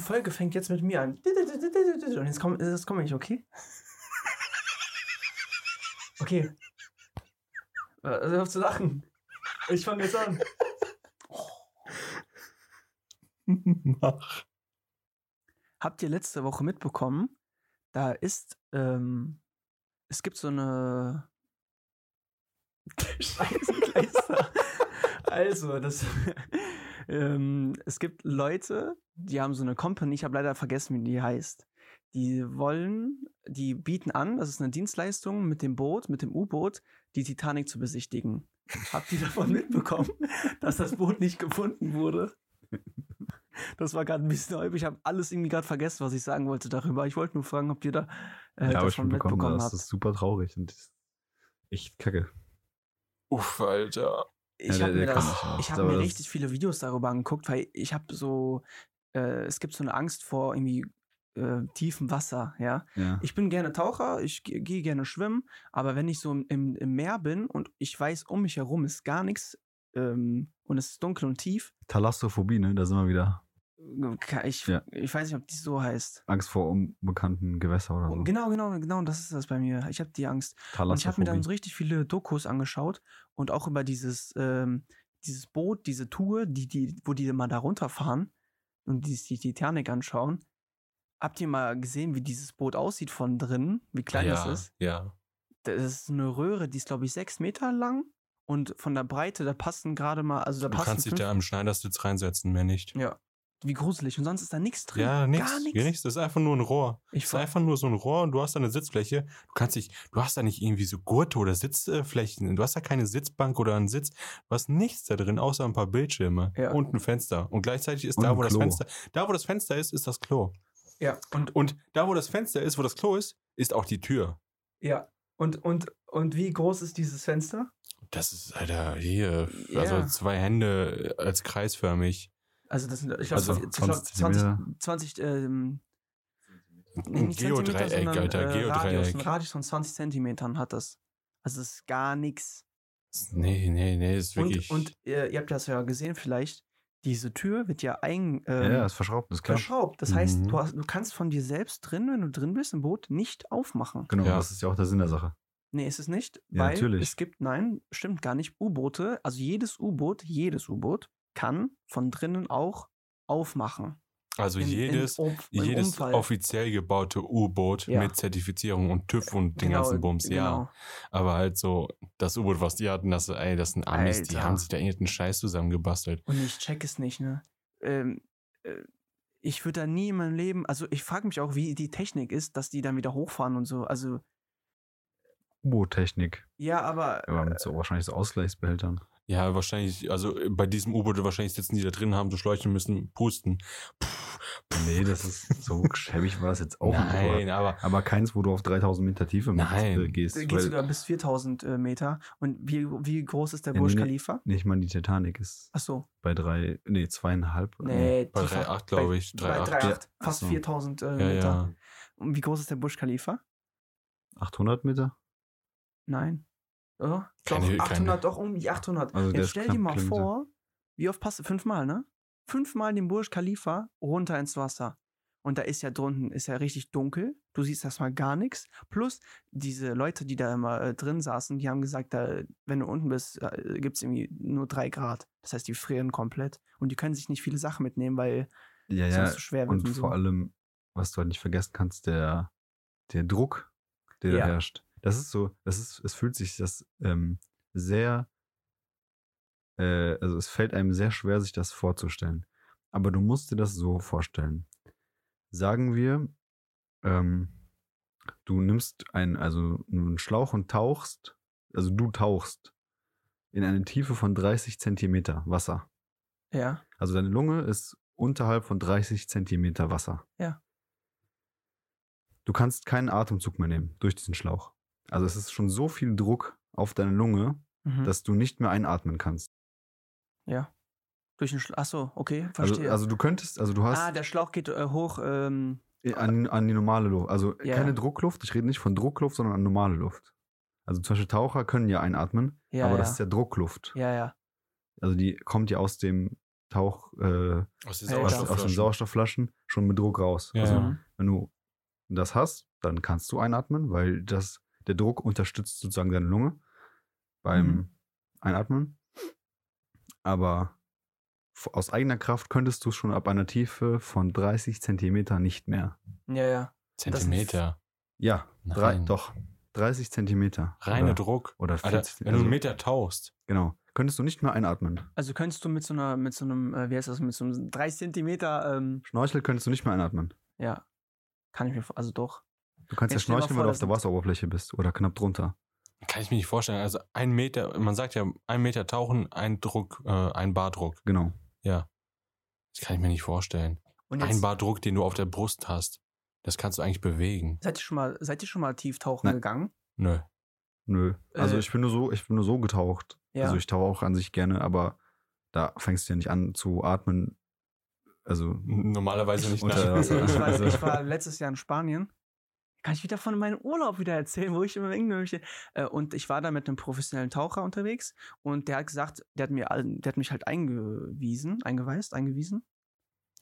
die Folge fängt jetzt mit mir an. Und jetzt komme jetzt komm ich, okay? Okay. Also auf zu lachen. Ich fange jetzt an. Mach. Habt ihr letzte Woche mitbekommen? Da ist, ähm, es gibt so eine Scheiße, Also, das, ähm, es gibt Leute, die haben so eine Company, ich habe leider vergessen, wie die heißt. Die wollen, die bieten an, das ist eine Dienstleistung mit dem Boot, mit dem U-Boot, die Titanic zu besichtigen. Habt ihr davon mitbekommen, dass das Boot nicht gefunden wurde? Das war gerade ein bisschen häufig. Ich habe alles irgendwie gerade vergessen, was ich sagen wollte darüber. Ich wollte nur fragen, ob ihr da äh, ja, aber ich davon mitbekommen, mitbekommen das habt. ist super traurig und echt kacke. Uff, Alter. Ich Ja, habe mir, das- ich Aber mir das- richtig viele Videos darüber angeguckt, weil ich habe so, äh, es gibt so eine Angst vor irgendwie äh, tiefem Wasser, ja. Ja. Ich bin gerne Taucher, ich ge- gehe gerne schwimmen, aber wenn ich so im, im Meer bin und ich weiß, um mich herum ist gar nichts ähm, und es ist dunkel und tief, Thalassophobie, ne? Da sind wir wieder. Ich, Ja. ich weiß nicht, ob die so heißt. Angst vor unbekannten Gewässer oder so. Genau, genau, genau, das ist das bei mir. Ich habe die Angst. Und ich habe mir dann so richtig viele Dokus angeschaut und auch über dieses, ähm, dieses Boot, diese Tour, die, die, wo die mal da runterfahren und die, die Titanic anschauen. Habt ihr mal gesehen, wie dieses Boot aussieht von drinnen? Wie klein ja, das ist? Ja. Das ist eine Röhre, die ist, glaube ich, sechs Meter lang und von der Breite, da passen gerade mal, also da Du passen kannst dich da am Schneidersitz reinsetzen, mehr nicht. Ja. Wie gruselig. Und sonst ist da nichts drin. Ja, nichts. Gar nichts. Das ist einfach nur ein Rohr. Ich Das ist einfach nur so ein Rohr und du hast da eine Sitzfläche. Du kannst dich, du hast da nicht irgendwie so Gurte oder Sitzflächen. Du hast da keine Sitzbank oder einen Sitz. Du hast nichts da drin, außer ein paar Bildschirme Ja. und ein Fenster. Und gleichzeitig ist Und da, wo das Klo. Fenster, da, wo das Fenster ist, ist das Klo. ja, und, Und da, wo das Fenster ist, wo das Klo ist, ist auch die Tür. ja. Und, und, und wie groß ist dieses Fenster? Das ist, Alter, hier, Ja. also zwei Hände als kreisförmig. Also das sind, ich glaube, Also 20, ich glaub, 20 20, Zentimeter. 20 ähm, nee, nicht Geodreieck, sondern, Alter, äh, Radius, Geodreieck. ein Radius von 20 Zentimetern hat das. Also das ist gar nichts. Nee, nee, nee, ist Und, wirklich. und äh, ihr habt das ja gesehen vielleicht, diese Tür wird ja ein, Ja, ähm, ja, ist verschraubt, ist klar. verschraubt. Das heißt, Mhm. du, hast, du kannst von dir selbst drin, wenn du drin bist im Boot, nicht aufmachen. Genau, Ja. das ist ja auch der Sinn der Sache. Nee, ist es nicht, Ja, weil natürlich. es gibt, nein, stimmt gar nicht, U-Boote, also jedes U-Boot, jedes U-Boot kann von drinnen auch aufmachen. also In- in jedes, Um- im jedes offiziell gebaute U-Boot Ja. mit Zertifizierung und TÜV und den Genau, ganzen Bums, ja. genau. Aber halt so, das U-Boot, was die hatten, das, ey, das sind Amis, die Alter. haben sich da irgendeinen Scheiß zusammengebastelt. Und ich check es nicht, ne? Ähm, äh, ich würde da nie in meinem Leben, also ich frage mich auch, wie die Technik ist, dass die dann wieder hochfahren und so. Also, U-Boot-Technik. ja, aber. Aber mit so wahrscheinlich so Ausgleichsbehältern. Ja, wahrscheinlich, also äh, bei diesem U-Boot wahrscheinlich sitzen die da drin, haben so Schläuche und müssen pusten. Nee, das ist so schäbig war das jetzt auch Nein, nicht. aber Aber, aber keins, wo du auf 3000 Meter Tiefe mit, Nein. äh, gehst. Da geht weil- sogar bis 4000 äh, Meter. Und wie, wie groß ist der Ja, Burj nee. Khalifa? Nee, ich meine, die Titanic ist Ach so. bei drei, nee, zweieinhalb. Nee, bei tiefer. 3,8 glaube ich. Bei 3,8. 3,8. Ja. Fast so. 4000 äh, Ja, Meter. ja. Und wie groß ist der Burj Khalifa? 800 Meter? Nein. Oh, doch, Keine- 800, keine- doch um die 800. Also Jetzt stell dir mal Kilometer. vor, wie oft passt Fünfmal, ne? Fünfmal den Burj Khalifa runter ins Wasser. Und da ist ja drunten, ist ja richtig dunkel. Du siehst erstmal gar nichts. Plus, diese Leute, die da immer äh, drin saßen, die haben gesagt, da, wenn du unten bist, äh, gibt es irgendwie nur drei Grad. Das heißt, die frieren komplett. Und die können sich nicht viele Sachen mitnehmen, weil Ja, es ja. sonst so schwer wird. Und Und so. vor allem, was du halt nicht vergessen kannst, der, der Druck, der Ja. da herrscht. Das ist so, das ist, es fühlt sich das ähm, sehr, äh, also es fällt einem sehr schwer, sich das vorzustellen. Aber du musst dir das so vorstellen. Sagen wir, ähm, du nimmst ein, also einen Schlauch und tauchst, also du tauchst in eine Tiefe von 30 Zentimeter Wasser. ja, Also deine Lunge ist unterhalb von 30 Zentimeter Wasser. Ja. Du kannst keinen Atemzug mehr nehmen durch diesen Schlauch. Also es ist schon so viel Druck auf deine Lunge, mhm. dass du nicht mehr einatmen kannst. ja. Durch den Schlauch. Achso, okay, Also, verstehe. also du könntest, also du hast ah, der Schlauch geht äh, hoch. Ähm, an, an die normale Luft. Also Ja, keine ja. Druckluft. Ich rede nicht von Druckluft, sondern an normale Luft. Also zum Beispiel Taucher können ja einatmen, ja, aber ja. das ist ja Druckluft. ja, ja. Also die kommt ja aus dem Tauch, äh, Aus aus, aus den Sauerstoffflaschen. Schon mit Druck raus. Ja, also, ja. Mhm. wenn du das hast, dann kannst du einatmen, weil das, der Druck unterstützt sozusagen deine Lunge beim Mhm. Einatmen. Aber aus eigener Kraft könntest du schon ab einer Tiefe von 30 Zentimeter nicht mehr. Ja, ja. Zentimeter. Ja, drei, doch. 30 Zentimeter. Reine oder, Druck. Oder Alter, 40, wenn du also, einen Meter tauchst. Genau. Könntest du nicht mehr einatmen. Also könntest du mit so einer, mit so einem, äh, wie heißt das, mit so einem 30 Zentimeter, ähm, Schnorchel könntest du nicht mehr einatmen. ja, kann ich mir, also doch. Du kannst ja schnorcheln, vor, weil du auf der Wasseroberfläche bist oder knapp drunter. Kann ich mir nicht vorstellen. Also ein Meter, man sagt ja, ein Meter tauchen, ein Druck, äh, ein Bar Druck. Genau. Ja. Das kann ich mir nicht vorstellen. Und Ein Bar Druck, den du auf der Brust hast. Das kannst du eigentlich bewegen. seid ihr schon mal, seid ihr schon mal tief tauchen Nein. gegangen? Nö. Nö. Also Äh, ich bin nur so, ich bin nur so getaucht. Ja. Also ich tauche auch an sich gerne, aber da fängst du ja nicht an zu atmen. Also Normalerweise nicht. Unter. Wasser. ich, war, Also- ich war letztes Jahr in Spanien. Kann ich wieder von meinem Urlaub wieder erzählen, wo ich immer irgendwelche. Äh, und ich war da mit einem professionellen Taucher unterwegs und der hat gesagt, der hat mir, all- der hat mich halt eingewiesen, eingeweist, eingewiesen.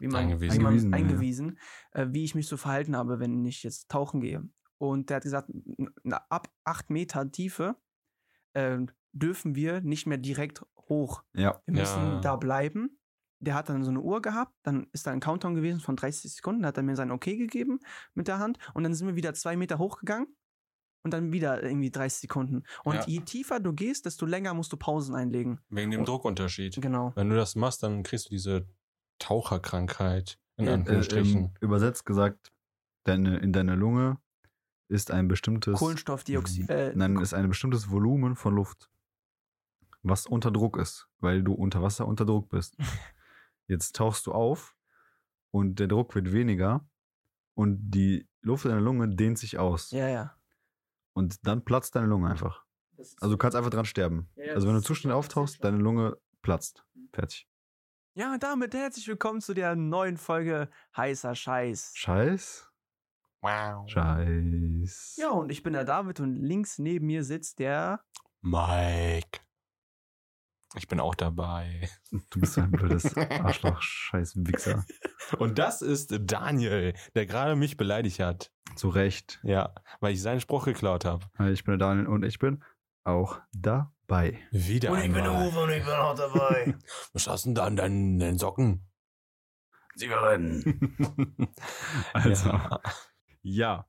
Wie man, Eingewiesen. Wie man, Eingewiesen, ja. eingewiesen äh, wie ich mich so verhalten habe, wenn ich jetzt tauchen gehe. Und der hat gesagt, n- n- ab acht Meter Tiefe äh, dürfen wir nicht mehr direkt hoch. ja. Wir müssen Ja. da bleiben. Der hat dann so eine Uhr gehabt, dann ist da ein Countdown gewesen von 30 Sekunden, da hat er mir sein Okay gegeben mit der Hand und dann sind wir wieder zwei Meter hochgegangen und dann wieder irgendwie 30 Sekunden. Und Ja. je tiefer du gehst, desto länger musst du Pausen einlegen. Wegen dem Druckunterschied. Genau. Wenn du das machst, dann kriegst du diese Taucherkrankheit. In Ja, äh, Äh, Anführungsstrichen. ähm, übersetzt gesagt, deine, in deiner Lunge ist ein bestimmtes Kohlenstoffdioxid. Äh, Nein, ist ein bestimmtes Volumen von Luft, was unter Druck ist, weil du unter Wasser unter Druck bist. Jetzt tauchst du auf und der Druck wird weniger und die Luft in der Lunge dehnt sich aus. ja, ja. Und dann platzt deine Lunge einfach. Also du kannst einfach dran sterben. Ja, ja, also wenn du zu schnell auftauchst, deine Lunge platzt. Fertig. ja, und damit herzlich willkommen zu der neuen Folge Heißer Scheiß. Scheiß. Wow. Scheiß. Ja, und ich bin der David und links neben mir sitzt der. Mike. Ich bin auch dabei. Du bist so ein blödes Arschloch, scheiß Wichser. Und das ist Daniel, der gerade mich beleidigt hat. Zu Recht. Ja, weil ich seinen Spruch geklaut habe. Ich bin der Daniel und ich bin auch dabei. Wieder einmal. und ich bin auch dabei. Was hast du denn da an deinen, deinen Socken? Zigaretten. Also, Ja. ja.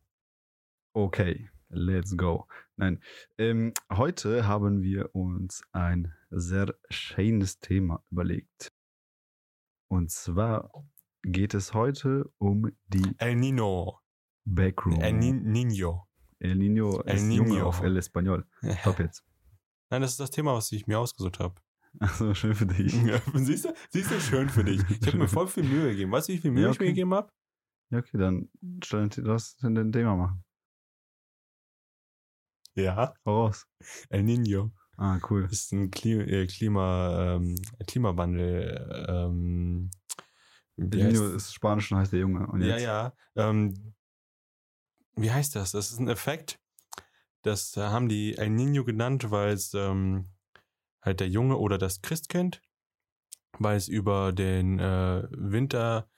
Okay, let's go. Nein, ähm, heute haben wir uns ein sehr schönes Thema überlegt. Und zwar geht es heute um die El Nino. Backroom. El Ni Nino. El Niño El Junge Niño. auf El Español. Stopp jetzt. Nein, das ist das Thema, was ich mir ausgesucht habe. Achso, schön für dich. Ja, siehst du? Siehst du, schön für dich. Ich habe mir voll viel Mühe gegeben. Weißt du, wie viel Mühe Ja, ich mir okay. gegeben habe? Ja, okay, dann stell, lass ein Thema machen. Ja. Hau raus. El Nino. Ah, cool. Das ist ein Kli äh, Klima, ähm, Klimawandel. Ähm, heißt- ist Spanisch und heißt der Junge. Ja, ja. Ähm, wie heißt das? Das ist ein Effekt. Das haben die El Nino genannt, weil es ähm, halt der Junge oder das Christkind, weil es über den äh, Winter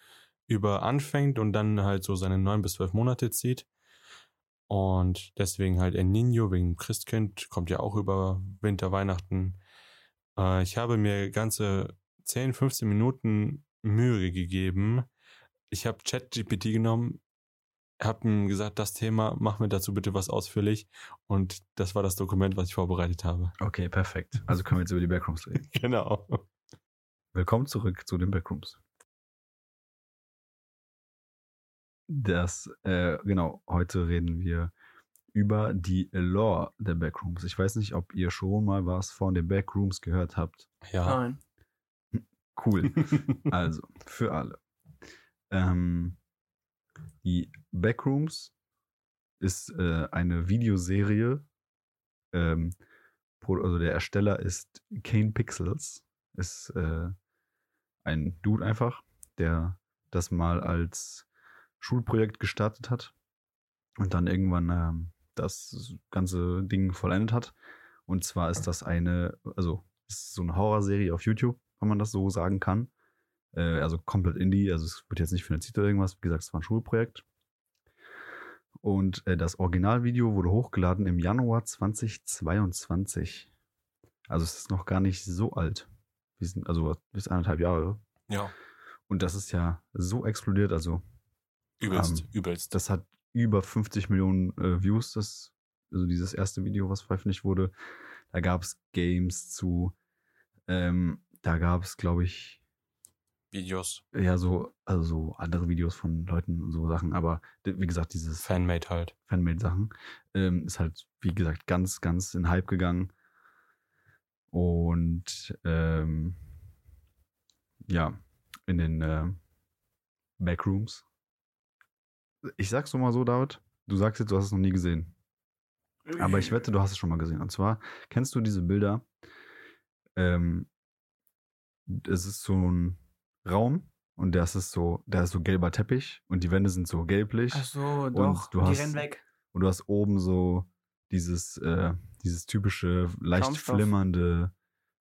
über anfängt und dann halt so seine neun bis zwölf Monate zieht. Und deswegen halt El Nino wegen Christkind, kommt ja auch über Winter, Weihnachten. Äh, ich habe mir ganze 10, 15 Minuten Mühe gegeben. Ich habe ChatGPT genommen, habe ihm gesagt, das Thema, mach mir dazu bitte was ausführlich. Und das war das Dokument, was ich vorbereitet habe. Okay, perfekt. Also können wir jetzt über die Backrooms reden. Genau. Willkommen zurück zu den Backrooms. Das, äh, genau, heute reden wir über die Lore der Backrooms. Ich weiß nicht, ob ihr schon mal was von den Backrooms gehört habt. Ja. Nein. Cool. Also, für alle. Ähm, die Backrooms ist äh, eine Videoserie. Ähm, also der Ersteller ist Kane Pixels. Ist äh, ein Dude einfach, der das mal als Schulprojekt gestartet hat und dann irgendwann ähm, das ganze Ding vollendet hat. Und zwar ist das eine, also es ist so eine Horrorserie auf YouTube, wenn man das so sagen kann. Äh, also komplett Indie, also es wird jetzt nicht finanziert oder irgendwas. Wie gesagt, es war ein Schulprojekt. Und äh, das Originalvideo wurde hochgeladen im Januar 2022. Also es ist noch gar nicht so alt. Wir sind, also bis anderthalb Jahre. Ja. Und das ist ja so explodiert. Also Übelst, Ähm, übelst. das hat über 50 Millionen äh, Views, das, also dieses erste Video, was veröffentlicht wurde. Da gab es Games zu, ähm, da gab es, glaube ich, Videos. ja, so, also so andere Videos von Leuten und so Sachen, aber wie gesagt, dieses Fanmade halt. Fanmade-Sachen ähm, ist halt, wie gesagt, ganz, ganz in Hype gegangen. Und ähm, ja, in den äh, Backrooms. Ich sag's nur mal so, David, du sagst jetzt, du hast es noch nie gesehen. Aber ich wette, du hast es schon mal gesehen. Und zwar, kennst du diese Bilder? Ähm, es ist so ein Raum und das ist so, da ist so gelber Teppich und die Wände sind so gelblich. Ach so, doch. du die hast- rennen weg. Und du hast oben so dieses, äh, dieses typische, leicht Schaumstoff. flimmernde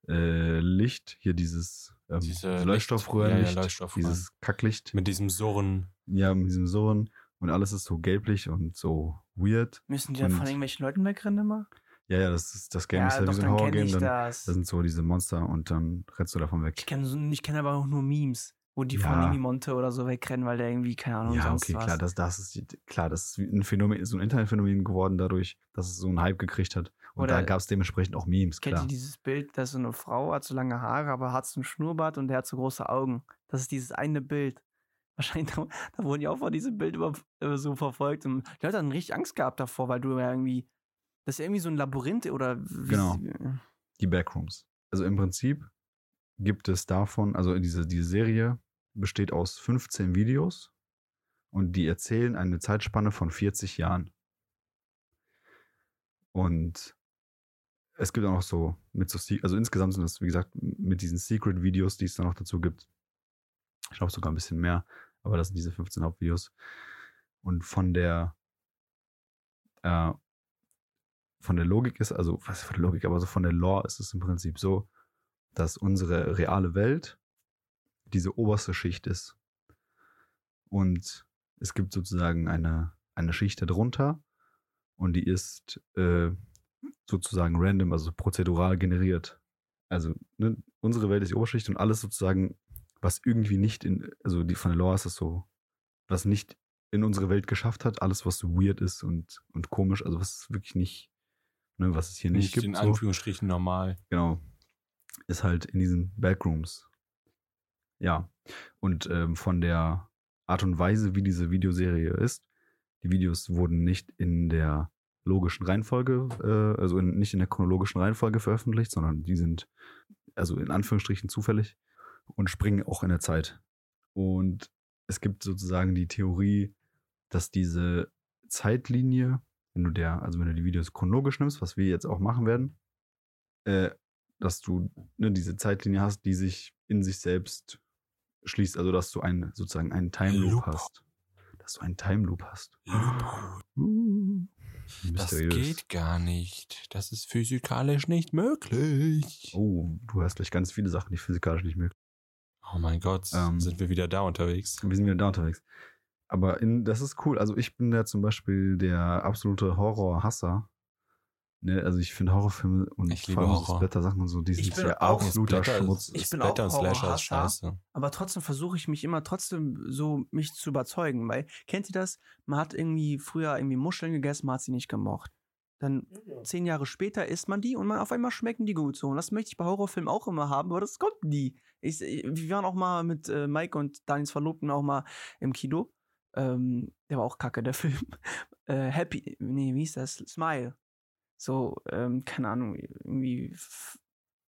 äh, Licht. Hier dieses ähm, Diese Leuchtstoffröhrenlicht. Licht- ja, ja, Leuchtstoffröhren. Dieses Kacklicht. Mit diesem Surren. ja, mit diesem Surren. Und alles ist so gelblich und so weird. Müssen die da von irgendwelchen Leuten wegrennen immer? Ja, ja, das, ist, das Game ist ja doch, wie so ein dann Horror-Game. ich Dann, das. das sind so diese Monster und dann rennst du davon Ich weg. kenne so, ich kenn aber auch nur Memes, wo die von Ja. irgendwie Monte oder so wegrennen, weil der irgendwie, keine Ahnung, Ja, sonst okay, was. klar, das, das ist klar, das ist ein Phänomen, so ein Internetphänomen geworden dadurch, dass es so einen Hype gekriegt hat. Und Oder- da gab es dementsprechend auch Memes, Kennt klar. ihr dieses Bild, da ist so eine Frau, hat so lange Haare, aber hat so einen Schnurrbart und der hat so große Augen. Das ist dieses eine Bild. Wahrscheinlich, da, da wurden ja auch von diesem Bild über, äh, so verfolgt und die Leute hatten richtig Angst gehabt davor, weil du ja irgendwie, das ist irgendwie so ein Labyrinth oder wie, Genau. die Backrooms. Also im Prinzip gibt es davon, also diese, diese Serie besteht aus 15 Videos und die erzählen eine Zeitspanne von 40 Jahren. Und es gibt auch noch so, mit so, also insgesamt sind das, wie gesagt, mit diesen Secret-Videos, die es dann noch dazu gibt. Ich glaube sogar ein bisschen mehr, aber das sind diese 15 Hauptvideos. Und von der, äh, von der Logik ist, also was von der Logik, aber so von der Lore ist es im Prinzip so, dass unsere reale Welt diese oberste Schicht ist. Und es gibt sozusagen eine, eine Schicht darunter und die ist äh, sozusagen random, also prozedural generiert. Also ne, unsere Welt ist die Oberschicht und alles sozusagen, was irgendwie nicht in, also die von der Lore ist es so, was nicht in unsere Welt geschafft hat, alles was so weird ist und, und komisch, also was wirklich nicht, ne, was es hier nicht, Nicht gibt. in so. Anführungsstrichen normal. Genau. Ist halt in diesen Backrooms. Ja. Und ähm, von der Art und Weise, wie diese Videoserie ist, die Videos wurden nicht in der logischen Reihenfolge, äh, also in, nicht in der chronologischen Reihenfolge veröffentlicht, sondern die sind also in Anführungsstrichen zufällig und springen auch in der Zeit. Und es gibt sozusagen die Theorie, dass diese Zeitlinie, wenn du der, also wenn du die Videos chronologisch nimmst, was wir jetzt auch machen werden, äh, dass du ne, diese Zeitlinie hast, die sich in sich selbst schließt, also dass du einen sozusagen einen Time Loop Loop. hast. Dass du einen Time Loop hast. Loophole. Uh, Das geht gar nicht. Das ist physikalisch nicht möglich. Oh, du hast gleich ganz viele Sachen, die physikalisch nicht möglich Oh mein Gott, Ähm. sind wir wieder da unterwegs. Wir sind wieder da unterwegs. Aber in, das ist cool. Also ich bin ja zum Beispiel der absolute Horror-Hasser. Ne, also ich finde Horrorfilme und Ich liebe vor allem so Horror. Splatter-Sachen und so, die Ich sind bin ja auch absoluter Splatter Schmutz. Ich bin Splatter auch und Slasher ist Horrorhasser. scheiße. Aber trotzdem versuche ich mich immer trotzdem so mich zu überzeugen, weil kennt ihr das? Man hat irgendwie früher irgendwie Muscheln gegessen, man hat sie nicht gemocht. Dann zehn Jahre später isst man die und man auf einmal schmecken die gut so. Und das möchte ich bei Horrorfilmen auch immer haben, aber das kommt nie. Ich, wir waren auch mal mit äh, Mike und Daniels Verlobten auch mal im Kino. Ähm, der war auch kacke, der Film. Äh, Happy, nee, wie hieß das? Smile. So, ähm, keine Ahnung, irgendwie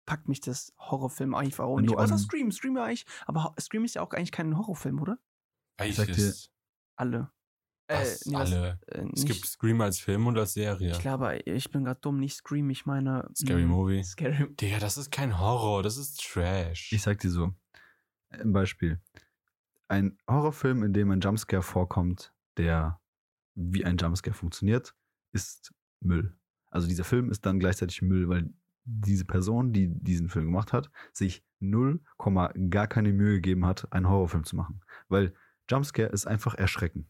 packt mich das Horrorfilm einfach auch nicht. du Außer Scream. Scream ja eigentlich, aber Ho- Scream ist ja auch eigentlich kein Horrorfilm, oder? Eigentlich ist Alle. Das nee, was- alle. äh, Es gibt Scream als Film und als Serie. Ich glaube, ich bin gerade dumm, nicht Scream, ich meine. Scary mh, Movie. Scary Digga, das ist kein Horror, das ist Trash. Ich sag dir so, ein Beispiel. Ein Horrorfilm, in dem ein Jumpscare vorkommt, der wie ein Jumpscare funktioniert, ist Müll. Also dieser Film ist dann gleichzeitig Müll, weil diese Person, die diesen Film gemacht hat, sich null Komma gar keine Mühe gegeben hat, einen Horrorfilm zu machen. Weil Jumpscare ist einfach erschrecken.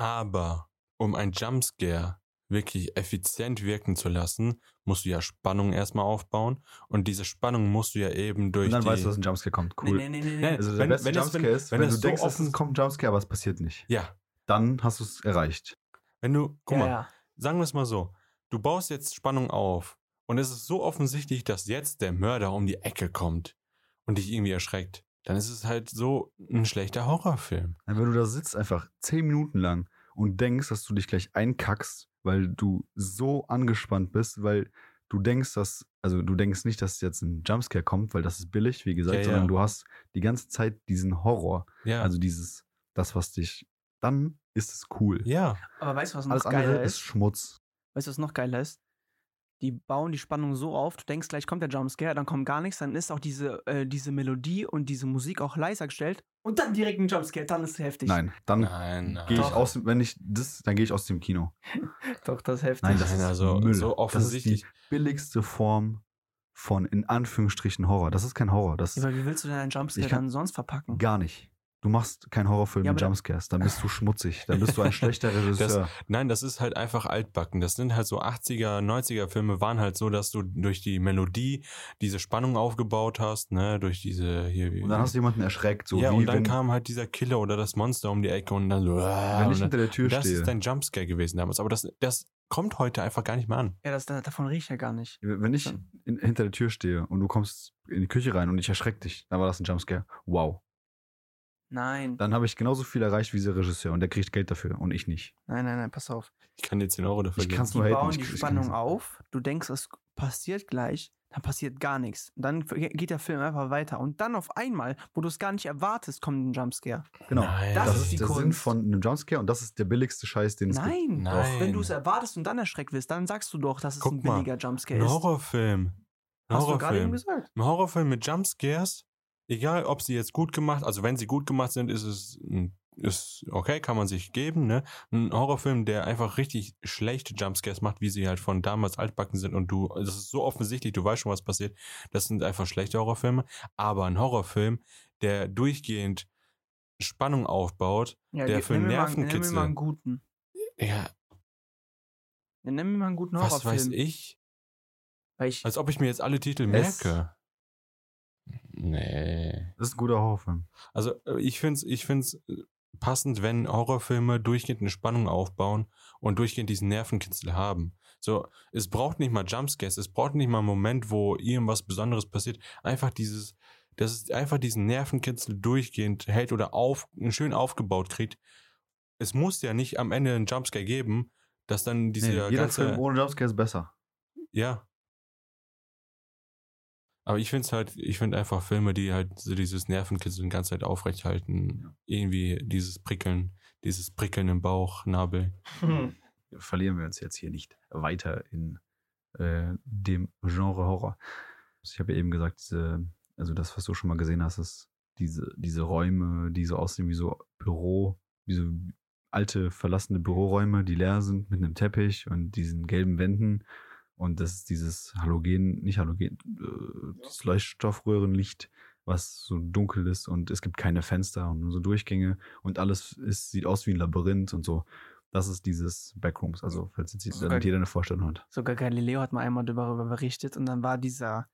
Aber um ein Jumpscare wirklich effizient wirken zu lassen, musst du ja Spannung erstmal aufbauen. Und diese Spannung musst du ja eben durch Und dann die... weißt du, dass ein Jumpscare kommt. Cool. Nee, nee, nee, nee. Nee, Also der Wenn- beste wenn es- Jumpscare wenn- ist, wenn wenn, es du so denkst, offen- es kommt ein Jumpscare, aber es passiert nicht. Ja, Dann hast du es erreicht. wenn du... Guck ja, mal, ja. sagen wir es mal so. Du baust jetzt Spannung auf. Und es ist so offensichtlich, dass jetzt der Mörder um die Ecke kommt und dich irgendwie erschreckt. Dann ist es halt so ein schlechter Horrorfilm. Wenn du da sitzt einfach zehn Minuten lang und denkst, dass du dich gleich einkackst, weil du so angespannt bist, weil du denkst, dass, also du denkst nicht, dass jetzt ein Jumpscare kommt, weil das ist billig, wie gesagt, Ja, ja. sondern du hast die ganze Zeit diesen Horror. Ja. Also dieses, das, was dich, dann ist es cool. ja. Aber weißt du, was noch Alles geiler ist? ist Schmutz. Weißt du, was noch geiler ist? Die bauen die Spannung so auf, du denkst gleich kommt der Jumpscare, dann kommt gar nichts, dann ist auch diese, äh, diese Melodie und diese Musik auch leiser gestellt und dann direkt ein Jumpscare, dann ist es heftig. Nein, dann Nein, nein. gehe ich Doch. aus, dem- wenn ich das, dann gehe ich aus dem Kino. Doch, das ist heftig. Nein, das Nein, ist also Müll. so offensichtlich. Das ist die billigste Form von in Anführungsstrichen Horror. Das ist kein Horror, das ist aber wie willst du denn einen Jumpscare Ich kann- dann sonst verpacken? gar nicht. Du machst keinen Horrorfilm Ja, mit Jumpscares, dann bist du schmutzig, dann bist du ein schlechter Regisseur. Nein, das ist halt einfach altbacken. Das sind halt so 80er, 90er Filme waren halt so, dass du durch die Melodie diese Spannung aufgebaut hast, ne, durch diese hier. und dann hast du jemanden erschreckt, so ja, wie und dann wenn, kam halt dieser Killer oder das Monster um die Ecke und dann so. wenn ich dann, hinter der Tür das stehe. ist dein Jumpscare gewesen damals. Aber das, das kommt heute einfach gar nicht mehr an. Ja, das, davon riecht ja gar nicht. Wenn ich in, hinter der Tür stehe und du kommst in die Küche rein und ich erschreck dich, dann war das ein Jumpscare. Wow. Nein. Dann habe ich genauso viel erreicht wie dieser Regisseur und der kriegt Geld dafür und ich nicht. Nein, nein, nein, pass auf. Ich kann dir 10 Euro dafür Ich geben. kann's Die nur haten, bauen ich- die ich Spannung kann's- auf, du denkst, es passiert gleich, dann passiert gar nichts. Und dann geht der Film einfach weiter. Und dann auf einmal, wo du es gar nicht erwartest, kommt ein Jumpscare. Genau. Nein. Das, Das ist ist die der Sinn Kunst. von einem Jumpscare und das ist der billigste Scheiß, den es gibt. Nein. Nein. Wenn du es erwartest und dann erschreckt wirst, dann sagst du doch, dass es Guck ein mal, billiger Jumpscare Ein ist. Horrorfilm. Ein Hast du gerade eben Horrorfilm. gesagt. Ein Horrorfilm mit Jumpscares, egal ob sie jetzt gut gemacht, also wenn sie gut gemacht sind, ist es ist okay, kann man sich geben, ne? Ein Horrorfilm, der einfach richtig schlechte Jumpscares macht, wie sie halt von damals altbacken sind und du, das ist so offensichtlich, du weißt schon, was passiert. Das sind einfach schlechte Horrorfilme, aber ein Horrorfilm, der durchgehend Spannung aufbaut, Ja, der für Nervenkitzel- Nimm mir mal einen guten. ja, Ja, nimm mir mal einen guten was Horrorfilm. weiß ich, ich, als ob ich mir jetzt alle Titel merke. Nee. Das ist ein guter Horrorfilm. Also äh, ich finde es ich find's äh, passend, wenn Horrorfilme durchgehend eine Spannung aufbauen und durchgehend diesen Nervenkitzel haben. So, es braucht nicht mal Jumpscares, es braucht nicht mal einen Moment, wo irgendwas Besonderes passiert. Einfach dieses, dass es einfach diesen Nervenkitzel durchgehend hält oder auf, schön aufgebaut kriegt. Es muss ja nicht am Ende einen Jumpscare geben, dass dann diese Nee, jeder ganze... Film ohne Jumpscare ist besser. Ja. Aber ich finde es halt, ich finde einfach Filme, die halt so dieses Nervenkitzeln die ganze Zeit aufrechthalten, irgendwie dieses Prickeln, dieses Prickeln im Bauch, Nabel. Hm. Verlieren wir uns jetzt hier nicht weiter in äh, dem Genre Horror. Ich habe ja eben gesagt, diese, also das, was du schon mal gesehen hast, ist diese, diese Räume, die so aussehen wie so Büro, wie so alte verlassene Büroräume, die leer sind mit einem Teppich und diesen gelben Wänden. Und das ist dieses Halogen, nicht Halogen, äh, dieses Leuchtstoffröhrenlicht, was so dunkel ist und es gibt keine Fenster und nur so Durchgänge und alles ist, sieht aus wie ein Labyrinth und so. Das ist dieses Backrooms, also falls jetzt Sogar- damit jeder eine Vorstellung hat. Sogar Galileo hat mal einmal darüber berichtet und dann war dieser,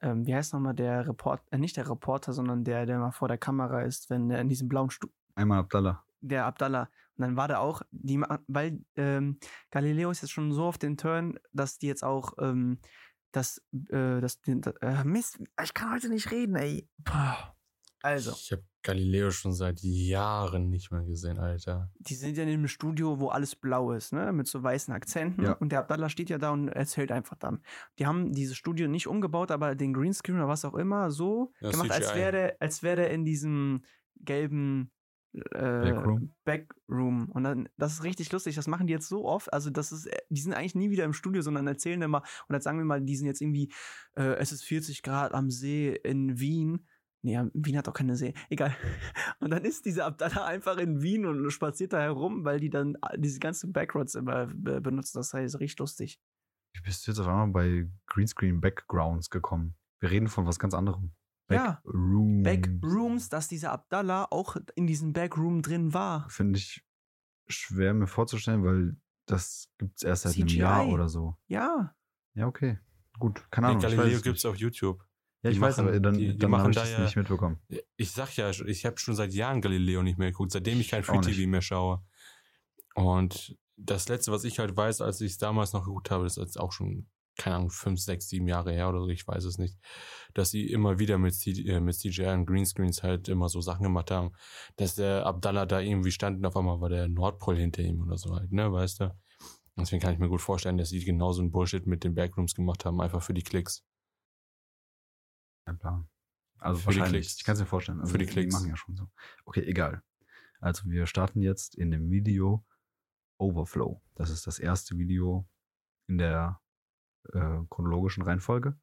ähm, wie heißt nochmal der Reporter, äh, nicht der Reporter, sondern der, der mal vor der Kamera ist, wenn er in diesem blauen Stu Einmal Abdallah. der Abdallah. Und dann war der auch, die, weil ähm, Galileo ist jetzt schon so auf den Turn, dass die jetzt auch ähm, das, äh, das, den, das äh, Mist, ich kann heute nicht reden, ey. Also, Ich habe Galileo schon seit Jahren nicht mehr gesehen, Alter. die sind ja in einem Studio, wo alles blau ist, ne, mit so weißen Akzenten. Ja. Und der Abdallah steht ja da und erzählt einfach dann. Die haben dieses Studio nicht umgebaut, aber den Greenscreen oder was auch immer so Ja, gemacht, als CGI. wäre der, als wäre der in diesem gelben äh, Backroom? Backroom. Und dann, das ist richtig lustig. Das machen die jetzt so oft. Also, das ist, die sind eigentlich nie wieder im Studio, sondern erzählen immer, und dann sagen wir mal, die sind jetzt irgendwie, äh, es ist 40 Grad am See in Wien. Nee, Wien hat doch keine See. Egal. Und dann ist dieser Abdallah einfach in Wien und spaziert da herum, weil die dann diese ganzen Backroads immer äh, benutzen. Das heißt, richtig lustig. Wie bist du jetzt auf einmal bei Greenscreen Backgrounds gekommen? Wir reden von was ganz anderem. Ja. Backrooms. Backrooms, dass dieser Abdallah auch in diesem Backroom drin war. Finde ich schwer mir vorzustellen, weil das gibt es erst seit einem CGI. Jahr oder so. Ja. Ja, okay. Gut, keine Ahnung. Galileo gibt es auf YouTube. Ja, ich die weiß, machen- aber dann, die- die dann machen habe ich da das ja- nicht mitbekommen. Ich sag ja, ich habe schon seit Jahren Galileo nicht mehr geguckt, seitdem ich kein Ich auch Free TV nicht. mehr schaue. Und das letzte, was ich halt weiß, als ich es damals noch geguckt habe, ist jetzt auch schon, keine Ahnung, fünf, sechs, sieben Jahre her oder so, ich weiß es nicht, dass sie immer wieder mit, C äh, mit CGI und Greenscreens halt immer so Sachen gemacht haben, dass der Abdallah da irgendwie stand und auf einmal war der Nordpol hinter ihm oder so halt, ne, weißt du? Deswegen kann ich mir gut vorstellen, dass sie genauso einen Bullshit mit den Backrooms gemacht haben, einfach für die Klicks. Kein Plan. Also Für die wahrscheinlich. Ich kann es mir vorstellen. Also Für die Klicks. machen ja schon so. Okay, egal. Also wir starten jetzt in dem Video Overflow. Das ist das erste Video in der äh, chronologischen Reihenfolge.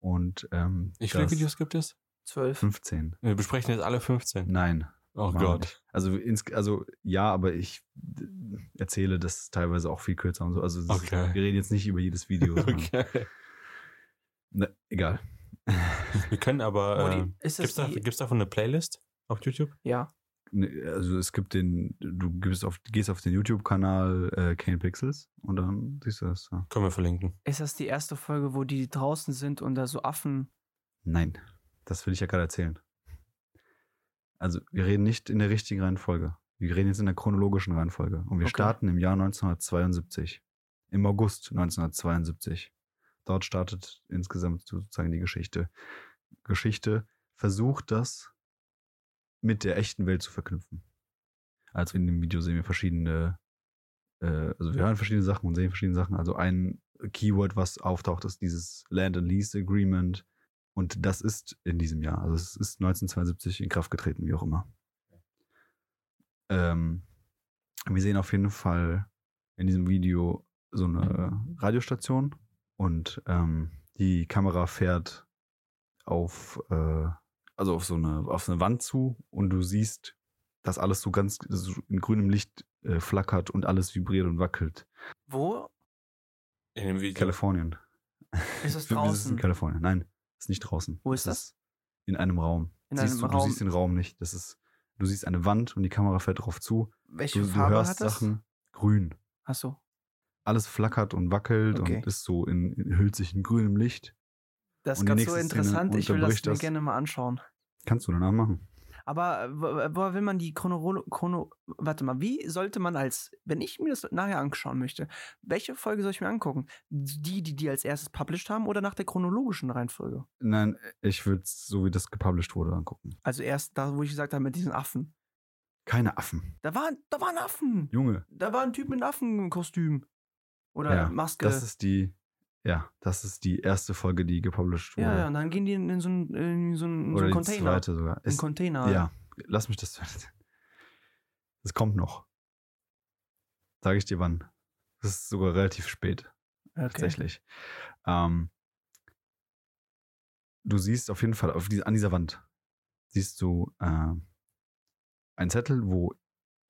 Und ähm, Wie viele Videos gibt es? Zwölf. 15. Wir besprechen jetzt alle 15. Nein. Oh Gott. nicht. Also, ins, also ja, aber ich äh, erzähle das teilweise auch viel kürzer und so. Also es ist- Okay. wir reden jetzt nicht über jedes Video. sondern- Okay. Ne, egal. Wir können aber. Äh, gibt's, das da, gibt's davon eine Playlist auf YouTube? Ja. Ne, Also es gibt den, du gehst auf, gehst auf den YouTube-Kanal äh, Kane Pixels und dann siehst du das. Ja. Können wir verlinken. Ist das die erste Folge, wo die draußen sind und da so Affen. Nein, das will ich ja gerade erzählen. Also wir reden nicht in der richtigen Reihenfolge. Wir reden jetzt in der chronologischen Reihenfolge. Und wir Okay. starten im Jahr 1972. Im August 1972. Dort startet insgesamt sozusagen die Geschichte. Geschichte versucht das mit der echten Welt zu verknüpfen. Also in dem Video sehen wir verschiedene, äh, also wir hören verschiedene Sachen und sehen verschiedene Sachen. Also ein Keyword, was auftaucht, ist dieses Land and Lease Agreement. Und das ist in diesem Jahr. Also es ist 1972 in Kraft getreten, wie auch immer. Ähm, wir sehen auf jeden Fall in diesem Video so eine Radiostation und ähm, die Kamera fährt auf, äh, also auf so eine, auf so eine Wand zu und du siehst, dass alles so ganz so in grünem Licht äh, flackert und alles vibriert und wackelt. Wo In dem Video. Kalifornien. ist es Wir- wir sind in draußen? Kalifornien. Nein, ist nicht draußen. Wo ist Es In einem Raum. In siehst einem du, Raum. du siehst den Raum nicht. Das ist, du siehst eine Wand und die Kamera fährt drauf zu. Welche Du, du Farbe hörst hat das? Sachen grün. Achso. Alles flackert und wackelt Okay. und ist so in, in, hüllt sich in grünem Licht. Das ist ganz so Szene interessant. Ich will das mir das. gerne mal anschauen. Kannst du danach machen. Aber äh, wo, wo will man die Chrono, Chrono. Warte mal, wie sollte man als. Wenn ich mir das nachher anschauen möchte, welche Folge soll ich mir angucken? Die, die die als erstes published haben oder nach der chronologischen Reihenfolge? Nein, ich würde so wie das gepublished wurde angucken. Also erst da, wo ich gesagt habe, mit diesen Affen. Keine Affen. Da waren, da waren Affen. Junge. Da war ein Typ mit Affenkostüm. Oder Ja, Maske. Das ist die, ja, das ist die erste Folge, die gepublished wurde. ja, ja, und dann gehen die in, in so einen in so einen, in so einen die Container. zweite sogar. Ist, Container. Ja, lass mich das. Es kommt noch. Sage ich dir wann. Das ist sogar relativ spät, okay. tatsächlich. Ähm, du siehst auf jeden Fall auf die, an dieser Wand siehst du äh, einen Zettel, wo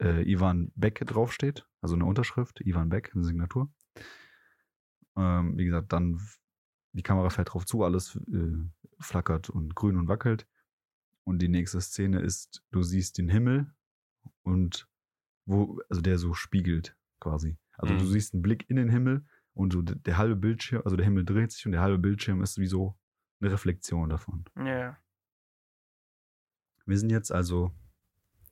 äh, Ivan Beck draufsteht, also eine Unterschrift, Ivan Beck, eine Signatur. Ähm, wie gesagt, dann die Kamera fährt drauf zu, alles äh, flackert und grün und wackelt. Und die nächste Szene ist, du siehst den Himmel und wo, also der so spiegelt quasi. Also Mhm. du siehst einen Blick in den Himmel und so der, der halbe Bildschirm, also der Himmel dreht sich und der halbe Bildschirm ist wie so eine Reflexion davon. Ja. Wir sind jetzt also,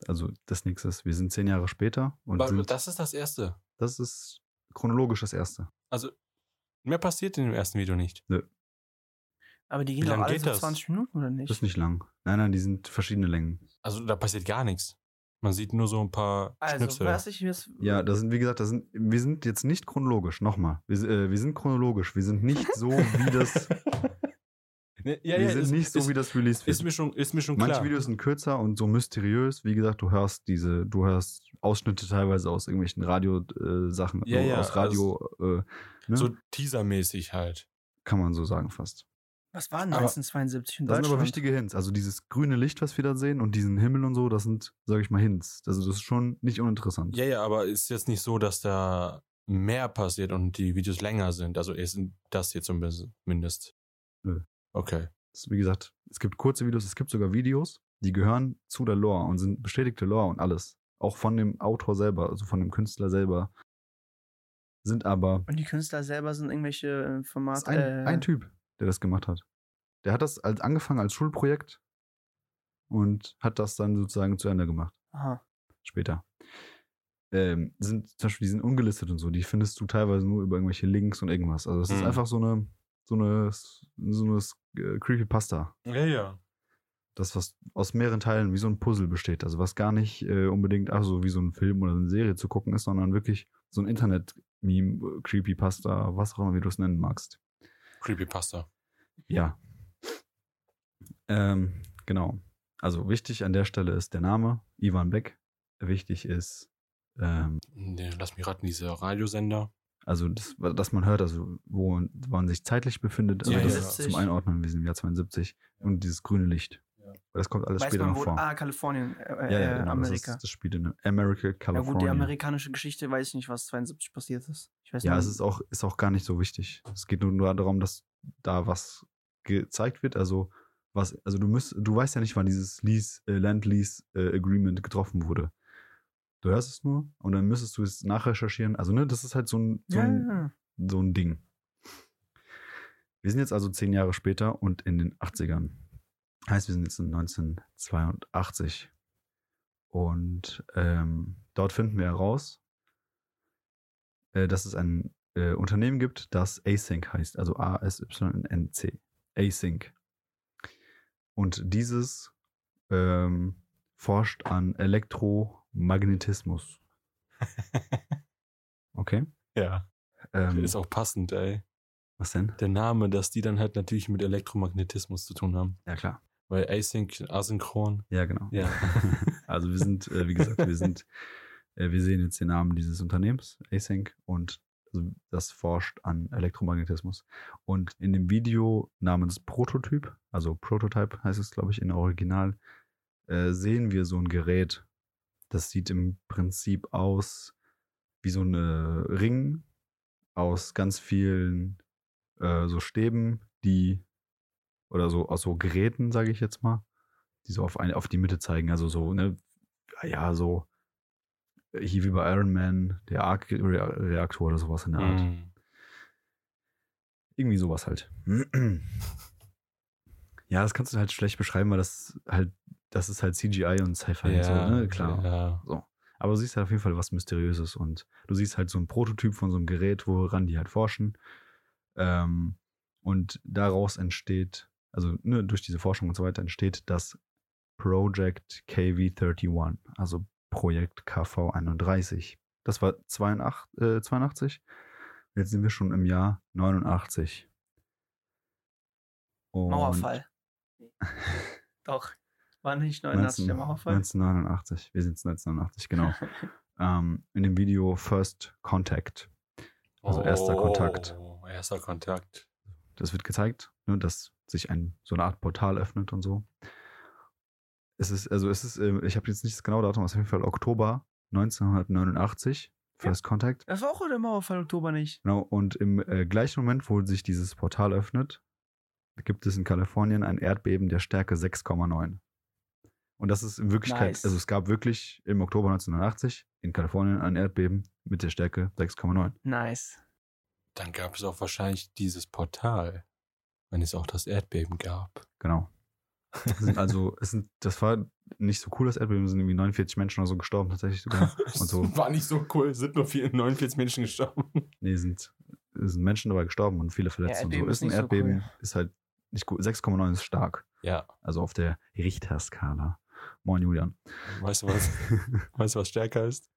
also das nächste ist, wir sind zehn Jahre später und Aber sind, das ist das Erste. das ist chronologisch das erste. Also, mehr passiert in dem ersten Video nicht. Aber die gehen doch lang alle geht so das? 20 Minuten, oder nicht? Das ist nicht lang. Nein, nein, die sind verschiedene Längen. Also, da passiert gar nichts. Man sieht nur so ein paar also, Schnipsel. was ich jetzt. Ja, das sind, wie gesagt, das sind, wir sind jetzt nicht chronologisch, nochmal. Wir, äh, wir sind chronologisch, wir sind nicht so wie das, Ne, ja, wir ja, sind ist, nicht so ist, wie das Release ist mir schon, ist mir schon Manche klar. Videos sind kürzer und so mysteriös. Wie gesagt, du hörst diese, du hörst Ausschnitte teilweise aus irgendwelchen Radio-Sachen, Ja, ja, aus Radio, äh, ne? So teasermäßig halt. kann man so sagen fast. Was war Aber- 1972 in Das sind Deutschland? aber wichtige Hints. Also dieses grüne Licht, was wir da sehen und diesen Himmel und so, das sind, sage ich mal, Hints. Also das ist schon nicht uninteressant. Ja, ja, aber ist jetzt nicht so, dass da mehr passiert und die Videos länger sind. Also ist das hier zumindest. Nö. Okay. Das, wie gesagt, es gibt kurze Videos, es gibt sogar Videos, die gehören zu der Lore und sind bestätigte Lore und alles. Auch von dem Autor selber, also von dem Künstler selber. Sind aber Und die Künstler selber sind irgendwelche äh, ist Formate. ein, äh, ein Typ, der das gemacht hat. Der hat das als angefangen als Schulprojekt und hat das dann sozusagen zu Ende gemacht. Aha. Später. Ähm, sind zum Beispiel, die sind ungelistet und so, die findest du teilweise nur über irgendwelche Links und irgendwas. Also es ist Hm. einfach so eine, so eine, so eine äh, Creepypasta. Ja, ja. das, was aus mehreren Teilen wie so ein Puzzle besteht. Also was gar nicht äh, unbedingt ach so wie so ein Film oder eine Serie zu gucken ist, sondern wirklich so ein Internet-Meme, Creepypasta, was auch immer, wie du es nennen magst. Creepypasta. Ja. Ähm, genau. Also wichtig an der Stelle ist der Name, Ivan Beck. Wichtig ist, ähm, Nee, lass mich raten, diese Radiosender. Also das, dass man hört, also wo wo man sich zeitlich befindet, also Ja, das ja. ist zum Einordnen, wir sind im Jahr 72 und dieses grüne Licht. Das kommt alles Weiß später man noch wo? vor. Ah, Kalifornien, äh, ja, ja, äh, genau, Amerika. Das, ist, das spielt in America, ja California. gut, die amerikanische Geschichte weiß ich nicht, was 72 passiert ist. Ich weiß Ja, nur- es ist auch, ist auch gar nicht so wichtig. Es geht nur, nur darum, dass da was gezeigt wird. Also, was, also du müsst, du weißt ja nicht, wann dieses Lease, äh, Land-Lease äh, Agreement getroffen wurde. Du hörst es nur und dann müsstest du es nachrecherchieren. Also, ne, das ist halt so ein, so ein, ja. so ein Ding. Wir sind jetzt also zehn Jahre später und in den 80ern. Heißt, wir sind jetzt in 1982. Und ähm, dort finden wir heraus, äh, dass es ein äh, Unternehmen gibt, das Async heißt, also A-S-Y-N-C. Async. Und dieses ähm, forscht an Elektromagnetismus. Okay. Ja. Ähm, Ist auch passend, ey. was denn? Der Name, dass die dann halt natürlich mit Elektromagnetismus zu tun haben. Ja, klar. Weil Async, asynchron. Ja, genau. Ja. also wir sind, äh, wie gesagt, wir sind, äh, wir sehen jetzt den Namen dieses Unternehmens, Async, und also das forscht an Elektromagnetismus. Und in dem Video namens Prototyp, also Prototype heißt es, glaube ich, in Original, äh, sehen wir so ein Gerät. Das sieht im Prinzip aus wie so ein Ring aus ganz vielen äh, so Stäben, die oder so aus so Geräten, sage ich jetzt mal, die so auf, eine, auf die Mitte zeigen. Also so, ne, ja, so hier wie bei Iron Man, der Arc-Reaktor oder sowas in der Art. Mm. Irgendwie sowas halt. ja, das kannst du halt schlecht beschreiben, weil das halt, das ist halt CGI und Sci-Fi und so, ne? Klar. Ja. So. Aber du siehst halt auf jeden Fall was Mysteriöses und du siehst halt so ein Prototyp von so einem Gerät, woran die halt forschen. Ähm, und daraus entsteht, also ne, durch diese Forschung und so weiter entsteht das Project KV31, also Projekt KV31. Das war 82, äh, 82. Jetzt sind wir schon im Jahr 89. Und Mauerfall. Doch. War nicht 89 der 19, Mauerfall? 1989. Wir sind 1989, genau. ähm, in dem Video First Contact. Also erster Kontakt. Oh, erster Kontakt. Das wird gezeigt, ne, dass sich ein, so eine Art Portal öffnet und so. Es ist, also es ist, äh, ich habe jetzt nicht das genaue Datum, es ist auf jeden Fall Oktober 1989, First Contact. Das war auch der Mauerfall Oktober nicht. Genau, und im äh, gleichen Moment, wo sich dieses Portal öffnet, gibt es in Kalifornien ein Erdbeben der Stärke 6,9. Und das ist in Wirklichkeit, Nice. also es gab wirklich im Oktober 1980 in Kalifornien ein Erdbeben mit der Stärke 6,9. Nice. Dann gab es auch wahrscheinlich dieses Portal, wenn es auch das Erdbeben gab. Genau. Also, es sind, das war nicht so cool, das Erdbeben, es sind irgendwie 49 Menschen oder so gestorben, tatsächlich sogar. Und so, War nicht so cool, es sind nur 49 Menschen gestorben. nee, sind, es sind Menschen dabei gestorben und viele verletzt und so. Erdbeben Ist ein nicht so Erdbeben, cool. ist halt nicht gut. 6,9 ist stark. Ja, Also auf der Richterskala. Moin, Julian. weißt du was? weißt du, was stärker ist?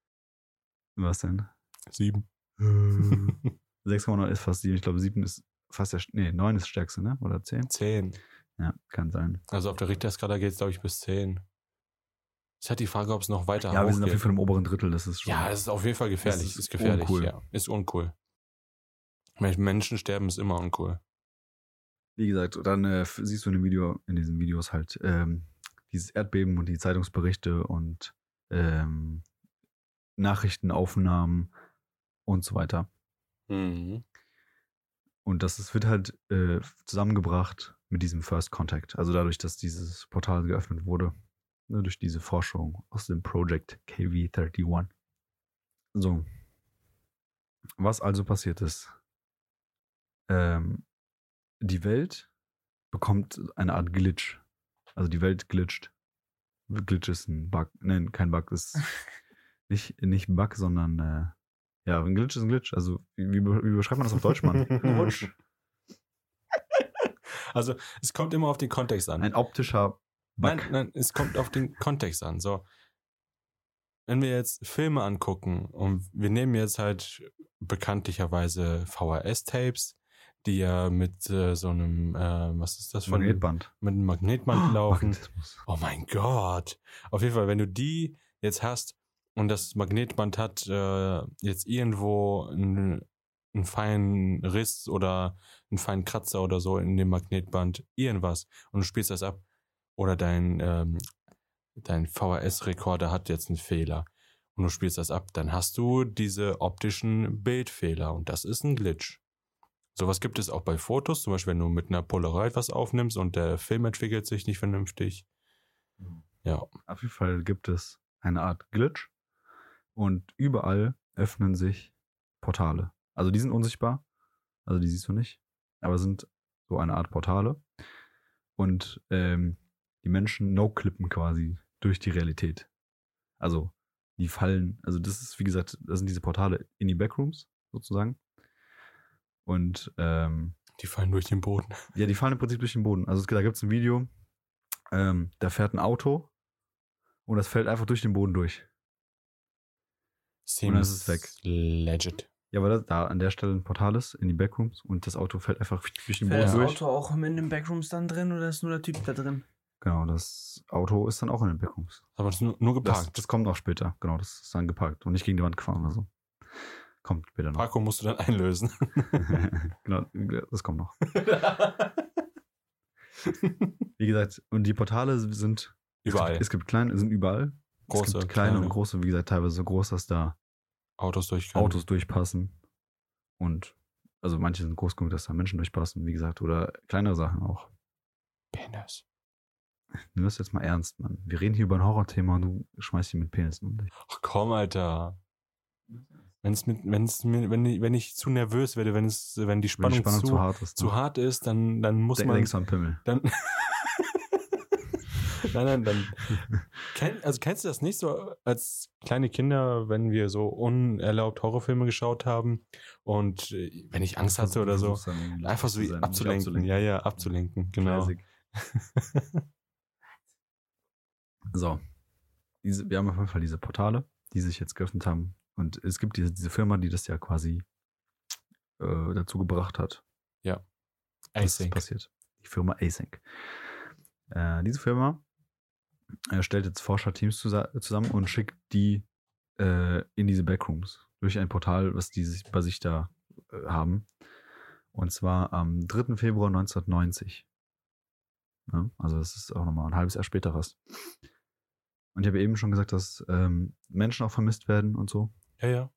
Was denn? Sieben. 6,9 ist fast 7. Ich glaube, 7 ist fast der, nee, 9 ist das stärkste, ne? Oder 10? Zehn. Ja, kann sein. Also auf der Richterskala geht es, glaube ich, bis zehn. Es hat die Frage, ob es noch weiter Ja, wir sind auf jeden. Fall im oberen Drittel, das ist schon. Ja, es ist auf jeden Fall gefährlich. Ist, ist gefährlich, uncool. ja. Ist uncool. Menschen sterben, ist immer uncool. Wie gesagt, dann äh, siehst du in dem Video, in diesen Videos halt ähm, dieses Erdbeben und die Zeitungsberichte und ähm, Nachrichtenaufnahmen und so weiter. Mhm. Und das ist, wird halt äh, zusammengebracht mit diesem First Contact. Also dadurch, dass dieses Portal geöffnet wurde. Ne, durch diese Forschung aus dem Project KV31. So. Was also passiert ist. Ähm, die Welt bekommt eine Art Glitch. Also die Welt glitscht. Glitch ist ein Bug. Nein, kein Bug. Ist nicht, nicht ein Bug, sondern äh, ja, ein Glitch ist ein Glitch. Also, wie, wie, be- wie beschreibt man das auf Deutsch, Mann? Ein Rutsch. Also, es kommt immer auf den Kontext an. Ein optischer Bug. Nein, nein, es kommt auf den Kontext an. So, wenn wir jetzt Filme angucken und wir nehmen jetzt halt bekanntlicherweise VHS-Tapes, die ja mit äh, so einem, äh, was ist das für ein- Magnetband. mit einem Magnetband laufen. Magnetismus. Oh mein Gott. Auf jeden Fall, wenn du die jetzt hast und das Magnetband hat äh, jetzt irgendwo einen, einen feinen Riss oder einen feinen Kratzer oder so in dem Magnetband, irgendwas, und du spielst das ab, oder dein, ähm, dein VHS-Rekorder hat jetzt einen Fehler und du spielst das ab, dann hast du diese optischen Bildfehler und das ist ein Glitch. Sowas gibt es auch bei Fotos, zum Beispiel wenn du mit einer Polaroid was aufnimmst und der Film entwickelt sich nicht vernünftig. Ja. Auf jeden Fall gibt es eine Art Glitch und überall öffnen sich Portale. Also die sind unsichtbar, also die siehst du nicht, aber sind so eine Art Portale und ähm, die Menschen no-clippen quasi durch die Realität. Also die fallen, also das ist wie gesagt, das sind diese Portale in die Backrooms sozusagen und ähm, Die fallen durch den Boden. ja, die fallen im Prinzip durch den Boden. Also es, da gibt es ein Video, ähm, da fährt ein Auto und das fällt einfach durch den Boden durch. dann ist es weg. Legit. Ja, weil das da an der Stelle ein Portal ist in die Backrooms und das Auto fällt einfach durch den Fällt Boden das durch. Auto auch in den Backrooms dann drin oder ist nur der Typ da drin? Genau, das Auto ist dann auch in den Backrooms. Aber das ist nur, nur Das, geparkt. das kommt noch später. Genau, das ist dann geparkt und nicht gegen die Wand gefahren oder so. Kommt später noch. Parko musst du dann einlösen. genau, das kommt noch. Wie gesagt, und die Portale sind Überall. Es gibt, es gibt kleine, sind überall. Große, es gibt kleine, kleine. und große, wie gesagt, teilweise so groß, dass da Autos durch. Autos durchpassen. Und also manche sind groß genug, dass da Menschen durchpassen, wie gesagt, oder kleinere Sachen auch. Penis. Nimm das jetzt mal ernst, Mann. Wir reden hier über ein Horrorthema und du schmeißt hier mit Penissen um dich. Ach komm, Alter. Wenn's mit, wenn's mir, wenn, ich, wenn ich zu nervös werde, wenn es, wenn die Wenn Spannung, die Spannung zu, zu, hart ist. zu ne? hart ist, dann, dann muss Denk- man. Denkst an Pimmel. Dann. nein, nein, dann. Kenn, also kennst du das nicht so als kleine Kinder, wenn wir so unerlaubt Horrorfilme geschaut haben und äh, wenn ich Angst hatte oder so, einfach so sein, dich abzulenken. Ja, ja, abzulenken, genau. So. Diese, wir haben auf jeden Fall diese Portale, die sich jetzt geöffnet haben. Und es gibt diese, diese Firma, die das ja quasi äh, dazu gebracht hat. dass das Async. passiert. Die Firma Async. Äh, diese Firma äh, stellt jetzt Forscherteams zusa zusammen und schickt die äh, in diese Backrooms durch ein Portal, was die sich bei sich da äh, haben. Und zwar am 3. Februar 1990. Ne? Also das ist auch nochmal ein halbes Jahr später fast. Und ich habe eben schon gesagt, dass ähm, Menschen auch vermisst werden und so. Ja, ja.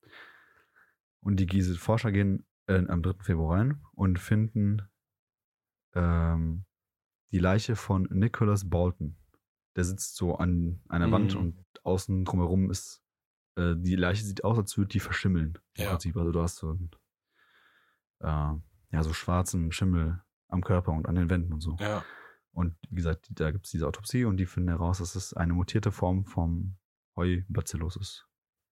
Und die diese Forscher gehen äh, am 3. Februar rein und finden ähm, die Leiche von Nicholas Bolton. Der sitzt so an einer Mhm. Wand und außen drumherum ist äh, die Leiche sieht aus, als würde die verschimmeln. Im Ja. Also du hast so einen, äh, ja, so schwarzen Schimmel am Körper und an den Wänden und so. Ja. Und wie gesagt, da gibt es diese Autopsie und die finden heraus, dass es eine mutierte Form vom Heubacillus ist.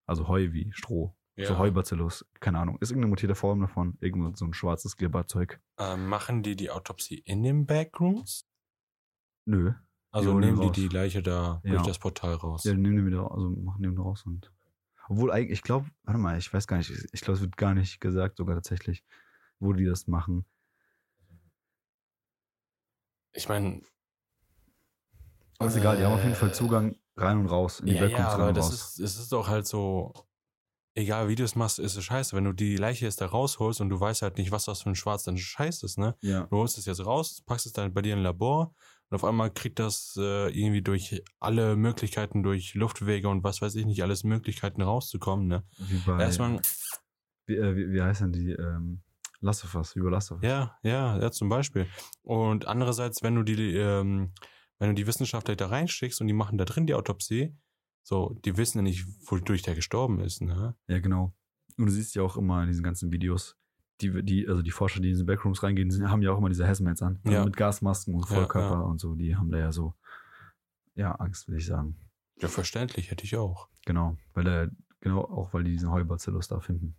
Also Heu wie Stroh. ja. So Heubacillus, keine Ahnung. Ist irgendeine mutierte Form davon. Irgendwo so ein schwarzes Glibberzeug. Ähm, machen die die Autopsie in den Backrooms? Nö. Also holen nehmen die raus. die Leiche da Ja. durch das Portal raus. Ja, die nehmen den wieder, also machen den raus und. Obwohl eigentlich, ich glaube, warte mal, ich weiß gar nicht, ich glaube, es wird gar nicht gesagt, sogar tatsächlich, wo die das machen. Ich meine, ist egal, die haben auf jeden Fall Äh, Zugang rein und raus. In die ja, Backrooms ja, rein und das raus. ist, es ist doch halt so, egal wie du es machst, ist es scheiße. Wenn du die Leiche jetzt da rausholst und du weißt halt nicht, was das für ein Schwarz dann scheiße ist, ne? ja. Du holst es jetzt raus, packst es dann bei dir im Labor und auf einmal kriegt das äh, irgendwie durch alle Möglichkeiten, durch Luftwege und was weiß ich nicht, alles Möglichkeiten rauszukommen, ne? Wie bei, Erstmal Wie, äh, wie, wie heißt denn die? Ähm, Last of Us, über Last of Us. Ja, ja, ja, zum Beispiel. Und andererseits, wenn du die, ähm, wenn du die Wissenschaftler da reinschickst und die machen da drin die Autopsie, so, die wissen ja nicht, wodurch der gestorben ist, ne? Ja, genau. Und du siehst ja auch immer in diesen ganzen Videos, die, die, also die Forscher, die in diese Backrooms reingehen, die haben ja auch immer diese Hazmats an. Also Ja. Mit Gasmasken und Ja, Vollkörper ja. und so. Die haben da ja so, ja, Angst, will ich sagen. Ja, verständlich, hätte ich auch. Genau. Weil er, genau, auch weil die diesen Heubacillus da finden.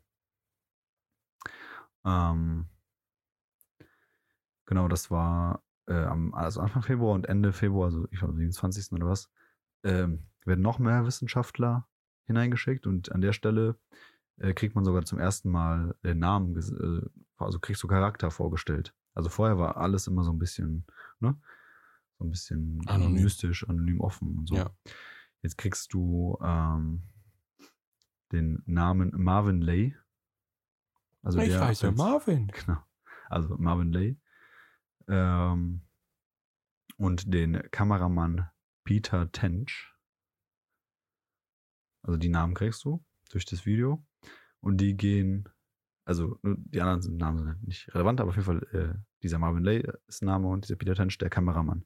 Ähm, genau, das war äh, am, also Anfang Februar und Ende Februar, also ich glaube, am 27. oder was, ähm, werden noch mehr Wissenschaftler hineingeschickt und an der Stelle äh, kriegt man sogar zum ersten Mal äh, Namen, äh, also kriegst du Charakter vorgestellt. Also vorher war alles immer so ein bisschen, ne? So ein bisschen Anonym. mystisch, anonym offen und so. Ja. Jetzt kriegst du ähm, den Namen Marvin Lay. Also ich der heiße Marvin. Genau. Also Marvin Lay. Ähm, und den Kameramann Peter Tench. Also die Namen kriegst du durch das Video. Und die gehen, also die anderen sind, Namen sind halt nicht relevant, aber auf jeden Fall äh, dieser Marvin Lay ist Name und dieser Peter Tench der Kameramann.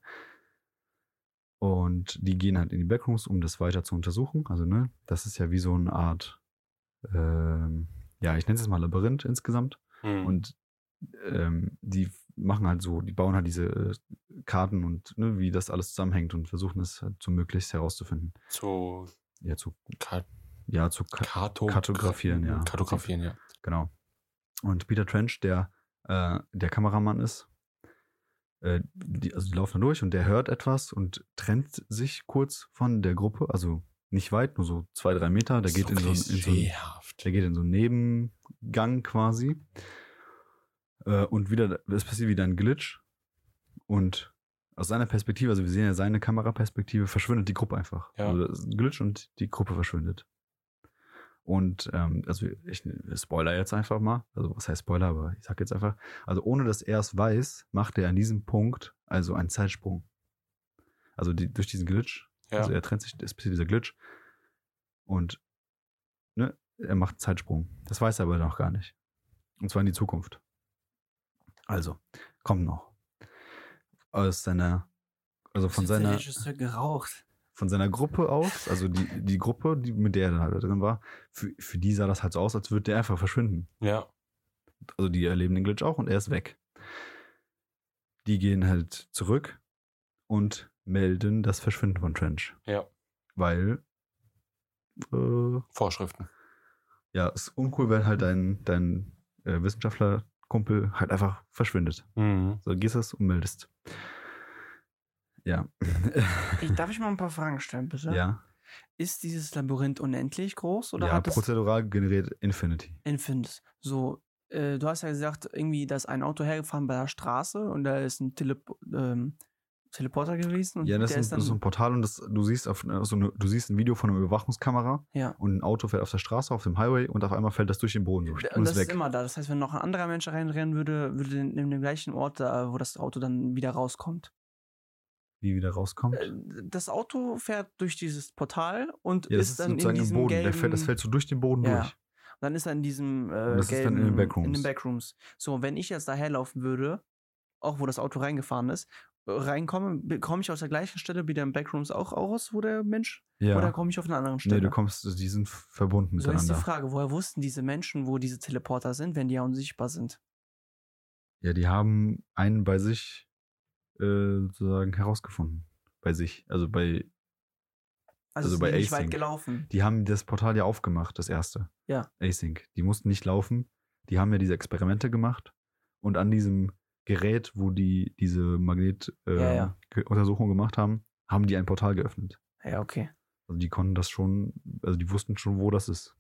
Und die gehen halt in die Backrooms, um das weiter zu untersuchen. Also, ne, das ist ja wie so eine Art, ähm, ja, ich nenne es mal Labyrinth insgesamt. Hm. Und ähm, die machen halt so, die bauen halt diese äh, Karten und ne, wie das alles zusammenhängt und versuchen es halt so möglichst herauszufinden. zu Ja, zu, Ka ja, zu ka Karto Kartografieren, ja. Kartografieren, ja. genau. Und Peter Trench, der äh, der Kameramann ist, äh, die, also die laufen da durch und der hört etwas und trennt sich kurz von der Gruppe, also nicht weit, nur so zwei, drei Meter. Der geht in so, ein- in so ein. Der geht in so einen Nebengang quasi. Äh, und wieder, es passiert wieder ein Glitch. Und aus seiner Perspektive, also wir sehen ja seine Kameraperspektive, verschwindet die Gruppe einfach. Ja. Also das ist ein Glitch und die Gruppe verschwindet. Und ähm, also ich spoiler jetzt einfach mal. Also was heißt Spoiler, aber ich sag jetzt einfach. Also ohne dass er es weiß, macht er an diesem Punkt also einen Zeitsprung. Also die, durch diesen Glitch Ja. also er trennt sich, es passiert dieser Glitch. Und ne, er macht einen Zeitsprung. Das weiß er aber noch gar nicht. Und zwar in die Zukunft. Also, kommt noch. Aus seiner, also von seiner, Regisseur geraucht. von seiner Gruppe aus, also die, die Gruppe, die, mit der er dann halt drin war, für, für die sah das halt so aus, als würde der einfach verschwinden. ja. Also die erleben den Glitch auch und er ist weg. Die gehen halt zurück und melden das Verschwinden von Trench. Ja. Weil äh, Vorschriften. ja, ist uncool, wenn halt dein, dein äh, Wissenschaftlerkumpel halt einfach verschwindet. Mhm. So gehst es und meldest. Ja. Ich, darf ich mal ein paar Fragen stellen, bitte? ja. Ist dieses Labyrinth unendlich groß oder ja, hat es prozedural generiert Infinity. Infinite? So, äh, du hast ja gesagt, irgendwie, da ist ein Auto hergefahren bei der Straße und da ist ein Telep ähm, Teleporter gewesen. Und Ja, das der ist, ein, das ist so ein Portal und das, du siehst auf so eine, du siehst ein Video von einer Überwachungskamera ja. und ein Auto fährt auf der Straße, auf dem Highway und auf einmal fällt das durch den Boden durch Und und das ist ist immer da. Das heißt, wenn noch ein anderer Mensch reinrennen würde, würde in, in dem gleichen Ort, da, wo das Auto dann wieder rauskommt. Wie wieder rauskommt. Äh, Das Auto fährt durch dieses Portal und ja, ist, ist dann in diesem Boden. gelben... Fällt, das fällt so durch den Boden Ja. durch. Dann ist er in diesem äh, Und das ist dann in den gelben- Backrooms. In den Backrooms. So, wenn ich jetzt daherlaufen würde, auch wo das Auto reingefahren ist, äh, reinkomme, komme ich aus der gleichen Stelle wie der im Backrooms auch aus, wo der Mensch, Ja. oder komme ich auf einer anderen Stelle? nee, du kommst, die sind verbunden so ist die miteinander. Frage, woher wussten diese Menschen, wo diese Teleporter sind, wenn die ja unsichtbar sind? Ja, die haben einen bei sich äh, sozusagen herausgefunden. Bei sich. Also bei, Also, Also bei nicht weit Async. gelaufen. die haben das Portal ja aufgemacht, das erste. Ja. Async. Die mussten nicht laufen. Die haben ja diese Experimente gemacht. Und an diesem Gerät, wo die diese Magnet-Untersuchung Ja, ja. Ge- Untersuchung gemacht haben, haben die ein Portal geöffnet. Ja, okay. Also die konnten das schon, also die wussten schon, wo das ist.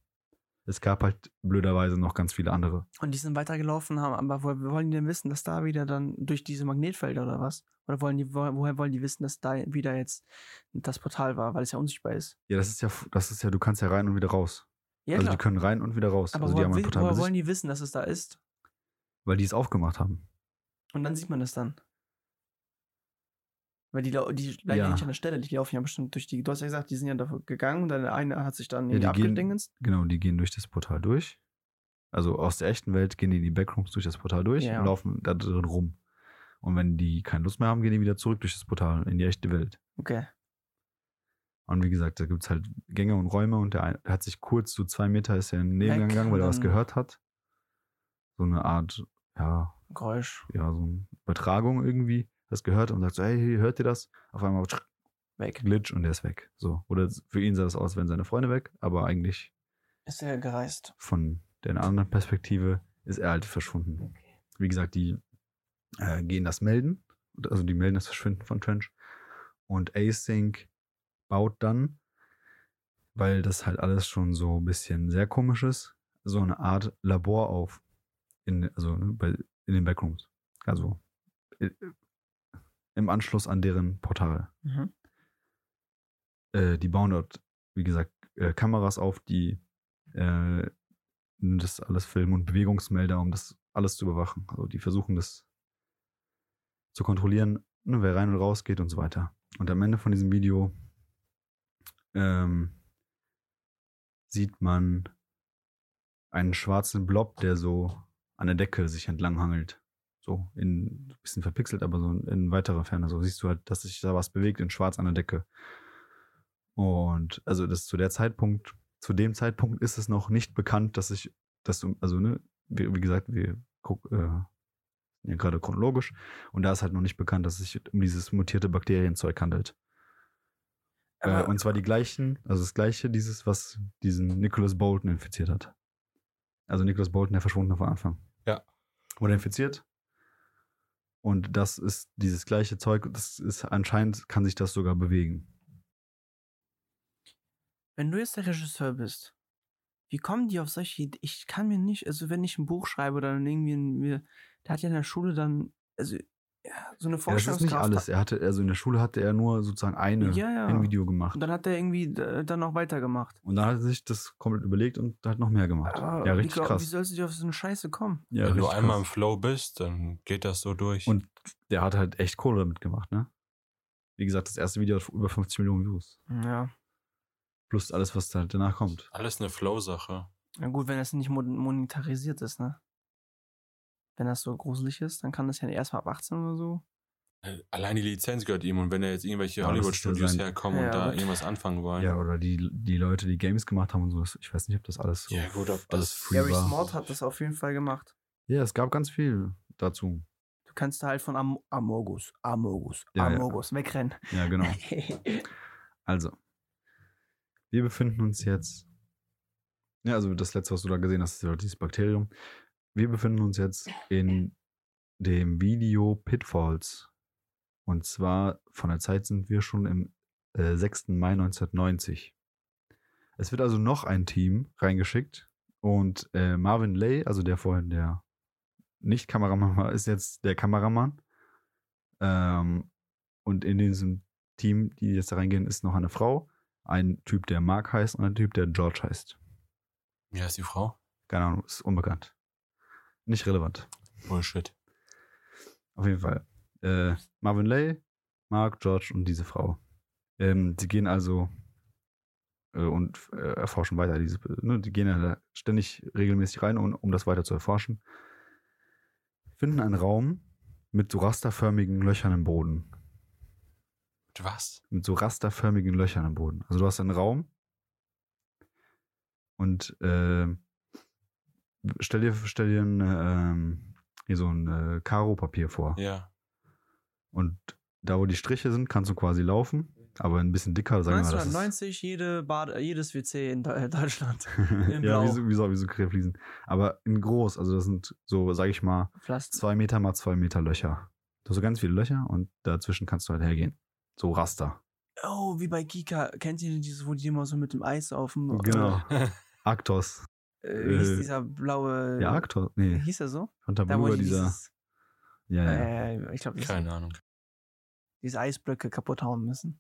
Es gab halt blöderweise noch ganz viele andere. Und die sind weitergelaufen, haben, aber woher wollen die denn wissen, dass da wieder dann durch diese Magnetfelder oder was? Oder wollen die, woher woher wollen die wissen, dass da wieder jetzt das Portal war, weil es ja unsichtbar ist? Ja, das ist ja, das ist ja, du kannst ja rein und wieder raus. Ja, also klar. die können rein und wieder raus. aber also die woher, haben ein Portal woher wollen die wissen, dass es da ist? weil die es aufgemacht haben. Und dann sieht man das dann. Weil die, die bleiben ja. Nicht an der Stelle, die laufen ja bestimmt durch die. Du hast ja gesagt, die sind ja da gegangen und dann der eine hat sich dann Ja, abgedingenst. Genau, die gehen durch das Portal durch. Also aus der echten Welt gehen die in die Backrooms durch das Portal durch Ja. und laufen da drin rum. Und wenn die keine Lust mehr haben, gehen die wieder zurück durch das Portal in die echte Welt. Okay. Und wie gesagt, da gibt es halt Gänge und Räume und der ein- hat sich kurz, so zwei Meter ist er in den Nebengang gegangen, weil er was gehört hat. So eine Art, ja, Geräusch. ja, so eine Übertragung irgendwie, das gehört und sagt so, hey, hört ihr das? Auf einmal Weg. Glitch und der ist weg. So. Oder für ihn sah das aus, wenn seine Freunde weg, aber eigentlich Ist er gereist. von der anderen Perspektive ist er halt verschwunden. Wie gesagt, die äh, gehen das melden, also die melden das Verschwinden von Trench und Async baut dann, weil das halt alles schon so ein bisschen sehr komisch ist, so eine Art Labor auf, in, also ne, bei, in den Backrooms. Also im Anschluss an deren Portal Mhm. äh, die bauen dort, wie gesagt, äh, Kameras auf, die äh, das alles filmen und Bewegungsmelder, um das alles zu überwachen. Also die versuchen das zu kontrollieren, ne, wer rein und raus geht und so weiter. Und am Ende von diesem Video ähm, sieht man einen schwarzen Blob, der so an der Decke sich entlanghangelt. So in ein bisschen verpixelt, aber so in weiterer Ferne. So siehst du halt, dass sich da was bewegt in schwarz an der Decke. Und also das zu der Zeitpunkt, zu dem Zeitpunkt ist es noch nicht bekannt, dass ich, dass du, also ne, wie, wie gesagt, wir gucken äh, ja, gerade chronologisch und da ist halt noch nicht bekannt, dass es sich um dieses mutierte Bakterienzeug handelt. Äh, und zwar die gleichen, also das gleiche, dieses, was diesen Nicholas Bolton infiziert hat. Also Nicholas Bolton, der verschwundene von Anfang. Ja. Wurde infiziert. Und das ist dieses gleiche Zeug, das ist anscheinend kann sich das sogar bewegen. Wenn du jetzt der Regisseur bist, wie kommen die auf solche Ideen? Ich kann mir nicht, also wenn ich ein Buch schreibe oder irgendwie, mir, der hat ja in der Schule dann, also ja, so eine Ja, das ist Vorstellungskraft. nicht alles. Er hatte, also in der Schule hatte er nur sozusagen eine, Ja, ja. ein Video gemacht. Und dann hat er irgendwie äh, dann noch weitergemacht. Und dann hat er sich das komplett überlegt und hat noch mehr gemacht. Aber ja, wie, richtig glaub- krass. Wie sollst du auf so eine Scheiße kommen? ja, Wenn du einmal im. Flow bist, dann geht das so durch. Und der hat halt echt Kohle damit gemacht, ne? Wie gesagt, das erste Video hat über 50 Millionen Views. Ja. Plus alles, was halt danach kommt. alles eine Flow-Sache. Na gut, wenn das nicht mon- monetarisiert ist, ne? Wenn das so gruselig ist, dann kann das ja erst mal ab 18 oder so. Äh, Allein die Lizenz gehört ihm und wenn da jetzt irgendwelche Ja, ja Hollywood-Studios herkommen Ja, und da gut. irgendwas anfangen wollen. Ja, oder die, die Leute, die Games gemacht haben und so. Ich weiß nicht, ob das alles so Ja, gut, ob alles das- free Gary war. Smart hat das auf jeden Fall gemacht. Ja, es gab ganz viel dazu. Du kannst da halt von Am Amogus, Amogus, Ja, ja. Amogus wegrennen. Ja, genau. Also, wir befinden uns jetzt. Ja, also das letzte, was du da gesehen hast, ist ja dieses Bakterium. Wir befinden uns jetzt in dem Video Pitfalls. Und zwar von der Zeit sind wir schon im äh, 6. Mai 1990. Es wird also noch ein Team reingeschickt und äh, Marvin Lay, also der vorhin der Nicht-Kameramann war, ist jetzt der Kameramann. Ähm, und in diesem Team, die jetzt da reingehen, ist noch eine Frau, ein Typ, der Mark heißt und ein Typ, der George heißt. Wie heißt die Frau? Keine Ahnung, ist unbekannt. Nicht relevant. Bullshit. Auf jeden Fall. Äh, Marvin Lay, Mark, George und diese Frau. Ähm, die gehen also äh, und äh, erforschen weiter diese, ne, die gehen ja da ständig regelmäßig rein, um, um das weiter zu erforschen. Finden einen Raum mit so rasterförmigen Löchern im Boden. Mit was? mit so rasterförmigen Löchern im Boden. Also du hast einen Raum und äh, stell dir, stell dir ein, ähm, hier so ein äh, Karo-Papier vor. Ja. Und da, wo die Striche sind, kannst du quasi laufen, aber ein bisschen dicker, sagen wir mal. Das ist, 1990 jede Bad, jedes WC in Deu- Deutschland. in ja, Blau. wie so, wie so, wie so Querfliesen. Aber in groß, also das sind so, sag ich mal, Plastik. zwei Meter mal zwei Meter Löcher. Du hast so ganz viele Löcher und dazwischen kannst du halt hergehen. So Raster. Oh, wie bei Kika. Kennt ihr dieses, wo die immer so mit dem Eis auf dem. Genau. Aktos. Äh, wie hieß Äh, dieser blaue. Ja, Aktos. Nee, Hieß er so? Da, wo Blue, die dieser. dieses, Ja, ja. äh, ich glaube, Keine Ahnung. diese Eisblöcke kaputt hauen müssen.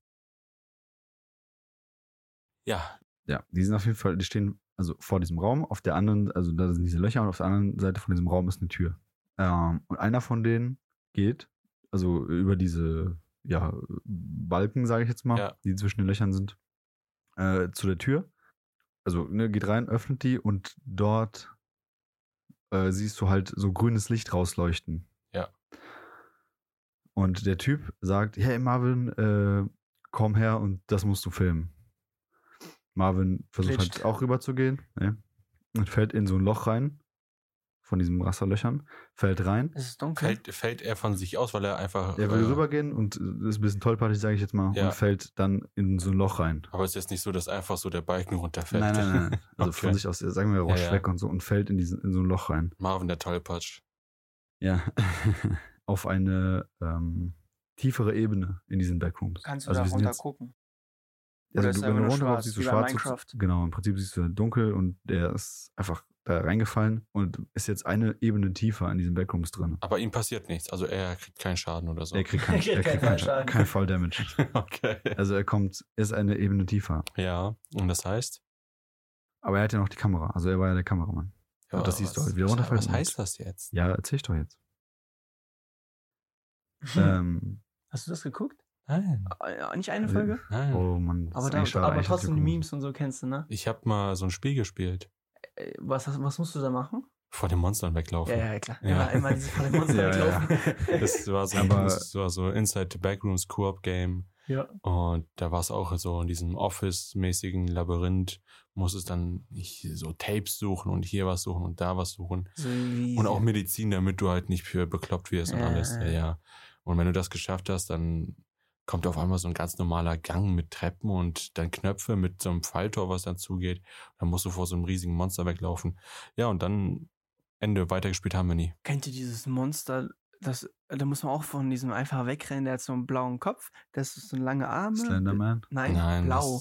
Ja. Ja, die sind auf jeden Fall, die stehen also vor diesem Raum, auf der anderen, also da sind diese Löcher und auf der anderen Seite von diesem Raum ist eine Tür. Ähm, und einer von denen geht, also über diese, ja, Balken, sage ich jetzt mal, Ja. die zwischen den Löchern sind, äh, zu der Tür. Also, ne, geht rein, öffnet die und dort äh, siehst du halt so grünes Licht rausleuchten. Ja. Und der Typ sagt, hey Marvin, äh, komm her und das musst du filmen. Marvin versucht Glitscht. halt auch rüberzugehen ne? und fällt in so ein Loch rein von diesen Wasserlöchern, fällt rein. Es ist dunkel. Fällt, fällt er von sich aus, weil er einfach. Er will äh, rübergehen und ist ein bisschen tollpatschig, sage ich jetzt mal, Ja. und fällt dann in so ein Loch rein. Aber es ist jetzt nicht so, dass einfach so der Balken runterfällt. Nein, nein, nein. Also Okay. von sich aus, sagen wir, rutscht ja. weg und so und fällt in, diesen, in so ein Loch rein. Marvin der Tollpatsch. Ja. Auf eine ähm, tiefere Ebene in diesen Backrooms. Kannst du also da runter jetzt, gucken? also Oder du, wenn du runter schwarz, siehst du schwarz. Minecraft? Genau, im Prinzip siehst du dunkel und der ist einfach da reingefallen und ist jetzt eine Ebene tiefer in diesen Backrooms drin. Aber ihm passiert nichts. Also er kriegt keinen Schaden oder so. Er kriegt keinen Er kriegt er kriegt keinen keinen Schaden. kein Fall Damage. okay. Also er kommt, ist eine Ebene tiefer. Ja, und das heißt? Aber er hat ja noch die Kamera. Also er war ja der Kameramann. Ja, Und das siehst du halt, wie er was- runterfällt Was heißt das jetzt? Ja, erzähl ich doch jetzt. Hm. ähm, Hast du das geguckt? Nein. Äh, Nicht eine Also- Folge? Nein. oh Mann. das Aber, ist da, aber trotzdem die Memes und so kennst du, ne? Ich habe mal so ein Spiel gespielt. Was, hast- was musst du da machen? Vor den Monstern weglaufen. Ja, ja, klar. Ja. Immer, immer diese von den Monster Ja, ja. weglaufen. Das war so, Aber- das war so Inside the Backrooms Co-op Game. ja. Und da war es auch so in diesem Office-mäßigen Labyrinth, muss es dann nicht so Tapes suchen und hier was suchen und da was suchen. So Und auch Medizin, damit du halt nicht für bekloppt wirst und Ja, alles. ja. Ja, ja. Und wenn du das geschafft hast, dann kommt auf einmal so ein ganz normaler Gang mit Treppen und dann Knöpfe mit so einem Falltor, was dann zugeht. Dann musst du vor so einem riesigen Monster weglaufen. Ja, und dann Ende weitergespielt haben wir nie. Kennt ihr dieses Monster? Das, da muss man auch von diesem einfach wegrennen. Der hat so einen blauen Kopf. Das ist so lange Arme. Slenderman. Nein, Nein, blau.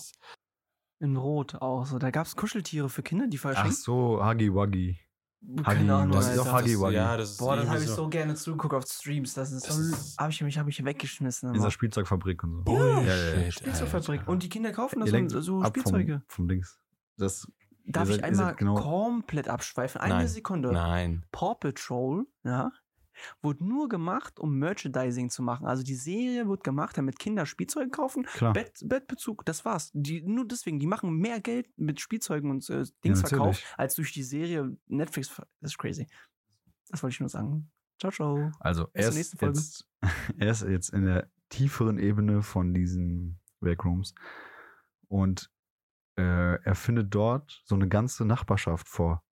In Rot auch. So, da gab es Kuscheltiere für Kinder, die Ach verschenkt. so, Huggy Wuggy. Keine Huggy, Ahnung, das Alter. ist auch Huggy Wuggy. Ja, das ist Boah, das habe ich so gerne zugeguckt auf Streams. Das ist so. Habe ich mich, hab ich weggeschmissen. In dieser Spielzeugfabrik und so. Bullshit, Ja, ja, ja. Spielzeugfabrik. Alter. Und die Kinder kaufen das lenkt so, Spielzeuge. Vom, vom Dings. Das, Darf ich einmal genau- komplett abschweifen? Eine Nein. Sekunde. Nein. Paw Patrol, ja, wurde nur gemacht, um Merchandising zu machen. Also die Serie wird gemacht, damit Kinder Spielzeuge kaufen. klar. Bett, Bettbezug, das war's. Die, nur deswegen, die machen mehr Geld mit Spielzeugen und äh, Dingsverkauf natürlich. als durch die Serie Netflix. Das ist crazy. Das wollte ich nur sagen. Ciao, ciao. Also Bis er zur ist, nächsten Folge. jetzt, er ist jetzt in der tieferen Ebene von diesen Backrooms und äh, er findet dort so eine ganze Nachbarschaft vor.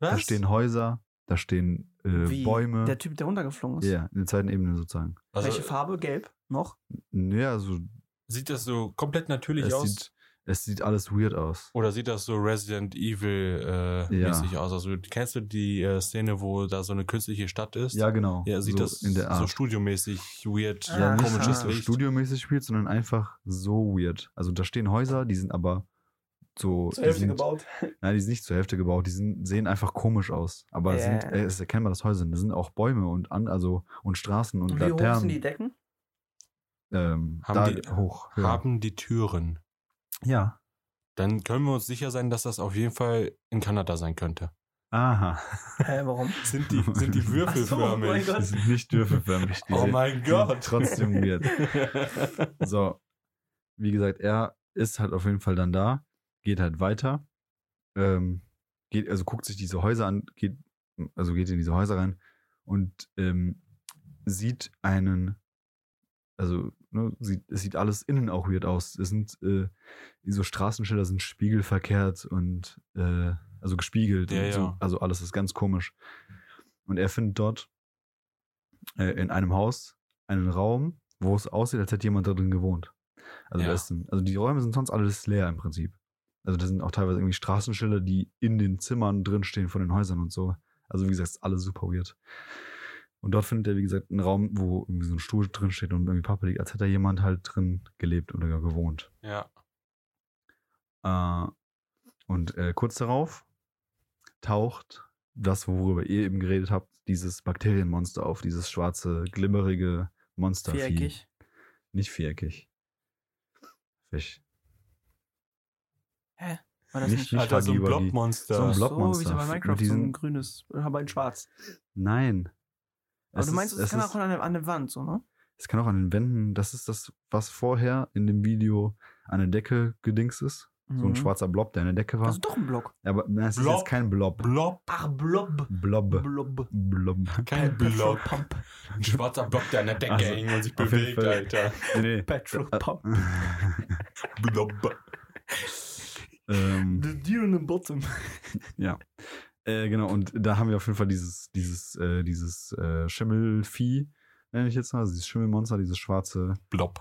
Da stehen Häuser, da stehen äh, Wie Bäume. Der Typ, der runtergeflogen ist. Ja, in der zweiten Ebene sozusagen. Also, Welche Farbe? Gelb? Noch? Ja, also Sieht das so komplett natürlich es aus? sieht, es sieht alles weird aus. Oder sieht das so Resident Evil äh, Ja. mäßig aus? Also kennst du die äh, Szene, wo da so eine künstliche Stadt ist? Ja, genau. Ja, sieht so das in der so Art. studiomäßig weird, ja, nicht, komisches nicht so Licht. studiomäßig spielt, sondern einfach so weird. Also da stehen Häuser, die sind aber so. die sind, gebaut. Nein, die sind nicht zur Hälfte gebaut. Die sind, sehen einfach komisch aus. Aber es sind, Ja. äh, es ist erkennbar, dass Häuser sind. Da sind auch Bäume und an, also und Straßen und Und wie hoch Laternen. sind die Decken? ähm, Haben da die- hoch. höher. Haben die Türen. Ja. Dann können wir uns sicher sein, dass das auf jeden Fall in Kanada sein könnte. Aha. Hä, warum? Sind die, sind die Ach so, würfelförmig? oh mein Gott. Die sind nicht würfelförmig. Die Oh mein Gott. Trotzdem weird. So. Wie gesagt, er ist halt auf jeden Fall dann da, geht halt weiter, ähm, geht, also guckt sich diese Häuser an, geht, also geht in diese Häuser rein und ähm, sieht einen, also ne, sieht, es sieht alles innen auch weird aus. Es sind äh, so Straßenschilder sind spiegelverkehrt und äh, also gespiegelt Ja, und so, ja. also alles ist ganz komisch. Und er findet dort äh, in einem Haus einen Raum, wo es aussieht, als hätte jemand da drin gewohnt. Also, Ja. ein, also die Räume sind sonst alles leer im Prinzip. Also da sind auch teilweise irgendwie Straßenschilder, die in den Zimmern drinstehen von den Häusern und so. Also wie gesagt, ist alles super weird. Und dort findet er, wie gesagt, einen Raum, wo irgendwie so ein Stuhl drin steht und irgendwie Pappe liegt, als hätte da jemand halt drin gelebt oder gar gewohnt. ja. Äh, und äh, kurz darauf taucht das, worüber ihr eben geredet habt, dieses Bakterienmonster auf, dieses schwarze, glimmerige Monster. Viereckig. Nicht viereckig. Fisch. War das Nicht nicht? Alter, so ein. Blockmonster. So ein Ach so, wie so bei mit Minecraft, so diesen- ein grünes, aber in schwarz. Nein. Aber Es du meinst, ist- es kann ist- auch an der, an der Wand, so, ne? Es kann auch an den Wänden, das ist das, was vorher in dem Video an der Decke gedings ist. So ein Mhm. schwarzer Blob, der in der Decke war. Also doch ein Block. aber nein, es ist Blob? jetzt kein Blob. Blob, Ach, Blob. Blob. Blob. Blob. kein Petrol Blob. Pump. Ein schwarzer Blob, der an der Decke Also, hängt und sich bewegt. Alter. Nee. Petrol Äh, Pump. Blob. Ähm, The deer in the bottom. ja. Äh, genau, und da haben wir auf jeden Fall dieses, dieses, äh, dieses äh, Schimmelvieh, nenne ich jetzt mal, also dieses Schimmelmonster, dieses schwarze. Blob.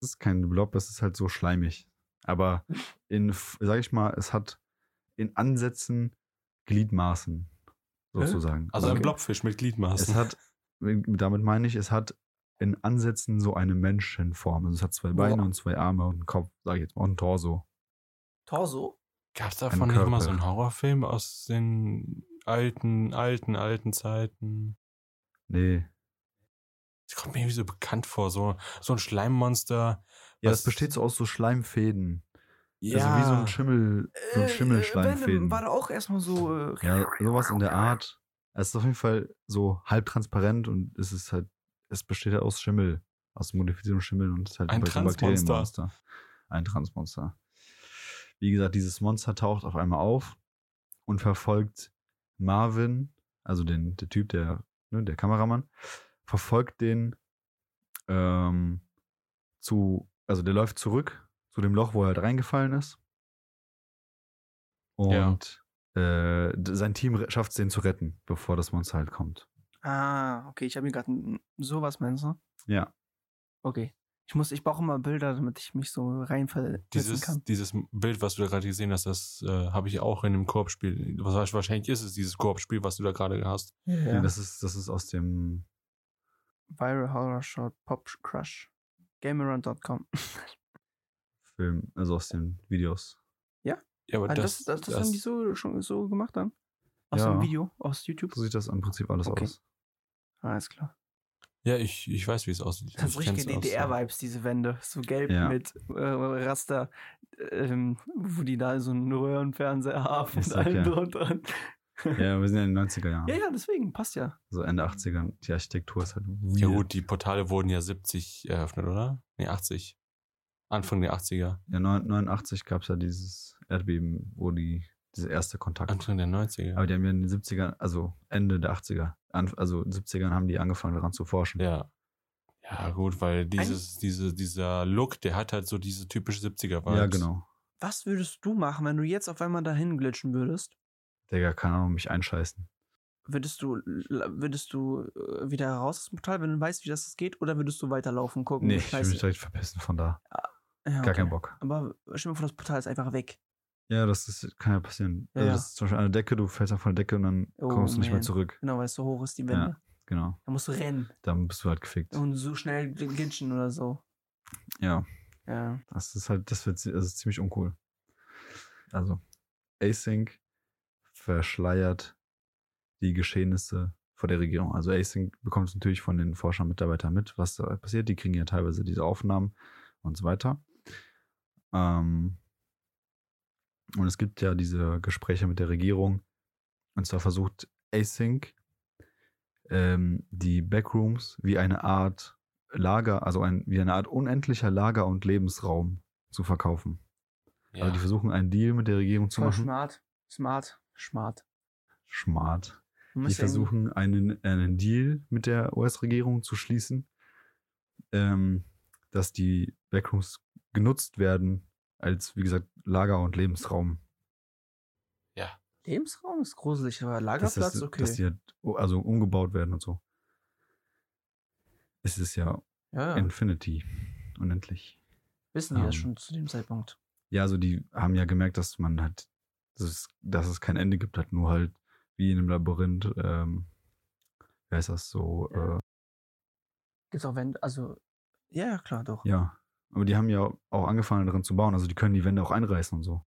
Das ist kein Blob, es ist halt so schleimig. Aber in, sag ich mal, es hat in Ansätzen Gliedmaßen, sozusagen. Also ein Okay. Blobfisch mit Gliedmaßen. Es hat, damit meine ich, es hat in Ansätzen so eine Menschenform. Also es hat zwei Beine Boah. und zwei Arme und einen Kopf, sage ich jetzt mal, und einen Torso. Torso? Gab es davon nicht mal so einen Horrorfilm aus den alten, alten, alten Zeiten? Nee. Das kommt mir irgendwie so bekannt vor. So, so ein Schleimmonster. Ja, das besteht so aus so Schleimfäden. Ja. Also wie so ein Schimmel, so ein Schimmelschleimfäden. Venom war da auch erstmal so. Äh, Ja, sowas in der Art. Es ist auf jeden Fall so halbtransparent und es ist halt, es besteht halt aus Schimmel, aus modifiziertem Schimmel und es ist halt Ein ein Transmonster. Bakterienmonster. Ein Transmonster. Wie gesagt, dieses Monster taucht auf einmal auf und verfolgt Marvin, also den der Typ, der, ne, der Kameramann, verfolgt den ähm, zu, also der läuft zurück zu dem Loch, wo er halt reingefallen ist. Ja. Und äh, d- sein Team schafft es, den zu retten, bevor das Monster halt kommt. ah, okay, ich habe mir gerade sowas meinst du? Ja. Okay. Ich muss, ich brauche immer Bilder, damit ich mich so reinversetzen Dieses, kann. dieses Bild, was du da gerade gesehen hast, das äh, habe ich auch in einem Koop-Spiel. Was wahrscheinlich ist es dieses Koop-Spiel, was du da gerade hast. Ja. das, ist, das ist aus dem. Viral Horror Shot Pop Crush. Gamearound.com. Film, also aus den Videos. Ja, aber Ah, das, das, das, das, haben die so schon so gemacht dann? Aus Ja. dem Video, aus YouTube? So sieht das im Prinzip alles Okay. aus. Alles klar. Ja, ich, ich weiß, wie es aussieht. Das kenn's richtige DDR-Vibes, diese Wände. So gelb Ja. mit äh, Raster, ähm, wo die da so einen Röhrenfernseher haben und allem ja. drunter. Ja, wir sind ja in den 90er Jahren. Ja, ja, deswegen, passt ja. So Ende 80er. Die Architektur ist halt Ja weird. gut, die Portale wurden ja 70 eröffnet, oder? Nee, 80. Anfang der 80er. Ja, 89 gab es ja dieses Erdbeben, wo die, dieser erste Kontakt. Anfang der 90er. Aber die haben ja in den 70ern, also Ende der 80er, an, also in den 70ern haben die angefangen daran zu forschen. Ja. Ja, gut, weil dieses, diese, dieser Look, der hat halt so diese typische 70er Vibes. Ja, genau. Was würdest du machen, wenn du jetzt auf einmal dahin glitschen würdest? Digga, keine Ahnung, mich einscheißen. Würdest du, würdest du äh, wieder raus aus dem Portal, wenn du weißt, wie das geht? Oder würdest du weiterlaufen, gucken? Nee, ich Scheiße. mich direkt verpissen von da. Ja, Gar okay. keinen Bock. Aber stell dir mal vor, das Portal ist einfach weg. Ja, das ist, kann ja passieren. Ja, also ja. das ist zum Beispiel an der Decke, du fällst einfach von der Decke und dann Oh, kommst du nicht mehr zurück. Genau, weil es so hoch ist, die Wände. Genau. Da musst du rennen Dann bist du halt gefickt. und so schnell glitschen oder so. Ja, Ja. das ist halt, das wird ist ziemlich uncool. Also, Async verschleiert die Geschehnisse vor der Regierung. Also Async bekommt es natürlich von den Forschern Mitarbeitern mit, was da passiert. Die kriegen ja teilweise diese Aufnahmen und so weiter. Ähm, und es gibt ja diese Gespräche mit der Regierung. Und zwar versucht Async ähm, die Backrooms wie eine Art Lager, also ein, wie eine Art unendlicher Lager- und Lebensraum zu verkaufen. Ja. Also die versuchen einen Deal mit der Regierung zu Voll machen. smart. Smart. Smart. Smart. Die versuchen einen, einen Deal mit der US-Regierung zu schließen, ähm, dass die Backrooms genutzt werden als, wie gesagt, Lager- und Lebensraum. ja. Lebensraum ist gruselig, aber Dass, Lagerplatz, das, okay. dass die halt, also umgebaut werden und so. Es ist ja ja, ja. Infinity. Unendlich. wissen die das ähm, schon zu dem Zeitpunkt. Ja, also die haben ja gemerkt, dass man halt, dass es, dass es kein Ende gibt, halt nur halt wie in einem Labyrinth, ähm, wie heißt das so, äh, Gibt's auch Wände, also, ja, ja, klar, doch. ja. Aber die haben ja auch angefangen daran zu bauen, also die können die Wände auch einreißen und so.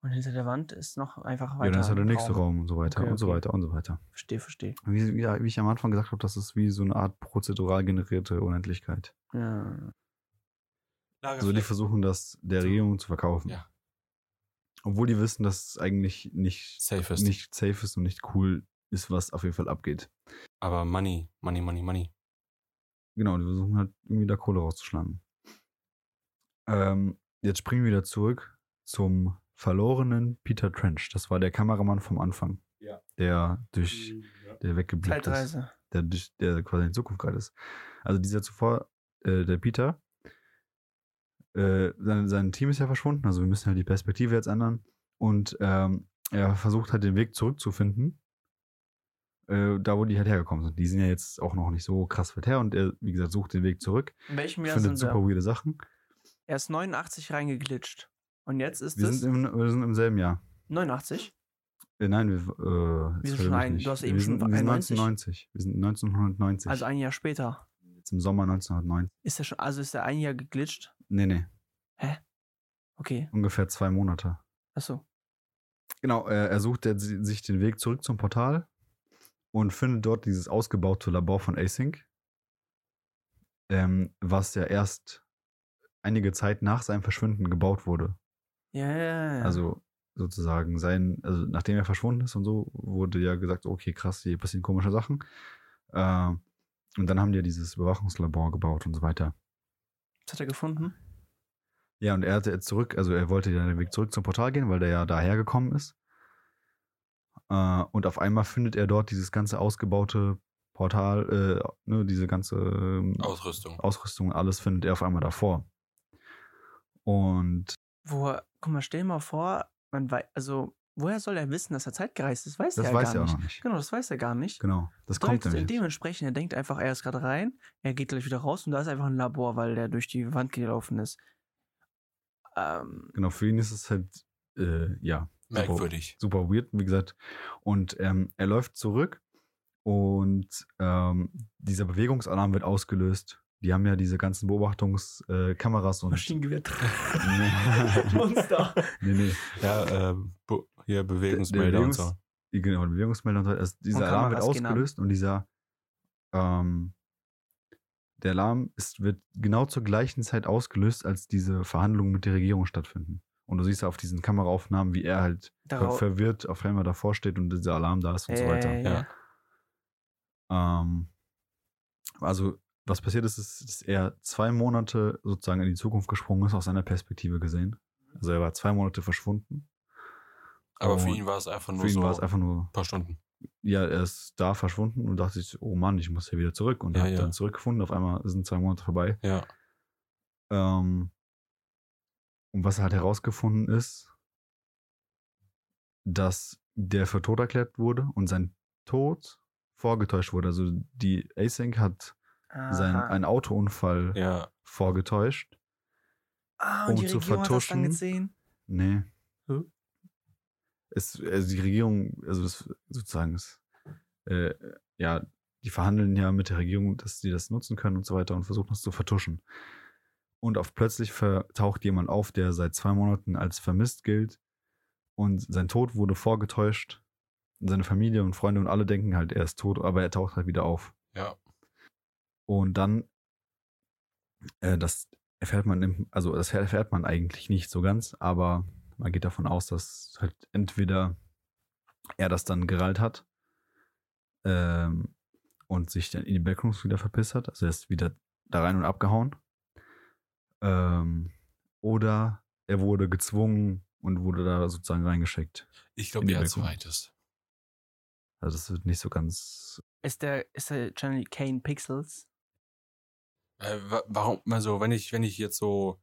Und hinter der Wand ist noch einfach weiter. ja, dann ist ja der nächste Raum, und so weiter Okay, und so okay. weiter und so weiter. Verstehe, verstehe. Wie, wie, wie ich am Anfang gesagt habe, das ist wie so eine Art prozedural generierte Unendlichkeit. Ja. Also die versuchen das der Regierung zu verkaufen. Ja. Obwohl die wissen, dass es eigentlich nicht, Safe ist. nicht safe ist und nicht cool ist, was auf jeden Fall abgeht. Aber Money, Money, Money, Money. Genau, die versuchen halt irgendwie da Kohle rauszuschlagen. Ähm, jetzt springen wir wieder zurück zum verlorenen Peter Trench. Das war der Kameramann vom Anfang. Ja. Der durch, der weggeblickt ist. Der, durch, der quasi in die Zukunft gerade ist. Also dieser zuvor, äh, der Peter, äh, sein, sein Team ist ja verschwunden. Also wir müssen halt die Perspektive jetzt ändern. Und ähm, er versucht halt den Weg zurückzufinden. Äh, da, wo die halt hergekommen sind. Die sind ja jetzt auch noch nicht so krass weit her und er, wie gesagt, sucht den Weg zurück. In welchem Jahr Findet sind super weirde Sachen. Er ist 89 reingeglitscht. Und jetzt ist Wir es sind, im, wir sind im selben Jahr. 89? Äh, nein, wir, äh, Wir sind schon ein- du hast eben wir schon sind, wir sind 91. 1990. Wir sind 1990. Also ein Jahr später. jetzt im Sommer 1990. Ist er schon, also ist er ein Jahr geglitscht? Nee, nee. Okay. Ungefähr zwei Monate. Achso. Genau, äh, er sucht jetzt sich den Weg zurück zum Portal und findet dort dieses ausgebaute Labor von Async, ähm, was ja erst einige Zeit nach seinem Verschwinden gebaut wurde. Ja, ja, ja. Also sozusagen sein, also nachdem er verschwunden ist und so, wurde ja gesagt, okay, krass, hier passieren komische Sachen. Äh, und dann haben die ja dieses Überwachungslabor gebaut und so weiter. Was hat er gefunden? Ja, und er hatte jetzt zurück, also er wollte ja den Weg zurück zum Portal gehen, weil der ja daher gekommen ist. Äh, und auf einmal findet er dort dieses ganze ausgebaute Portal, äh, ne, diese ganze ähm, Ausrüstung. Ausrüstung, alles findet er auf einmal davor. Und Wo, er- guck mal, stell dir mal vor, man weiß, also, woher soll er wissen, dass er zeitgereist ist? Weiß das er ja weiß gar er auch nicht. noch nicht. Genau, das weiß er gar nicht. Genau, das kommt Bedeutet nämlich. dementsprechend, er denkt einfach, er ist gerade rein, er geht gleich wieder raus und da ist einfach ein Labor, weil der durch die Wand gelaufen ist. Ähm, Genau, für ihn ist es halt, äh, ja, super, Merkwürdig. super weird, wie gesagt. Und ähm, er läuft zurück und ähm, dieser Bewegungsalarm wird ausgelöst. Die haben ja diese ganzen Beobachtungskameras äh, und. Maschinengewehr. Nee. Monster. nee, nee. Ja, äh, bu- hier Bewegungsmelder und so. Bewegungs- Die- Genau, die Bewegungsmelder und so. Also dieser Und Alarm wird Kameras ausgelöst und dieser ähm, der Alarm ist, wird genau zur gleichen Zeit ausgelöst, als diese Verhandlungen mit der Regierung stattfinden. Und du siehst auf diesen Kameraaufnahmen, wie er halt ver Darauf, verwirrt auf einmal davor steht und dieser Alarm da ist und so weiter. äh, Ja. Ähm, also, was passiert ist, ist, dass er zwei Monate sozusagen in die Zukunft gesprungen ist, aus seiner Perspektive gesehen. Also er war zwei Monate verschwunden. Aber für Und ihn war es einfach nur Für ihn so war es einfach nur ein paar Stunden. ja, er ist da verschwunden und dachte sich, oh Mann, ich muss hier wieder zurück. Und Ja, hat ja. dann zurückgefunden. Auf einmal sind zwei Monate vorbei. Ja. Ähm, und was er halt herausgefunden ist, dass der für tot erklärt wurde und sein Tod vorgetäuscht wurde. Also die Async hat sein, aha. einen Autounfall Ja. vorgetäuscht. ah, und um die zu Regierung hat das dann vertuschen. gesehen? Nee. Hä? Es, also die Regierung, also das sozusagen ist, äh, ja, die verhandeln ja mit der Regierung, dass sie das nutzen können und so weiter und versuchen das zu vertuschen. Und auf plötzlich taucht jemand auf, der seit zwei Monaten als vermisst gilt und sein Tod wurde vorgetäuscht. Und seine Familie und Freunde und alle denken halt, er ist tot, aber er taucht halt wieder auf. Ja. Und dann, äh, das erfährt man, im, also das erfährt man eigentlich nicht so ganz, aber man geht davon aus, dass halt entweder er das dann gerallt hat ähm, und sich dann in die Backrooms wieder verpisst hat, also er ist wieder da rein und abgehauen. Ähm, oder er wurde gezwungen und wurde da sozusagen reingeschickt. Ich glaube Wirkung. zweites. Also das wird nicht so ganz. Ist der, ist der Channel Kane Pixels? Äh, wa- warum, also wenn ich, wenn ich jetzt so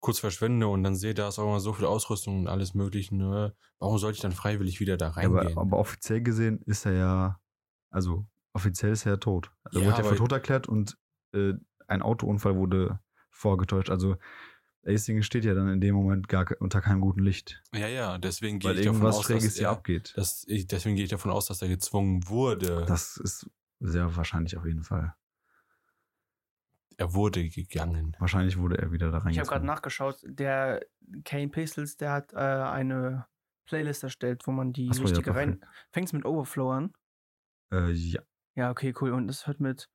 kurz verschwinde und dann sehe, da ist auch immer so viel Ausrüstung und alles mögliche, ne, warum sollte ich dann freiwillig wieder da Ja, aber, reingehen? aber offiziell gesehen ist er ja, also offiziell ist er ja tot. Also Ja, er wurde ja aber- für tot erklärt und äh, ein Autounfall wurde vorgetäuscht. Also Acing steht ja dann in dem Moment gar unter keinem guten Licht, ja, ja, deswegen gehe ich davon aus, dass hier er, abgeht. dass ich, deswegen gehe ich davon aus, dass er gezwungen wurde. Das ist sehr wahrscheinlich auf jeden Fall. Er wurde gegangen. Wahrscheinlich wurde er wieder da Ich habe gerade nachgeschaut, der Kane Pixels, der hat äh, eine Playlist erstellt, wo man die so, ja, richtige doch, rein. Fängt's mit Overflow an? Äh, ja, Ja, okay, cool. Und es hört mit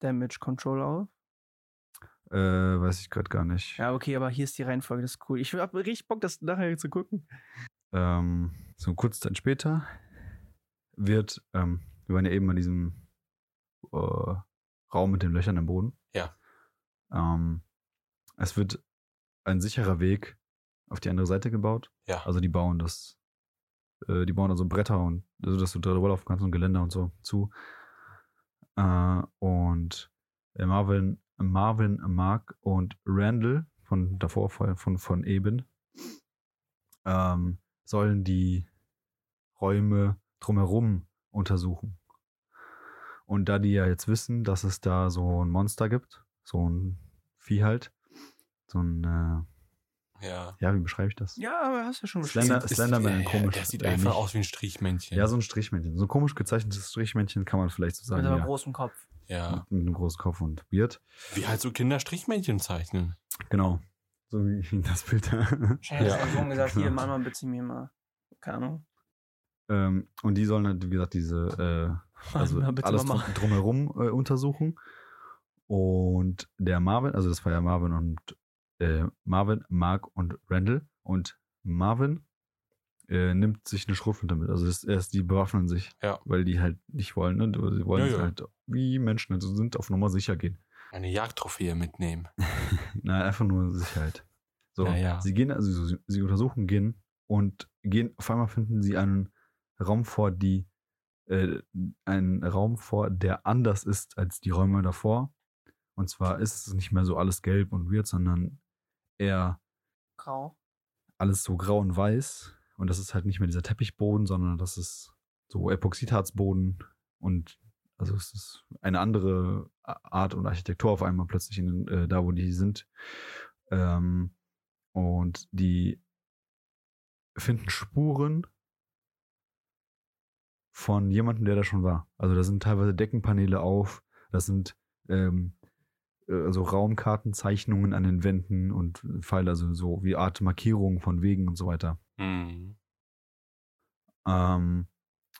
Damage Control auf. äh, weiß ich gerade gar nicht. Ja, okay, aber hier ist die Reihenfolge, das ist cool. Ich habe richtig Bock, das nachher zu gucken. Ähm, so kurze Zeit später wird, ähm, wir waren ja eben an diesem äh, Raum mit den Löchern im Boden. Ja. Ähm, es wird ein sicherer Weg auf die andere Seite gebaut. Ja. Also die bauen das, äh, die bauen also Bretter und also dass du drüber laufen kannst und Geländer und so zu. Äh, und Marvin, Marvin, Mark und Randall von davor, von, von, von eben, ähm, sollen die Räume drumherum untersuchen. Und da die ja jetzt wissen, dass es da so ein Monster gibt, so ein Vieh halt, so ein, äh, Ja. ja, wie beschreibe ich das? Ja, aber hast du schon Slender- beschrieben. Slenderman, ja, komisch, Der sieht äh, einfach nicht. aus wie ein Strichmännchen. Ja, so ein Strichmännchen. So ein komisch gezeichnetes Strichmännchen kann man vielleicht so Mit sagen. einem Ja. großen Kopf. ja. Mit einem großen Kopf und weird. Wie halt so Kinder Strichmännchen zeichnen. Genau. So wie das Bild da. Ich hätte Ja. ja. Sohn gesagt, hier, Genau. Mama, bitte mir mal. Keine Ahnung. ähm, und die sollen halt, wie gesagt, diese, äh, also alles drum, drumherum äh, untersuchen. Und der Marvin, also das war ja Marvin und äh, Marvin, Mark und Randall. Und Marvin äh, nimmt sich eine Schrotflinte mit. Also das, erst die bewaffnen sich, Ja. weil die halt nicht wollen. Ne? Sie wollen Ja, ja. halt wie Menschen also sind auf Nummer sicher gehen. Eine Jagdtrophäe mitnehmen. Nein, einfach nur Sicherheit. So, sie gehen, also sie, sie untersuchen gehen und gehen, auf einmal finden sie einen Raum vor, die, äh, einen Raum vor, der anders ist als die Räume davor. Und zwar ist es nicht mehr so alles gelb und weird, sondern eher Grau. alles so grau und weiß. Und das ist halt nicht mehr dieser Teppichboden, sondern das ist so Epoxidharzboden und also es ist eine andere Art und Architektur auf einmal plötzlich in, äh, da, wo die sind. Ähm, und die finden Spuren von jemandem, der da schon war. Also da sind teilweise Deckenpaneele auf, das sind ähm, äh, also Raumkartenzeichnungen an den Wänden und Pfeile, also so wie Art Markierungen von Wegen und so weiter. Hm. Ähm,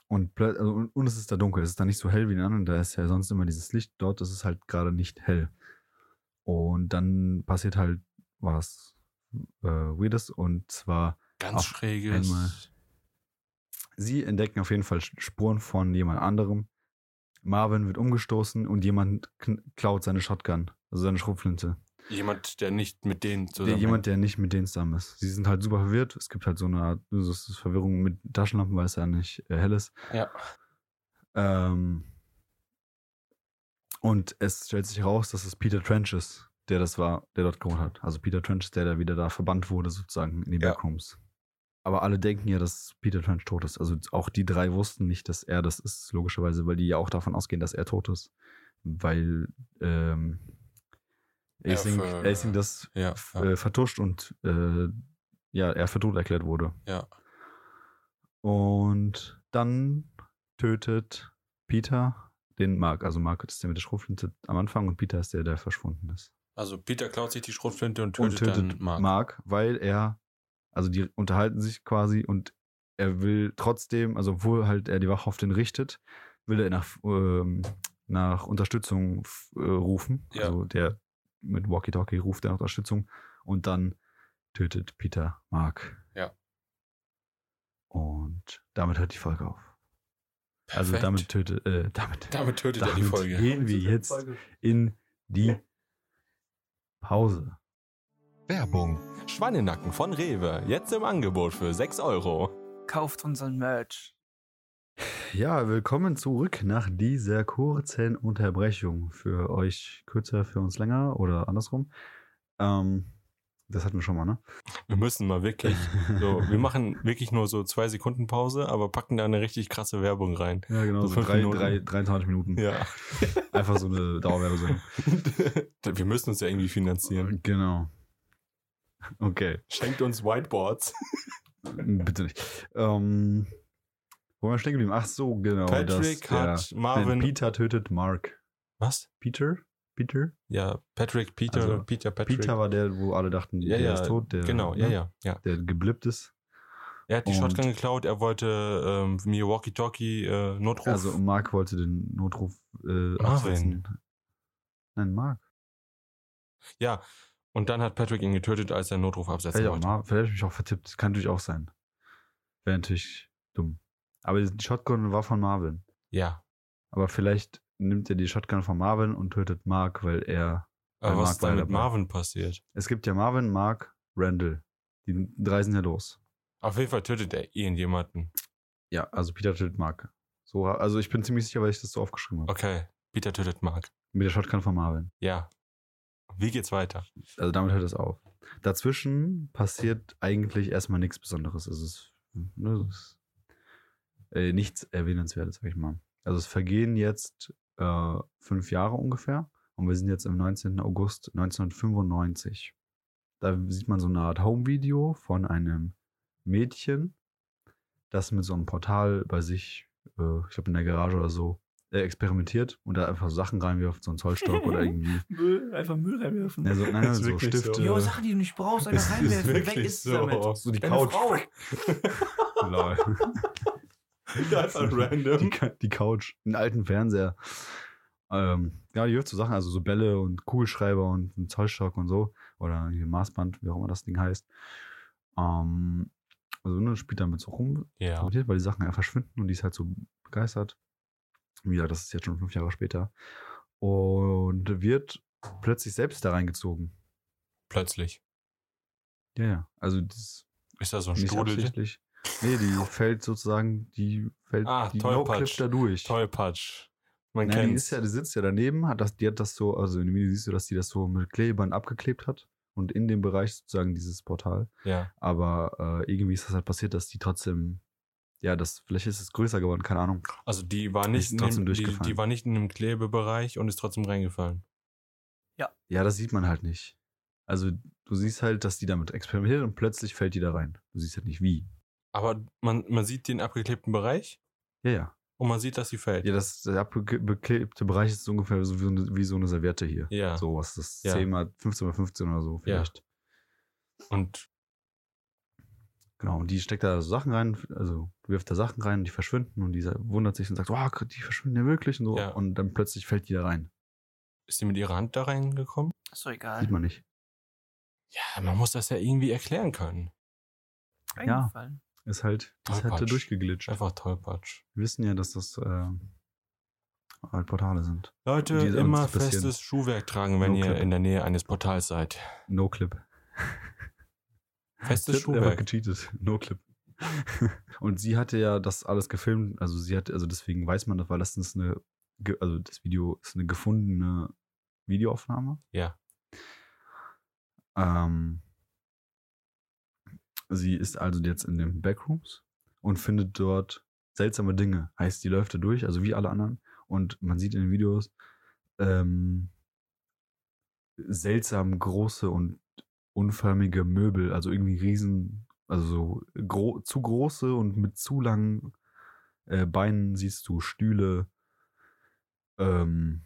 und, also, und, und es ist da dunkel. Es ist da nicht so hell wie in anderen. Da ist ja sonst immer dieses Licht. Dort ist es halt gerade nicht hell. Und dann passiert halt was äh, Weirdes. Und zwar, Ganz schräges. einmal. Sie entdecken auf jeden Fall Spuren von jemand anderem. Marvin wird umgestoßen und jemand klaut seine Shotgun, also seine Schrotflinte. Jemand, der nicht mit denen Der, zusammen. jemand, der nicht mit denen zusammen ist. Sie sind halt super verwirrt. Es gibt halt so eine Art so ist Verwirrung mit Taschenlampen, weil es ja nicht äh, hell ist. Ja. Ähm, und es stellt sich heraus, dass es Peter Trench ist, der das war, der dort gewohnt hat. Also Peter Trench ist der, der wieder da verbannt wurde, sozusagen, in die Ja. Backrooms. Aber alle denken ja, dass Peter Trench tot ist. Also auch die drei wussten nicht, dass er das ist, logischerweise, weil die ja auch davon ausgehen, dass er tot ist. Weil ähm, Ja, Acing, für- Acing das Ja. ja. äh, vertuscht und äh, ja, er für tot erklärt wurde. ja. Und dann tötet Peter den Mark. Also Mark ist der mit der Schrotflinte am Anfang und Peter ist der, der verschwunden ist. Also Peter klaut sich die Schrotflinte und tötet, und tötet dann Mark. Mark. weil er, also die unterhalten sich quasi und er will trotzdem, also obwohl halt er die Wache auf den richtet, will er nach, ähm, nach Unterstützung äh, rufen. Ja. Also der mit Walkie-Talkie ruft er nach Unterstützung und dann tötet Peter Mark. Ja. Und damit hört die Folge auf. Also Perfekt. damit tötet, äh, damit, Damit tötet er die damit Folge. gehen wir jetzt in die Pause. Werbung. Schwannenacken von Rewe. Jetzt im Angebot für 6 Euro. Kauft unseren Merch. Ja, willkommen zurück nach dieser kurzen Unterbrechung. Für euch kürzer, für uns länger oder andersrum. Ähm, das hatten wir schon mal, ne? Wir müssen mal wirklich. So, wir machen wirklich nur so zwei Sekunden Pause, aber packen da eine richtig krasse Werbung rein. Ja, genau. So So drei, Minuten. drei, 23 Minuten. Ja. Einfach so eine Dauerwerbesendung. wir müssen uns ja irgendwie finanzieren. Genau. Okay. Schenkt uns Whiteboards. Bitte nicht. Ähm, wo waren wir stehen geblieben? Ach so, genau. Patrick der- hat Marvin. Peter tötet Mark. Was? Peter? Peter? Ja, Patrick, Peter, Also, Peter, Patrick. Peter war der, wo alle dachten, Ja, der ja, ist tot. Der, genau, ja, ne? ja, ja. Der geblippt ist. Er hat die Und- Shotgun geklaut, er wollte ähm, mir Walkie-Talkie äh, Notruf. Also Mark wollte den Notruf äh, Marvin. absetzen. Nein, Mark. ja, und dann hat Patrick ihn getötet, als er Notruf absetzen Vielleicht, auch wollte. Mar Vielleicht habe ich mich auch vertippt. Kann natürlich auch sein. Wäre natürlich dumm. Aber die Shotgun war von Marvin. Ja. Aber vielleicht nimmt er die Shotgun von Marvin und tötet Mark, weil er. Aber Weil was Mark ist dann mit. Marvin passiert? Es gibt ja Marvin, Mark, Randall. Die drei sind ja los. Auf jeden Fall tötet er irgendjemanden. Ja, also Peter tötet Mark. So, also ich bin ziemlich sicher, weil ich das so aufgeschrieben habe. Okay, Peter tötet Mark. Mit der Shotgun von Marvin. Ja. Wie geht's weiter? Also damit hört es auf. Dazwischen passiert eigentlich erstmal nichts Besonderes. Es ist, ne, es ist äh, nichts Erwähnenswertes, sag ich mal. Also es vergehen jetzt äh, fünf Jahre ungefähr und wir sind jetzt im 19. August 1995. Da sieht man so eine Art Home-Video von einem Mädchen, das mit so einem Portal bei sich, äh, ich glaube in der Garage oder so, äh, experimentiert und da einfach Sachen reinwirft, so einen Zollstock oder irgendwie. Müll, einfach Müll reinwerfen. Ja, so, nein, so wirklich so. Stifte. Jo, Sachen, die du nicht brauchst, Das einfach ist reinwerfen. Weg ist es so. damit. So die Deine Couch. Frau. Lol. Einfach random. Die, die Couch, einen alten Fernseher. Ähm, ja, die wirft so Sachen, also so Bälle und Kugelschreiber und einen Zollstock und so. Oder hier Maßband, wie auch immer das Ding heißt. Ähm, also ne, spielt damit so rum, Ja. weil die Sachen ja verschwinden und die ist halt so begeistert. Wie gesagt, das ist jetzt schon fünf Jahre später. Und wird plötzlich selbst da reingezogen. Plötzlich. Ja, ja. Also das Ist da so ein Strudel? Nee, die fällt sozusagen, die fällt Ah, die Tollpatsch. No-Clip da durch. Tollpatsch. Man Nein, die, ist ja, die sitzt ja daneben, hat das, die hat das so, also in dem Video siehst du, dass die das so mit Klebeband abgeklebt hat und in dem Bereich sozusagen dieses Portal. ja. Aber äh, irgendwie ist das halt passiert, dass die trotzdem, ja, das, vielleicht ist es größer geworden, keine Ahnung. Also die war nicht, Ist in dem, die, die war nicht in dem Klebebereich und ist trotzdem reingefallen. Ja, das sieht man halt nicht. Also du siehst halt, dass die damit experimentiert und plötzlich fällt die da rein. Du siehst halt nicht wie. Aber man, man sieht den abgeklebten Bereich Ja, ja. und man sieht, dass sie fällt. Ja, das der abgeklebte Bereich ist so ungefähr so wie so eine, wie so eine Serviette hier. Ja. So was das Ja. 10 mal 15 mal 15 oder so vielleicht. Und Genau, und die steckt da so Sachen rein, also wirft da Sachen rein und die verschwinden und dieser wundert sich und sagt, wow, die verschwinden ja wirklich und so. Ja. Und dann plötzlich fällt die da rein. ist sie mit ihrer Hand da reingekommen? Ist doch egal. Sieht man nicht. Ja, man muss das ja irgendwie erklären können. Ja. Eingefallen. Ist halt, ist halt da durchgeglitscht. Einfach Tollpatsch. Wir wissen ja, dass das äh, halt Portale sind. Leute, immer festes Schuhwerk tragen, wenn No ihr clip. in der Nähe eines Portals seid. No Clip. Festes Schuhwerk. gecheatet. No Clip. und sie hatte ja das alles gefilmt, also sie hat, also deswegen weiß man das, weil das ist eine, also das Video ist eine gefundene Videoaufnahme. Ja. Ähm, sie ist also jetzt in den Backrooms und findet dort seltsame Dinge. Heißt, die läuft da durch, also wie alle anderen. Und man sieht in den Videos ähm, seltsam große und unförmige Möbel, also irgendwie riesen, also so gro zu große und mit zu langen äh, Beinen siehst du Stühle, ähm,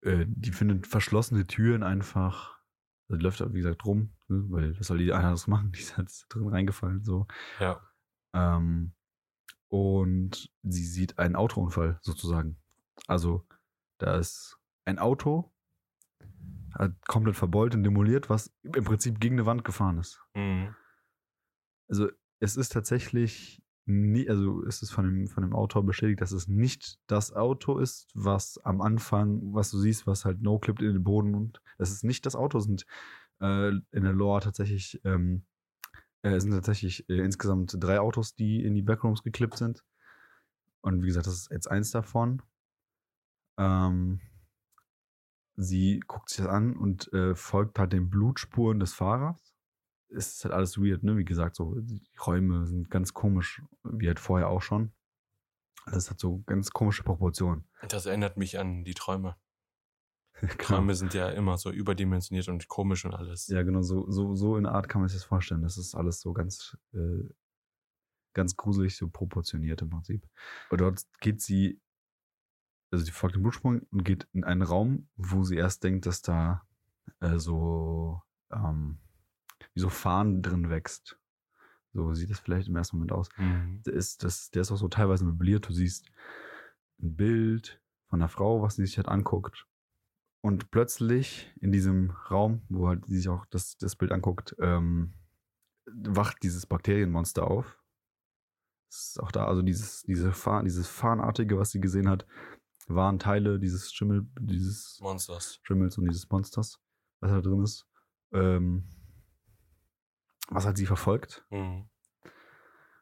äh, die findet verschlossene Türen einfach. Also die läuft wie gesagt, rum, ne? weil was soll die einer das machen? Die ist jetzt drin reingefallen, so. Ja. Ähm, und sie sieht einen Autounfall sozusagen. Also, da ist ein Auto, hat komplett verbeult und demoliert, was im Prinzip gegen eine Wand gefahren ist. Mhm. Also, es ist tatsächlich nie, also es ist von dem, von dem Autor bestätigt, dass es nicht das Auto ist, was am Anfang, was du siehst, was halt no-clippt in den Boden und es ist nicht das Auto, es sind äh, in der Lore tatsächlich, ähm, äh, es sind tatsächlich äh, insgesamt drei Autos, die in die Backrooms geklippt sind. Und wie gesagt, das ist jetzt eins davon. Ähm, sie guckt sich das an und äh, folgt halt den Blutspuren des Fahrers. Es ist halt alles weird, ne? Wie gesagt, so die Räume sind ganz komisch, wie halt vorher auch schon. Das hat so ganz komische Proportionen. Das erinnert mich an die Träume. Genau. Träume sind ja immer so überdimensioniert und komisch und alles. Ja, genau, so, so, so in Art kann man sich das vorstellen. Das ist alles so ganz, äh, ganz gruselig, so proportioniert im Prinzip. Und dort geht sie, also sie folgt dem Blutsprung und geht in einen Raum, wo sie erst denkt, dass da äh, so, ähm, wie so Fahnen drin wächst. So sieht das vielleicht im ersten Moment aus. Mhm. Der ist, das, der ist auch so teilweise möbliert. Du siehst ein Bild von einer Frau, was sie sich halt anguckt. Und plötzlich in diesem Raum, wo halt sie sich auch das, das Bild anguckt, ähm, wacht dieses Bakterienmonster auf. Es ist auch da, also dieses, diese Fahn, dieses Fahnartige, was sie gesehen hat, waren Teile dieses Schimmel, dieses Monsters. Schimmels und dieses Monsters. was da drin ist, ähm, was halt sie verfolgt. Mhm.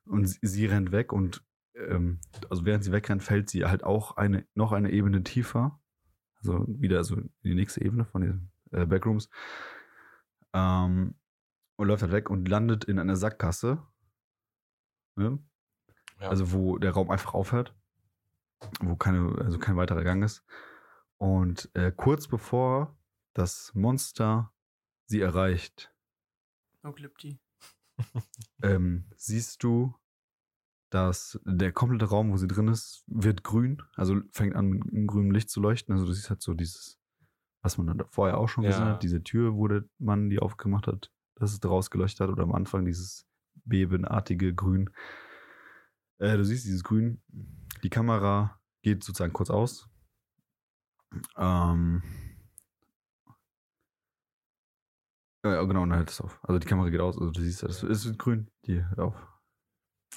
Und sie, sie rennt weg und ähm, also während sie wegrennt, fällt sie halt auch eine, noch eine Ebene tiefer. Also wieder so in die nächste Ebene von den äh, Backrooms. Ähm, und läuft halt weg und landet in einer Sackgasse. Ne? Ja. Also wo der Raum einfach aufhört. Wo keine, also kein weiterer Gang ist. Und äh, kurz bevor das Monster sie erreicht, Clip die. ähm, siehst du, dass der komplette Raum, wo sie drin ist, wird grün. Also fängt an, mit einem grünen Licht zu leuchten. Also du siehst halt so dieses, was man dann vorher auch schon Ja. gesehen hat, diese Tür, wo der Mann die aufgemacht hat, dass es draus geleuchtet hat. Oder am Anfang dieses bebenartige Grün. Äh, du siehst dieses Grün. Die Kamera geht sozusagen kurz aus. Ähm, ja, genau, und dann hört es auf. Also die Kamera geht aus, also du siehst, es ist grün, die hört auf.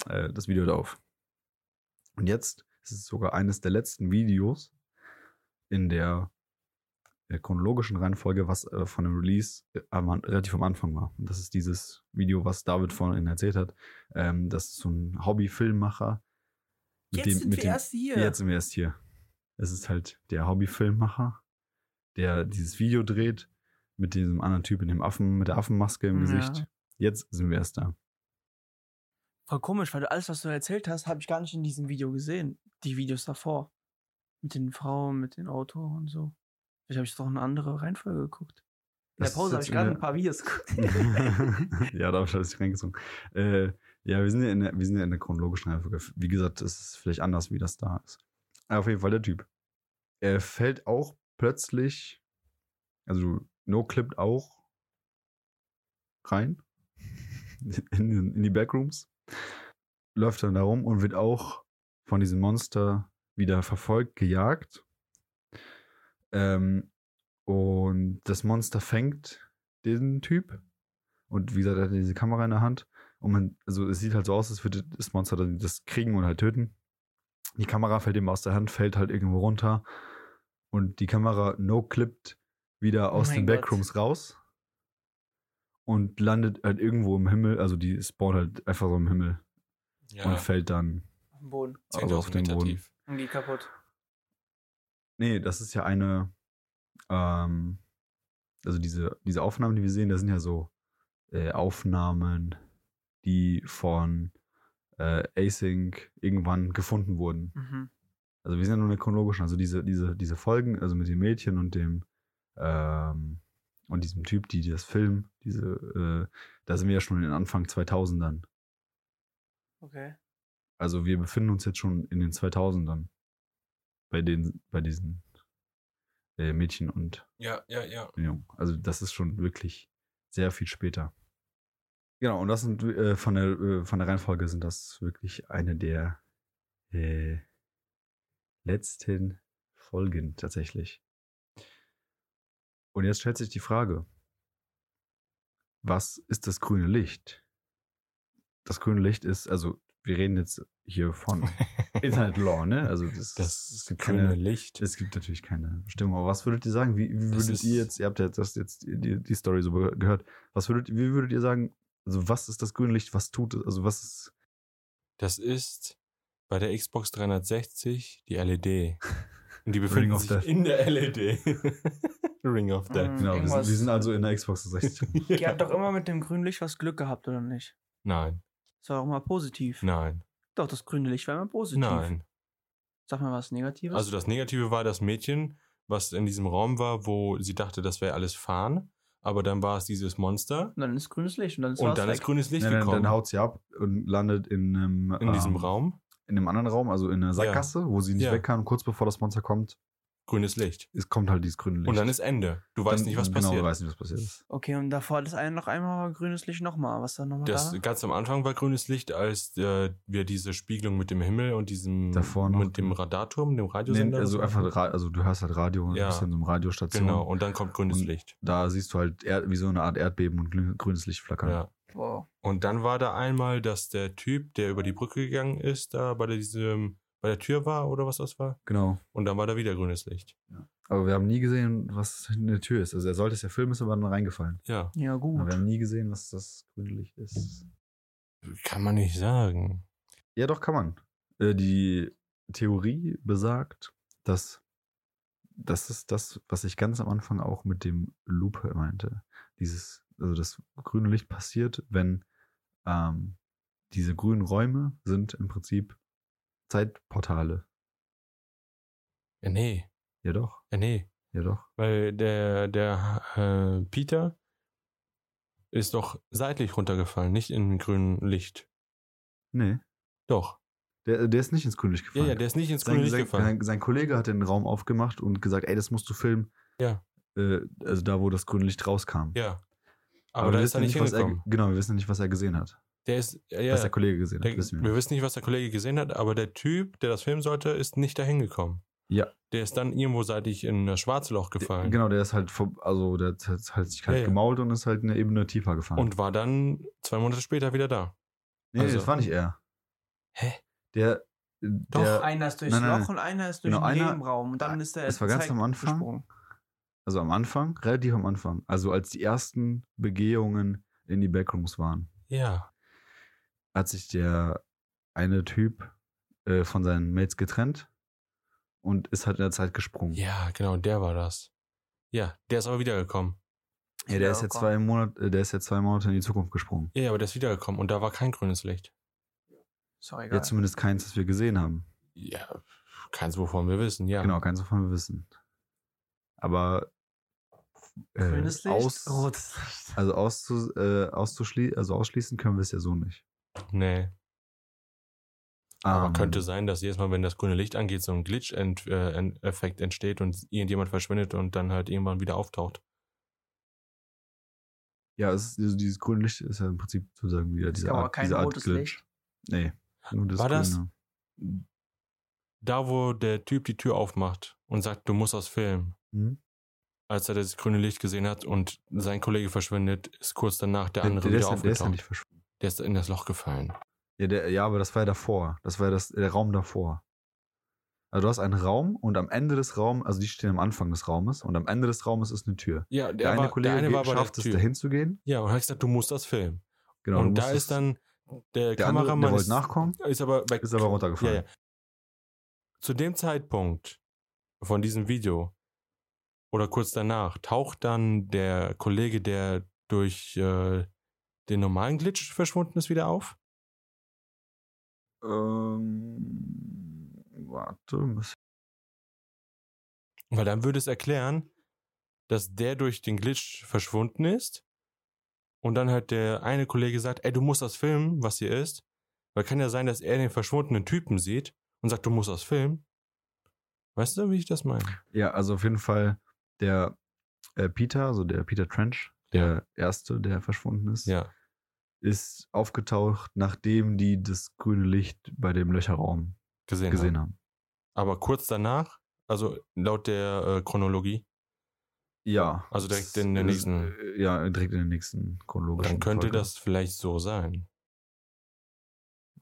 Äh, das Video hört auf. Und jetzt ist es sogar eines der letzten Videos in der, äh, chronologischen Reihenfolge, was äh, von dem Release äh, am, relativ am Anfang war. Und das ist dieses Video, was David vorhin erzählt hat. Ähm, das ist so ein Hobby-Filmmacher. Jetzt dem- sind wir dem- erst hier. Jetzt sind wir erst hier. Es ist halt der Hobbyfilmmacher, der dieses Video dreht mit diesem anderen Typ in dem Affen, mit der Affenmaske im Ja. Gesicht. Jetzt sind wir erst da. Voll komisch, weil du alles, was du erzählt hast, habe ich gar nicht in diesem Video gesehen. Die Videos davor. Mit den Frauen, mit dem Auto und so. Vielleicht habe ich doch eine andere Reihenfolge geguckt. In Das der Pause habe ich gerade ein paar Videos geguckt. ja, da habe ich dich reingezogen. Äh, ja, wir sind ja, in der, wir sind ja in der chronologischen Reihenfolge. Wie gesagt, es ist vielleicht anders, wie das da ist. Aber auf jeden Fall der Typ. Er fällt auch plötzlich, also No clippt auch rein in, in die Backrooms, läuft dann da rum und wird auch von diesem Monster wieder verfolgt, gejagt. Ähm, und das Monster fängt den Typ. Und wie gesagt, er hat diese Kamera in der Hand. Und man, also es sieht halt so aus, als würde das Monster dann das kriegen und halt töten. Die Kamera fällt ihm aus der Hand, fällt halt irgendwo runter. Und die Kamera no-clippt wieder Oh aus mein den Gott. Backrooms raus. Und landet halt irgendwo im Himmel. Also die spawnt halt einfach so im Himmel. Ja, Und fällt dann Auf dem Boden. also auf 10.000 den Boden. tief. Und die kaputt. Nee, das ist ja eine, ähm, also diese, diese Aufnahmen, die wir sehen, das sind ja so äh, Aufnahmen, die von äh, Async irgendwann gefunden wurden. Mhm. Also wir sind ja nur in der chronologischen, also diese, diese, diese Folgen, also mit dem Mädchen und dem ähm, und diesem Typ, die das Film, diese, äh, da sind wir ja schon in den Anfang 2000ern. Okay. Also wir befinden uns jetzt schon in den 2000ern bei den, bei diesen äh, Mädchen und Ja, ja, ja. Jungen. Also das ist schon wirklich sehr viel später. Genau, und das sind äh, von der äh, von der Reihenfolge sind das wirklich eine der äh, letzten Folgen tatsächlich. Und jetzt stellt sich die Frage, was ist das grüne Licht? Das grüne Licht ist, also wir reden jetzt hier von Internet Law, ne? Also das, Das es gibt grüne keine, Licht. es gibt natürlich keine Bestimmung. Aber was würdet ihr sagen? Wie, wie würdet ihr jetzt, ihr habt ja das jetzt die, die Story so gehört, was würdet, wie würdet ihr sagen, also was ist das grüne Licht, was tut es, also was ist, Das ist bei der Xbox 360 die LED. Und die Ring befinden of sich Death. in der LED. Ring of Death. Genau, wir sind, wir sind also in der Xbox 60. Ihr habt doch immer mit dem grünen Licht was Glück gehabt, oder nicht? Nein, Das war auch immer positiv. nein, Doch, das grüne Licht war immer positiv. nein. Sag mal was Negatives. Also das Negative war das Mädchen, was in diesem Raum war, wo sie dachte, das wäre alles fahren. Aber dann war es dieses Monster. und dann ist grünes Licht und dann ist Und dann ist grünes Licht Dann, dann, gekommen. dann haut sie ab und landet in einem, in diesem ähm, Raum. in einem anderen Raum, also in einer Sackgasse, wo sie nicht Ja. weg kann. Und kurz bevor das Monster kommt, Grünes Licht. es kommt halt dieses grüne Licht. Und dann ist Ende. Du weißt Dann- nicht, was genau, passiert. du weißt nicht, was passiert ist. Okay, und davor das eine noch einmal war grünes Licht nochmal. Was dann nochmal Das da? ganz am Anfang war grünes Licht, als äh, wir diese Spiegelung mit dem Himmel und diesem Davor noch. mit dem Radarturm, dem Nee, Radiosender. also was einfach, also du hörst halt Radio, und Ja. bist in so einem Radiostation. Genau, und dann kommt grünes Und- Licht. Da siehst du halt Erd wie so eine Art Erdbeben und grünes Licht flackern. Ja. Wow. Und dann war da einmal, dass der Typ, der über die Brücke gegangen ist, da bei diesem, bei der Tür war oder was das war. Genau. Und dann war da wieder grünes Licht. Aber wir haben nie gesehen, was hinter der Tür ist. Also er sollte es ja filmen, ist aber dann reingefallen. Ja, Ja, Aber gut. wir haben nie gesehen, was das grüne Licht ist. kann man nicht sagen. Ja, doch, kann man. Äh, die Theorie besagt, dass das ist das, was ich ganz am Anfang auch mit dem Loop meinte. Dieses, also das grüne Licht passiert, wenn ähm, diese grünen Räume sind im Prinzip Zeitportale. Ja, nee. Ja doch, Ja, nee. ja doch. Weil der, der äh, Peter ist doch seitlich runtergefallen, nicht in grünem Licht. Nee, Doch. der, der ist nicht ins grüne Licht Ja, gefallen. ja, der ist nicht ins sein, grüne Licht sein, gefallen. sein, Kollege hat den Raum aufgemacht und gesagt, ey, das musst du filmen. Ja. Äh, also da, wo das grüne Licht rauskam. Ja. Aber, da wir ist er nicht was er. Genau, wir wissen nicht, was er gesehen hat. Der ist, ja. Was der Kollege gesehen Der, hat, wissen wir wir wissen nicht, was der Kollege gesehen hat, aber der Typ, der das filmen sollte, ist nicht dahin gekommen. Ja. Der ist dann irgendwo seitlich in das schwarze Loch gefallen. Genau, der ist halt, vor, also der hat halt sich halt Ja, ja. gemault und ist halt eine Ebene tiefer gefahren. Und war dann zwei Monate später wieder da. nee, also- das war nicht er. Hä? Der, Doch, der einer ist durchs Nein, nein, Loch und einer ist durch Genau, den einer- Nebenraum. Und dann ist der das war ganz am Anfang. gesprungen. also am Anfang, relativ am Anfang, also als die ersten Begehungen in die Backrooms waren, Ja. Hat sich der eine Typ äh, von seinen Mates getrennt und ist halt in der Zeit gesprungen. Ja, genau, der war das. Ja, der ist aber wiedergekommen. Ja, der ist jetzt zwei Monate, äh, der ist jetzt zwei Monate in die Zukunft gesprungen. Ja, aber der ist wiedergekommen und da war kein grünes Licht. Sorry, egal. Ja, zumindest keins, das wir gesehen haben. Ja, keins, wovon wir wissen, ja. Genau, keins davon wir wissen. Aber äh, Grünes Licht, aus, rotes Licht. also, auszu, äh, auszuschli also ausschließen können wir es ja so nicht. Nee. Aber Ähm, könnte sein, dass jedes Mal, wenn das grüne Licht angeht, so ein Glitch-Effekt entsteht und irgendjemand verschwindet und dann halt irgendwann wieder auftaucht. Ja, es ist, also dieses grüne Licht ist ja im Prinzip sozusagen wieder Es diese gab aber Art, kein diese Art rotes Glitch. Licht. Nee, nur das War das- Grüne. Da, wo der Typ die Tür aufmacht und sagt, du musst das filmen. Hm? Als er das grüne Licht gesehen hat und sein Kollege verschwindet, ist kurz danach der Der, andere der, wieder ist, ja- der ist ja aufgetaucht. nicht verschwunden. Der ist in das Loch gefallen. Ja, der, ja, aber das war ja davor. Das war ja das, der Raum davor. Also du hast einen Raum und am Ende des Raums, also die stehen am Anfang des Raumes und am Ende des Raumes ist eine Tür. Ja, Der eine Kollege der eine war geht, schafft der es, Tür. dahin zu gehen. Ja, und hat gesagt, du musst das filmen. Genau, und da ist dann der, der andere, Kameramann der wollte ist, nachkommen, ist aber weg. ist aber runtergefallen. Ja, ja. Zu dem Zeitpunkt von diesem Video oder kurz danach taucht dann der Kollege, der durch äh, den normalen Glitch verschwunden ist, wieder auf. Ähm, warte, Weil dann würde es erklären, dass der durch den Glitch verschwunden ist und dann halt der eine Kollege sagt, ey, du musst das filmen, was hier ist. Weil kann ja sein, dass er den verschwundenen Typen sieht und sagt, du musst das filmen. Weißt du, wie ich das meine? Ja, also auf jeden Fall der äh, Peter, also der Peter Trench, der erste, der verschwunden ist, Ja. ist aufgetaucht, nachdem die das grüne Licht bei dem Löcherraum Gesehen, gesehen haben. haben. Aber kurz danach, also laut der äh, Chronologie, Ja. Also direkt in der nächsten- äh, Ja, direkt in der nächsten chronologischen dann könnte Folge. das vielleicht so sein.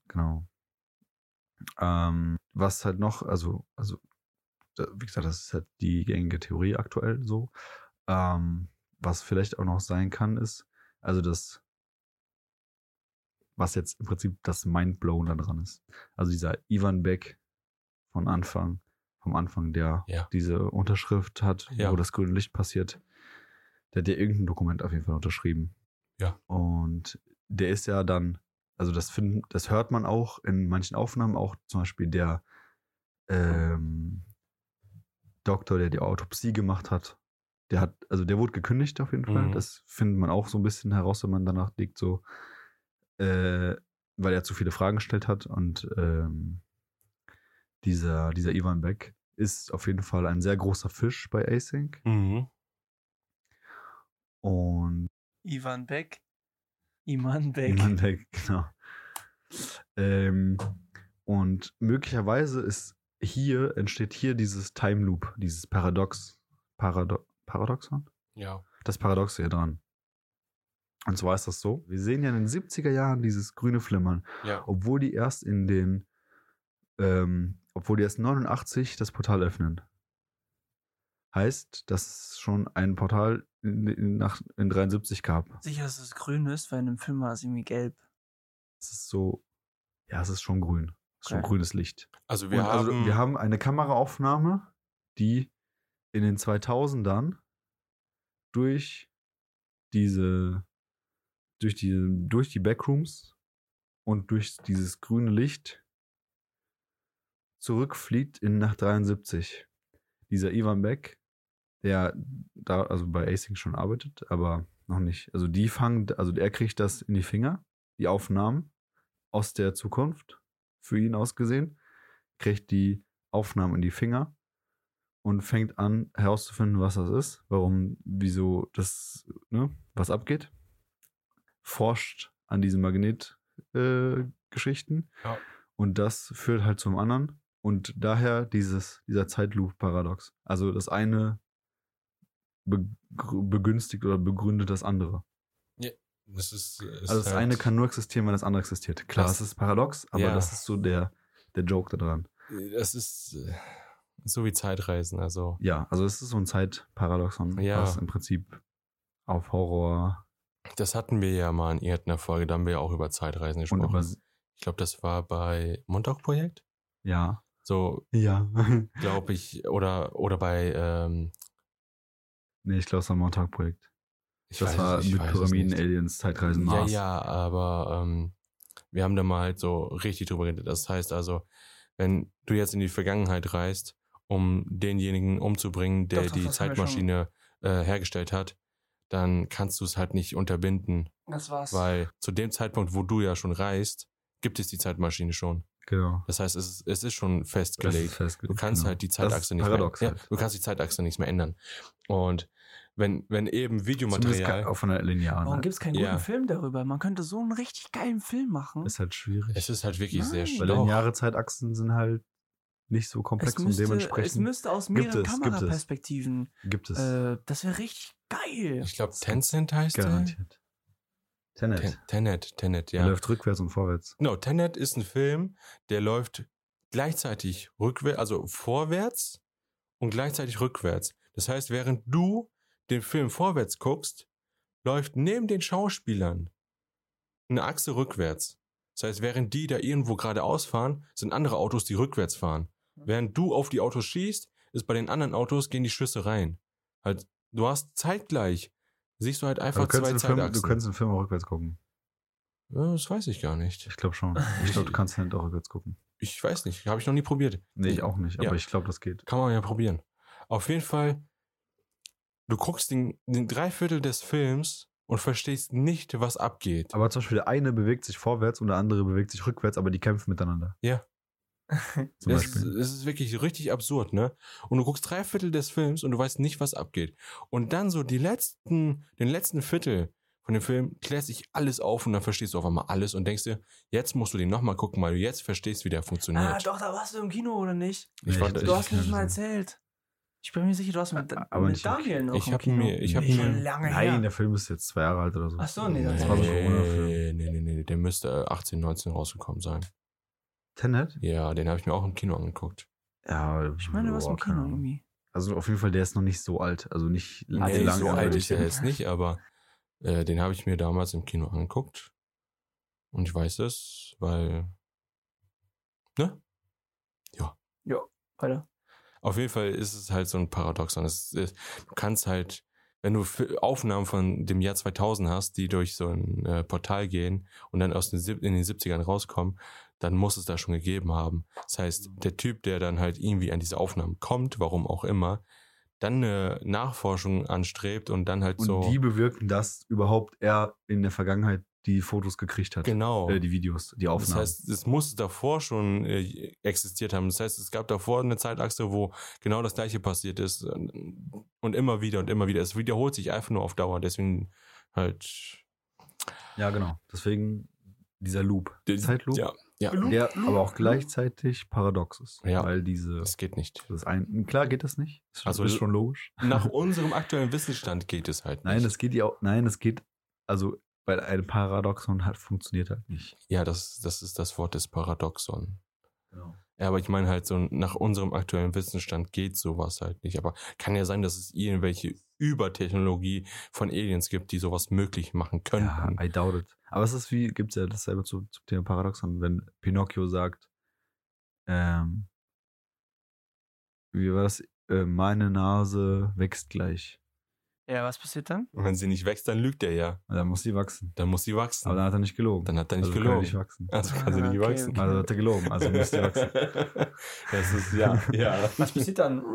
Genau. Ähm, was halt noch, also, also, wie gesagt, das ist halt die gängige Theorie aktuell so. Ähm, was vielleicht auch noch sein kann, ist, also das, was jetzt im Prinzip das Mindblown da dran ist. Also dieser Ivan Beck von Anfang, vom Anfang, der Ja. diese Unterschrift hat, Ja. wo das grüne Licht passiert, der hat ja irgendein Dokument auf jeden Fall unterschrieben. Ja. Und der ist ja dann, also das finden, das hört man auch in manchen Aufnahmen, auch zum Beispiel der ähm, Doktor, der die Autopsie gemacht hat, der hat, also der wurde gekündigt auf jeden Fall. Mhm. Das findet man auch so ein bisschen heraus, wenn man danach liegt, so, äh, weil er zu viele Fragen gestellt hat und ähm, dieser, dieser Ivan Beck ist auf jeden Fall ein sehr großer Fisch bei Async Mhm. und Ivan Beck. Iman Beck. Ivan Beck, genau. Ähm, und möglicherweise ist hier, entsteht hier dieses Time Loop, dieses Paradox, Parado Paradoxon? Ja. Das Paradoxe hier dran. Und zwar ist das so, wir sehen ja in den 70er Jahren dieses grüne Flimmern, Ja. obwohl die erst in den, ähm, obwohl die erst 89 das Portal öffnen. heißt, dass es schon ein Portal in, in, nach, in 73 gab. Sicher, dass es grün ist, weil in dem Film war es irgendwie gelb. Es ist so, ja, es ist schon grün. Es ist schon Okay. grünes Licht. Also wir Und haben, also wir haben eine Kameraaufnahme, die in den 2000ern durch diese, durch die, durch die Backrooms und durch dieses grüne Licht zurückfliegt in nach 73. Dieser Ivan Beck, der da also bei Acing schon arbeitet, aber noch nicht. Also die fangen, also er kriegt das in die Finger, die Aufnahmen aus der Zukunft, für ihn ausgesehen, kriegt die Aufnahmen in die Finger und fängt an herauszufinden, was das ist, warum, wieso das, ne, was abgeht. Forscht an diesen Magnetgeschichten äh. Ja. und das führt halt zum anderen und daher dieses, dieser Zeitloop-Paradox. Also das eine be begünstigt oder begründet das andere. das ist, ist Also das halt, eine kann nur existieren, wenn das andere existiert. Klar, Das- es ist paradox, aber Ja. das ist so der, der Joke daran. Das ist äh, so wie Zeitreisen. Also Ja, also es ist so ein Zeitparadoxon, Ja. was im Prinzip auf Horror das hatten wir ja mal in irgendeiner Folge. Da haben wir ja auch über Zeitreisen gesprochen. über, ich glaube, das war bei Montauk-Projekt. ja, So, ja. glaube ich, oder, oder bei, ähm, nee, ich glaube, es war Montag-Projekt. ich Das weiß war mit Pyramiden. Aliens, Zeitreisen, Ja, Mars. ja, aber ähm, wir haben da mal halt so richtig drüber geredet. Das heißt also, wenn du jetzt in die Vergangenheit reist, um denjenigen umzubringen, der Doch, doch, die Zeitmaschine äh, hergestellt hat, dann kannst du es halt nicht unterbinden, Das war's. weil zu dem Zeitpunkt, wo du ja schon reist, gibt es die Zeitmaschine schon. Genau. Das heißt, es ist, es ist schon Das ist festgelegt. festgelegt. Du kannst genau. halt die Zeitachse nicht paradox mehr. halt. Ja, du kannst die Zeitachse nicht mehr ändern. Und wenn, wenn eben Videomaterial. auf einer linearen. Warum halt. gibt es keinen Ja. guten Film darüber? Man könnte so einen richtig geilen Film machen. Ist halt schwierig. Es ist halt wirklich sehr Nein. schwer. Weil Doch. lineare Zeitachsen sind halt nicht so komplex es, müsste, und es dementsprechend müsste aus gibt mehreren es, gibt es. Kameraperspektiven. gibt es Äh, das wäre richtig geil. Ich glaube, Tencent heißt der. garantiert. Tenet. Ten, Tenet, Tenet, Der ja. läuft rückwärts und vorwärts. Genau, Tenet ist ein Film, der läuft gleichzeitig rückwärts, also vorwärts und gleichzeitig rückwärts. Das heißt, während du den Film vorwärts guckst, läuft neben den Schauspielern eine Achse rückwärts. Das heißt, während die da irgendwo geradeaus fahren, sind andere Autos, die rückwärts fahren. Während du auf die Autos schießt, ist bei den anderen Autos gehen die Schüsse rein. Halt, du hast zeitgleich, siehst du halt einfach du, zwei Film, du Zeitachsen. könntest einen Film auch rückwärts gucken. Ja, das weiß ich gar nicht. Ich glaube schon. Ich glaube, du kannst Tenet auch rückwärts gucken. Ich weiß nicht, habe ich noch nie probiert. Nee, ich auch nicht, aber Ja. ich glaube, das geht. Kann man ja probieren. Auf jeden Fall, du guckst den, den Dreiviertel des Films und verstehst nicht, was abgeht. Aber zum Beispiel der eine bewegt sich vorwärts und der andere bewegt sich rückwärts, aber die kämpfen miteinander. Ja. Zum Das ist, das ist wirklich richtig absurd, ne? Und du guckst drei Viertel des Films und du weißt nicht, was abgeht. Und dann so die letzten, den letzten Viertel von dem Film klärt sich alles auf und dann verstehst du auf einmal alles und denkst dir, jetzt musst du den nochmal gucken, weil du jetzt verstehst, wie der funktioniert. ah, doch, da warst du im Kino, oder nicht? Ich Nee, fand- ich- Du hast mir das ich- mal erzählt. Ich bin mir sicher, du hast mit, Aber mit Daniel noch ich im hab Kino. mir- ich hab Nee, mir- schon lange Nein, her. der Film ist jetzt zwei Jahre alt oder so. Ach so, nee, das war so ein Corona-Film. nee, nee, nee, nee, der müsste äh, 18, 19 rausgekommen sein. Tenet? Ja, den habe ich mir auch im Kino angeguckt. Ja, Ich meine, du warst boah, im Kino irgendwie. Also auf jeden Fall, der ist noch nicht so alt. Also nicht Ah, Nee, lange. ist so alt ich ist er jetzt nicht, aber äh, den habe ich mir damals im Kino angeguckt. Und ich weiß es, weil. Ne? Weiter. Auf jeden Fall ist es halt so ein Paradoxon. Es ist, du kannst halt, wenn du Aufnahmen von dem Jahr 2000 hast, die durch so ein äh, Portal gehen und dann aus den, in den 70ern rauskommen, dann muss es da schon gegeben haben. Das heißt, der Typ, der dann halt irgendwie an diese Aufnahmen kommt, warum auch immer, dann eine Nachforschung anstrebt und dann halt Und so. die bewirken, dass überhaupt er in der Vergangenheit die Fotos gekriegt hat. genau. Äh, die Videos, die Das Aufnahmen. heißt, es muss davor schon äh, existiert haben. Das heißt, es gab davor eine Zeitachse, wo genau das gleiche passiert ist. Und immer wieder und immer wieder. Es wiederholt sich einfach nur auf Dauer. Deswegen halt. ja, genau. Deswegen dieser Loop. Zeitloop. Ja, ja. Der aber auch gleichzeitig paradox ist. Ja. Weil diese. Das geht nicht. Das ein, klar geht das nicht. Das Also- ist schon logisch. Nach unserem aktuellen Wissensstand geht es halt nicht. Nein, das geht ja auch. Nein, das geht. Also, weil ein Paradoxon halt funktioniert halt nicht. ja, das, das ist das Wort des Paradoxon. Genau. Ja, aber ich meine halt so, nach unserem aktuellen Wissensstand geht sowas halt nicht. Aber kann ja sein, dass es irgendwelche Übertechnologie von Aliens gibt, die sowas möglich machen Ja, könnten. I doubt it. Aber es ist wie, gibt es ja dasselbe zu, zum Thema Paradoxon, wenn Pinocchio sagt, ähm, wie war das? Äh, meine Nase wächst gleich. Ja, was passiert dann? Und wenn sie nicht wächst, dann lügt er ja. Und dann muss sie wachsen. Dann muss sie wachsen. Aber dann hat er nicht gelogen. dann hat er nicht also Kann gelogen. er nicht wachsen. also kann sie Ah, nicht okay, wachsen. okay. Also hat er gelogen. Also muss sie wachsen. das ist, ja, ja. Was passiert dann?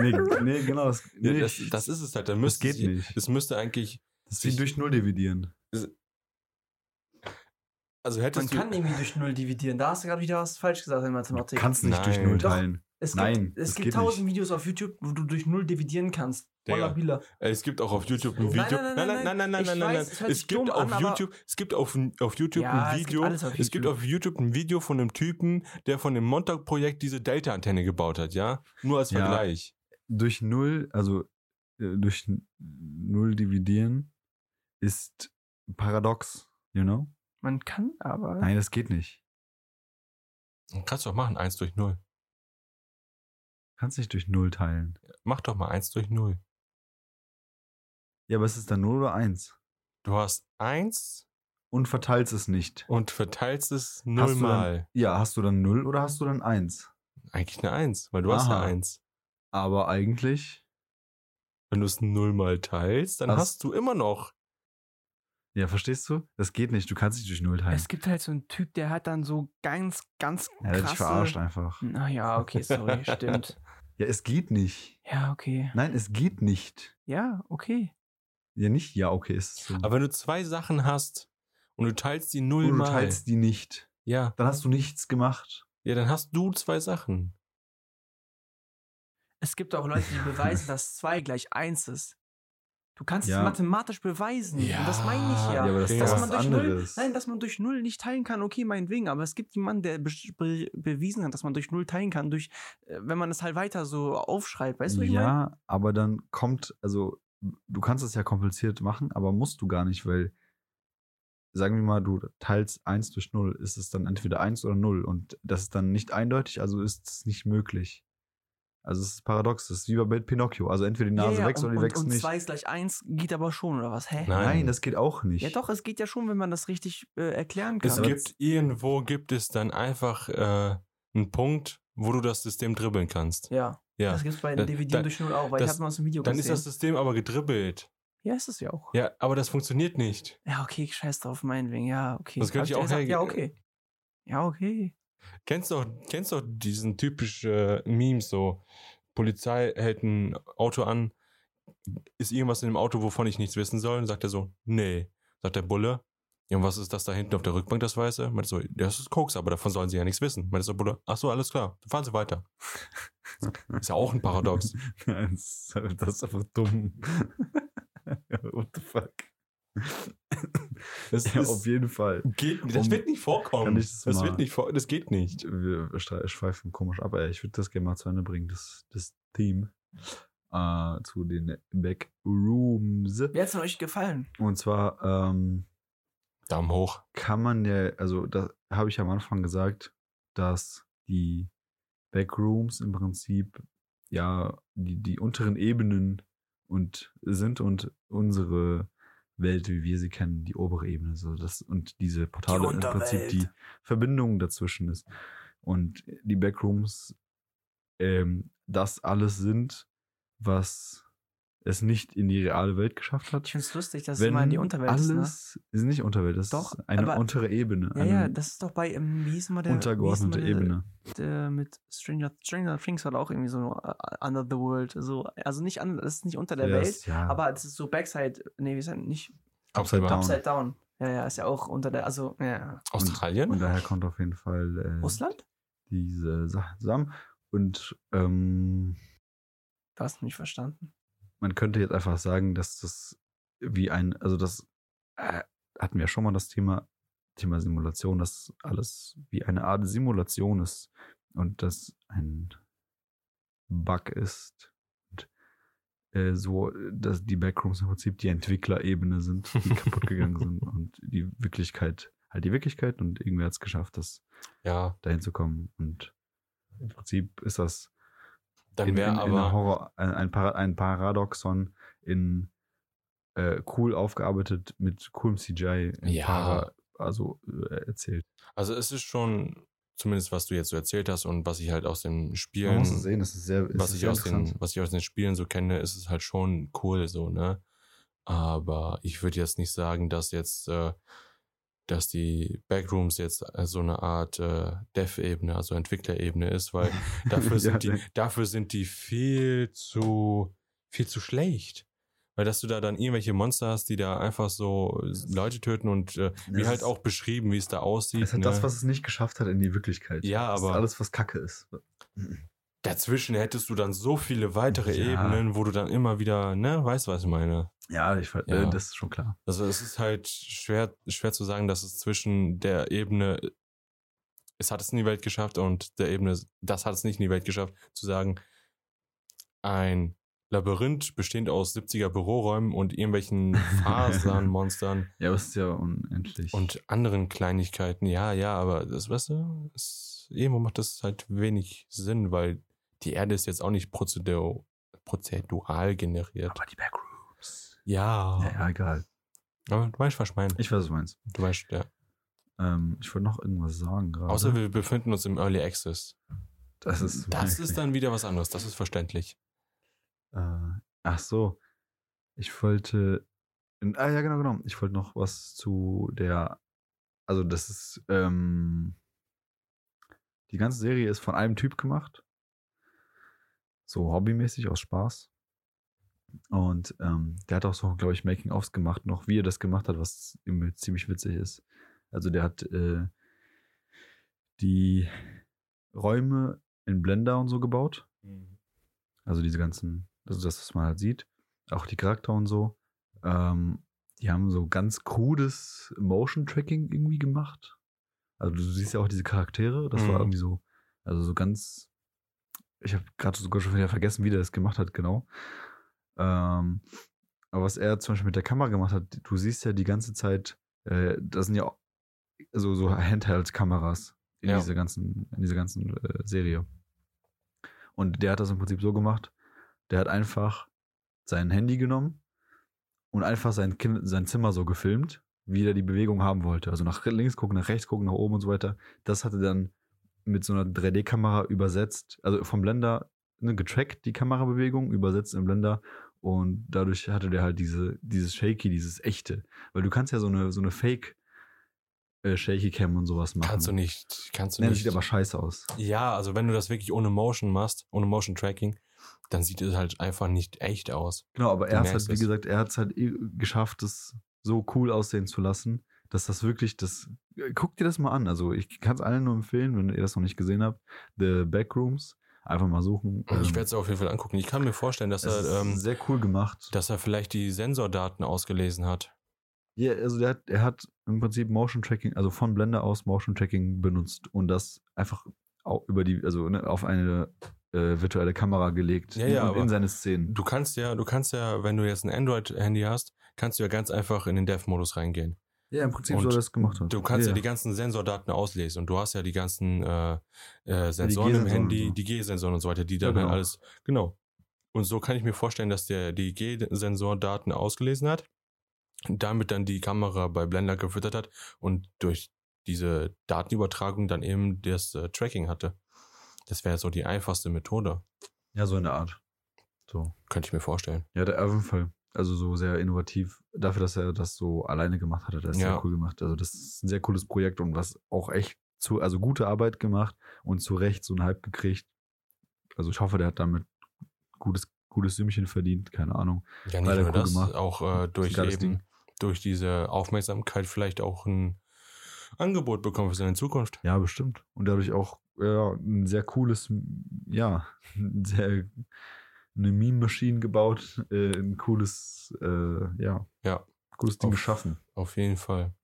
Nee, nee genau. Das, Ja, nee, das, das ist es halt. Dann das müsste geht sie- nicht. Das müsste eigentlich, Das ist wie durch Null dividieren. Also Man hättest du, kann irgendwie durch Null dividieren. Da hast du gerade wieder was falsch gesagt in Du Mathematik. kannst nicht durch Nein. Null Doch. teilen. es Nein, gibt, es gibt tausend nicht. Videos auf YouTube, wo du durch Null dividieren kannst. Digga. Äh, es gibt auch auf YouTube ein Video. nein, nein, nein, nein, nein, nein, nein, nein, nein, weiß, nein. es gibt auf an, YouTube, es gibt auf, auf YouTube Ja, ein es gibt Video. Es gibt auf YouTube ein Video von einem Typen, der von dem Montauk-Projekt diese Delta-Antenne gebaut hat, ja? Nur als Ja. Vergleich. Durch Null, also äh, durch Null dividieren ist paradox, you know? Man kann aber. Nein, das geht nicht. Kannst du doch machen, 1 durch 0. Kannst nicht durch Null teilen. Mach doch mal 1 durch 0. Ja, aber es ist dann 0 oder 1. Du hast 1 Und verteilst es nicht. und verteilst es Hast du 0 dann- mal. Ja, hast du dann 0 oder hast du dann 1? Eigentlich eine 1, weil du hast ja Aha. 1. Aber eigentlich, Wenn du es 0 mal teilst, dann Hast- hast du immer noch. Ja, verstehst du? Das geht nicht. Du kannst nicht durch Null teilen. Es gibt halt so einen Typ, der hat dann so ganz, ganz ja, der hat dich verarscht krasse. einfach. Naja, okay, sorry, stimmt. Ja, es geht nicht. Ja, okay. Nein, es geht nicht. Ja, okay. Ja, nicht, ja, okay, ist so. Aber wenn du zwei Sachen hast und du teilst die 0 Und du mal. teilst die nicht. ja, Dann hast du nichts gemacht. ja, dann hast du zwei Sachen. Es gibt auch Leute, die beweisen, dass 2 gleich 1 ist. Du kannst Ja. es mathematisch beweisen. Ja, Und das meine ich ja. Ja, aber das ist dass was man durch Null, anderes. nein, dass man durch Null nicht teilen kann, okay, meinetwegen, aber es gibt jemanden, der be be bewiesen hat, dass man durch Null teilen kann, durch, äh, wenn man es halt weiter so aufschreibt, weißt du, ich meine? ja, aber dann kommt, also du kannst es ja kompliziert machen, aber musst du gar nicht, weil sagen wir mal, du teilst 1 durch 0, ist es dann entweder 1 oder 0 und das ist dann nicht eindeutig, also ist es nicht möglich. Also es ist paradox, das ist wie bei Pinocchio, also entweder die Nase ja, ja, wächst und, oder die und, wächst und nicht. 2 ist gleich 1 geht aber schon, oder was? Hä? Nein. Nein, das geht auch nicht. Ja doch, es geht ja schon, wenn man das richtig äh, erklären kann. Es aber gibt irgendwo gibt es dann einfach äh, einen Punkt, wo du das System dribbeln kannst. ja, Ja. das gibt es bei Da- Dividieren da- durch Null auch, weil ich das- hatte mal aus dem Video Dann gesehen. ist das System aber gedribbelt. ja, ist es ja auch. Ja, aber das funktioniert nicht. Ja, okay, scheiß drauf, meinetwegen. Ja, okay. Das könnte ich auch gesagt, Ja, okay. Ja, okay. Kennst du kennst du diesen typischen äh, Memes so Polizei hält ein Auto an, ist irgendwas in dem Auto, wovon ich nichts wissen soll? Und sagt er so, nee. Sagt der Bulle, ja, und was ist das da hinten auf der Rückbank, das Weiße? Meint so, das ist Koks, aber davon sollen sie ja nichts wissen. Meint so, Bulle, ach so, alles klar, fahren Sie weiter. ist ja auch ein Paradox. das, ist, das ist einfach dumm. What the fuck? Das ja, ist- auf jeden Fall. Geht, das Um- wird nicht vorkommen. Das das mal- wird nicht vor, das geht nicht. Wir schweifen komisch ab, ey. Ich würde das gerne mal zu Ende bringen, das, das Theme. Äh, zu den Backrooms. Wie hat's denn euch gefallen? Und zwar ähm, Daumen hoch. kann man ja, also da habe ich am Anfang gesagt, dass die Backrooms im Prinzip ja die, die unteren Ebenen und sind und unsere Welt, wie wir sie kennen, die obere Ebene, so das und diese Portale im Prinzip die Verbindung dazwischen ist. Und die Backrooms ähm, das alles sind, was es nicht in die reale Welt geschafft hat. Ich find's lustig, dass es Wenn mal in die Unterwelt ist, ne? alles ist nicht Unterwelt, das Doch, ist eine aber- untere Ebene. Ja, ja, das ist doch bei, ähm, wie hieß mal der? untergeordnete wie hieß mal Ebene. Der, der mit Stranger, Stranger Things war auch irgendwie so uh, Under the World. So, also nicht, an, das ist nicht unter der Ja, Welt, ist- ja, aber es ist so Backside, nee, wie ist das? Nicht Upside Down. Upside Down. Ja, ja, ist ja auch unter der, also, ja. Australien? Und daher kommt auf jeden Fall äh, Russland? diese Sache zusammen. Und ähm, Du hast mich verstanden. Man könnte jetzt einfach sagen, dass das wie ein, also das äh, hatten wir schon mal das Thema, Thema Simulation, dass alles wie eine Art Simulation ist und das ein Bug ist. Und, äh, so, dass die Backrooms im Prinzip die Entwicklerebene sind, die kaputt gegangen sind und die Wirklichkeit halt die Wirklichkeit und irgendwer hat es geschafft, das Ja, dahin zu kommen. Und im Prinzip ist das dann wäre aber. Horror, ein, ein, Para, ein Paradoxon in äh, cool aufgearbeitet mit coolem CGI Ja. Para, also äh, erzählt. Also es ist schon, zumindest was du jetzt so erzählt hast und was ich halt aus den Man Spielen, muss es sehen, das ist sehr, was ich aus den, was ich aus den Spielen so kenne, ist es halt schon cool so, ne? Aber ich würde jetzt nicht sagen, dass jetzt, äh, dass die Backrooms jetzt äh, so eine Art äh, Dev-Ebene, also Entwicklerebene ist, weil dafür sind die, dafür sind die viel zu, viel zu schlecht. Weil dass du da dann irgendwelche Monster hast, die da einfach so Leute töten und äh, wie Das halt ist- auch beschrieben, wie es da aussieht. Es hat ne? das, was es nicht geschafft hat in die Wirklichkeit. Ja, Das ist aber- alles, was Kacke ist. Dazwischen hättest du dann so viele weitere Ja. Ebenen, wo du dann immer wieder, ne, weißt du, was ich meine? Ja, ich, ver- Ja. Äh, das ist schon klar. Also es ist halt schwer, schwer zu sagen, dass es zwischen der Ebene, es hat es in die Welt geschafft und der Ebene, das hat es nicht in die Welt geschafft, zu sagen, ein Labyrinth bestehend aus 70er Büroräumen und irgendwelchen Fasern, Monstern Ja, aber es ist ja unendlich. und anderen Kleinigkeiten. Ja, ja, aber das, weißt du, es, irgendwo macht das halt wenig Sinn, weil die Erde ist jetzt auch nicht prozedur, prozedural generiert. aber die Backrooms. Ja, Ja, ja, egal. aber du weißt, was ich meine. Ich weiß, was du meinst. Du weißt, ja. Ähm, ich wollte noch irgendwas sagen gerade. Außer wir befinden uns im Early Access. das ist, Das ist dann wieder was anderes, das ist verständlich. Äh, ach so. Ich wollte. Ah ja, genau, genau. Ich wollte noch was zu der. Also, das ist. Ähm, die ganze Serie ist von einem Typ gemacht. So hobbymäßig aus Spaß. Und ähm, der hat auch so, glaube ich, Making-ofs gemacht, noch wie er das gemacht hat, was irgendwie ziemlich witzig ist. Also der hat äh, die Räume in Blender und so gebaut. Also diese ganzen, also das, was man halt sieht, auch die Charakter und so. Ähm, die haben so ganz krudes Motion-Tracking irgendwie gemacht. Also du siehst ja auch diese Charaktere, das Mhm. war irgendwie so, also so ganz, ich habe gerade sogar schon wieder vergessen, wie der das gemacht hat, genau. Ähm, aber was er zum Beispiel mit der Kamera gemacht hat, du siehst ja die ganze Zeit, äh, das sind ja so, so Handheld-Kameras in Ja. dieser ganzen, in dieser ganzen äh, Serie. Und der hat das im Prinzip so gemacht, der hat einfach sein Handy genommen und einfach sein, kind, sein Zimmer so gefilmt, wie er die Bewegung haben wollte. Also nach links gucken, nach rechts gucken, nach oben und so weiter. Das hat er dann mit so einer 3D-Kamera übersetzt, also vom Blender ne, getrackt, die Kamerabewegung, übersetzt im Blender und dadurch hatte der halt diese, dieses Shaky, dieses echte. Weil du kannst ja so eine, so eine Fake äh, Shaky Cam und sowas machen. Kannst du nicht, kannst du Nee, das nicht. sieht aber scheiße aus. ja, also wenn du das wirklich ohne Motion machst, ohne Motion Tracking, dann sieht es halt einfach nicht echt aus. Genau, aber Du er hat halt, wie es. gesagt, er hat es halt eh geschafft, das so cool aussehen zu lassen, dass das wirklich das. Guck dir das mal an. Also ich kann es allen nur empfehlen, wenn ihr das noch nicht gesehen habt. The Backrooms. Einfach mal suchen. Und ich Ähm, werde es auf jeden Fall angucken. Ich kann mir vorstellen, dass es er, ähm, sehr cool gemacht. dass er vielleicht die Sensordaten ausgelesen hat. Ja, also der hat, er hat im Prinzip Motion Tracking, also von Blender aus Motion Tracking benutzt und das einfach auch über die, also ne, auf eine äh, virtuelle Kamera gelegt Ja, ja, aber in seine Szenen. Du kannst ja, du kannst ja, wenn du jetzt ein Android-Handy hast, kannst du ja ganz einfach in den Dev-Modus reingehen. Ja, im Prinzip Und so das gemacht hat. Du kannst ja, ja die ganzen Sensordaten auslesen und du hast ja die ganzen äh, äh, Sensoren im G-Sensoren Handy, so. die G-Sensoren und so weiter, die dann Ja, genau. halt alles, genau. Und so kann ich mir vorstellen, dass der die G-Sensordaten ausgelesen hat, damit dann die Kamera bei Blender gefüttert hat und durch diese Datenübertragung dann eben das äh, Tracking hatte. Das wäre so die einfachste Methode, ja, so in der Art. So. könnte ich mir vorstellen. Ja, der auf jeden Fall. Also so sehr innovativ. Dafür, dass er das so alleine gemacht hat, hat er das Ja. sehr cool gemacht. Also das ist ein sehr cooles Projekt und was auch echt zu, also gute Arbeit gemacht und zu Recht so einen Hype gekriegt. Also ich hoffe, der hat damit gutes, gutes Sümmchen verdient, keine Ahnung. Ja, nicht Leider nur cool das, gemacht. auch äh, durch eben, durch diese Aufmerksamkeit vielleicht auch ein Angebot bekommen für seine Zukunft. Ja, bestimmt. Und dadurch auch ja, ein sehr cooles, ja, ein sehr eine Meme-Maschine gebaut, äh, ein cooles, äh, ja, Ja. cooles Ding Auf- geschaffen. Auf jeden Fall.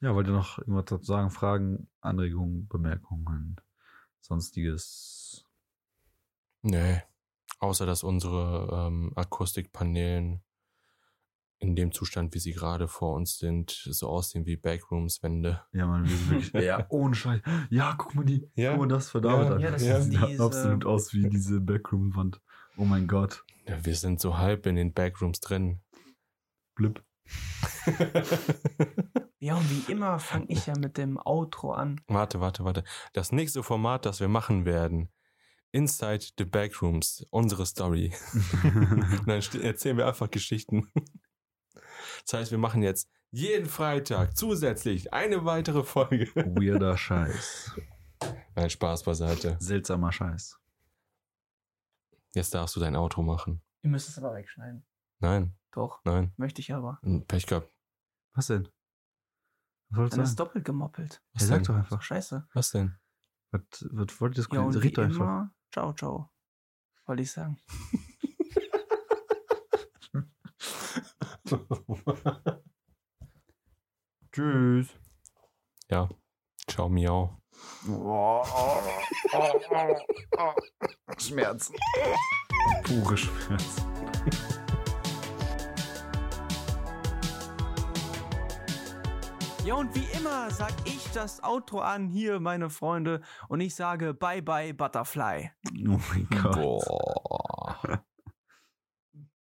Ja, wollt ihr noch irgendwas dazu sagen? Fragen, Anregungen, Bemerkungen, sonstiges? Nee. Außer dass unsere ähm, Akustikpaneelen in dem Zustand, wie sie gerade vor uns sind, so aussehen wie Backrooms-Wände. Ja, man, wir sind wirklich, ja, ohne Scheiß. Ja, guck mal die, Ja. guck mal das verdammt. Ja, ja, das Ja. sieht diese, absolut aus wie diese Backroom-Wand. Oh mein Gott. Ja, wir sind so halb in den Backrooms drin. Blip. Ja, und wie immer fange ich ja mit dem Outro an. warte, warte, warte. Das nächste Format, das wir machen werden, Inside the Backrooms, unsere Story. Dann erzählen wir einfach Geschichten. Das heißt, wir machen jetzt jeden Freitag zusätzlich eine weitere Folge. Weirder Scheiß. Nein, Spaß beiseite. Seltsamer Scheiß. Jetzt darfst du dein Outro machen. Ihr müsst es aber wegschneiden. Nein, Doch, nein. möchte ich aber. Pech gehabt. Was denn? Was soll's Dann ist doppelt gemoppelt. Was Ja, sag denn? doch einfach. scheiße. Was denn? Was, was wollt ihr Ja, und wie doch einfach. immer, ciao, ciao. Wollte ich sagen. Tschüss. Ja. Ciao, miau. Schmerzen. Pure Schmerzen. Ja, und wie immer sag ich das Outro an, hier, meine Freunde. Und ich sage Bye Bye Butterfly. Oh mein Gott. Boah.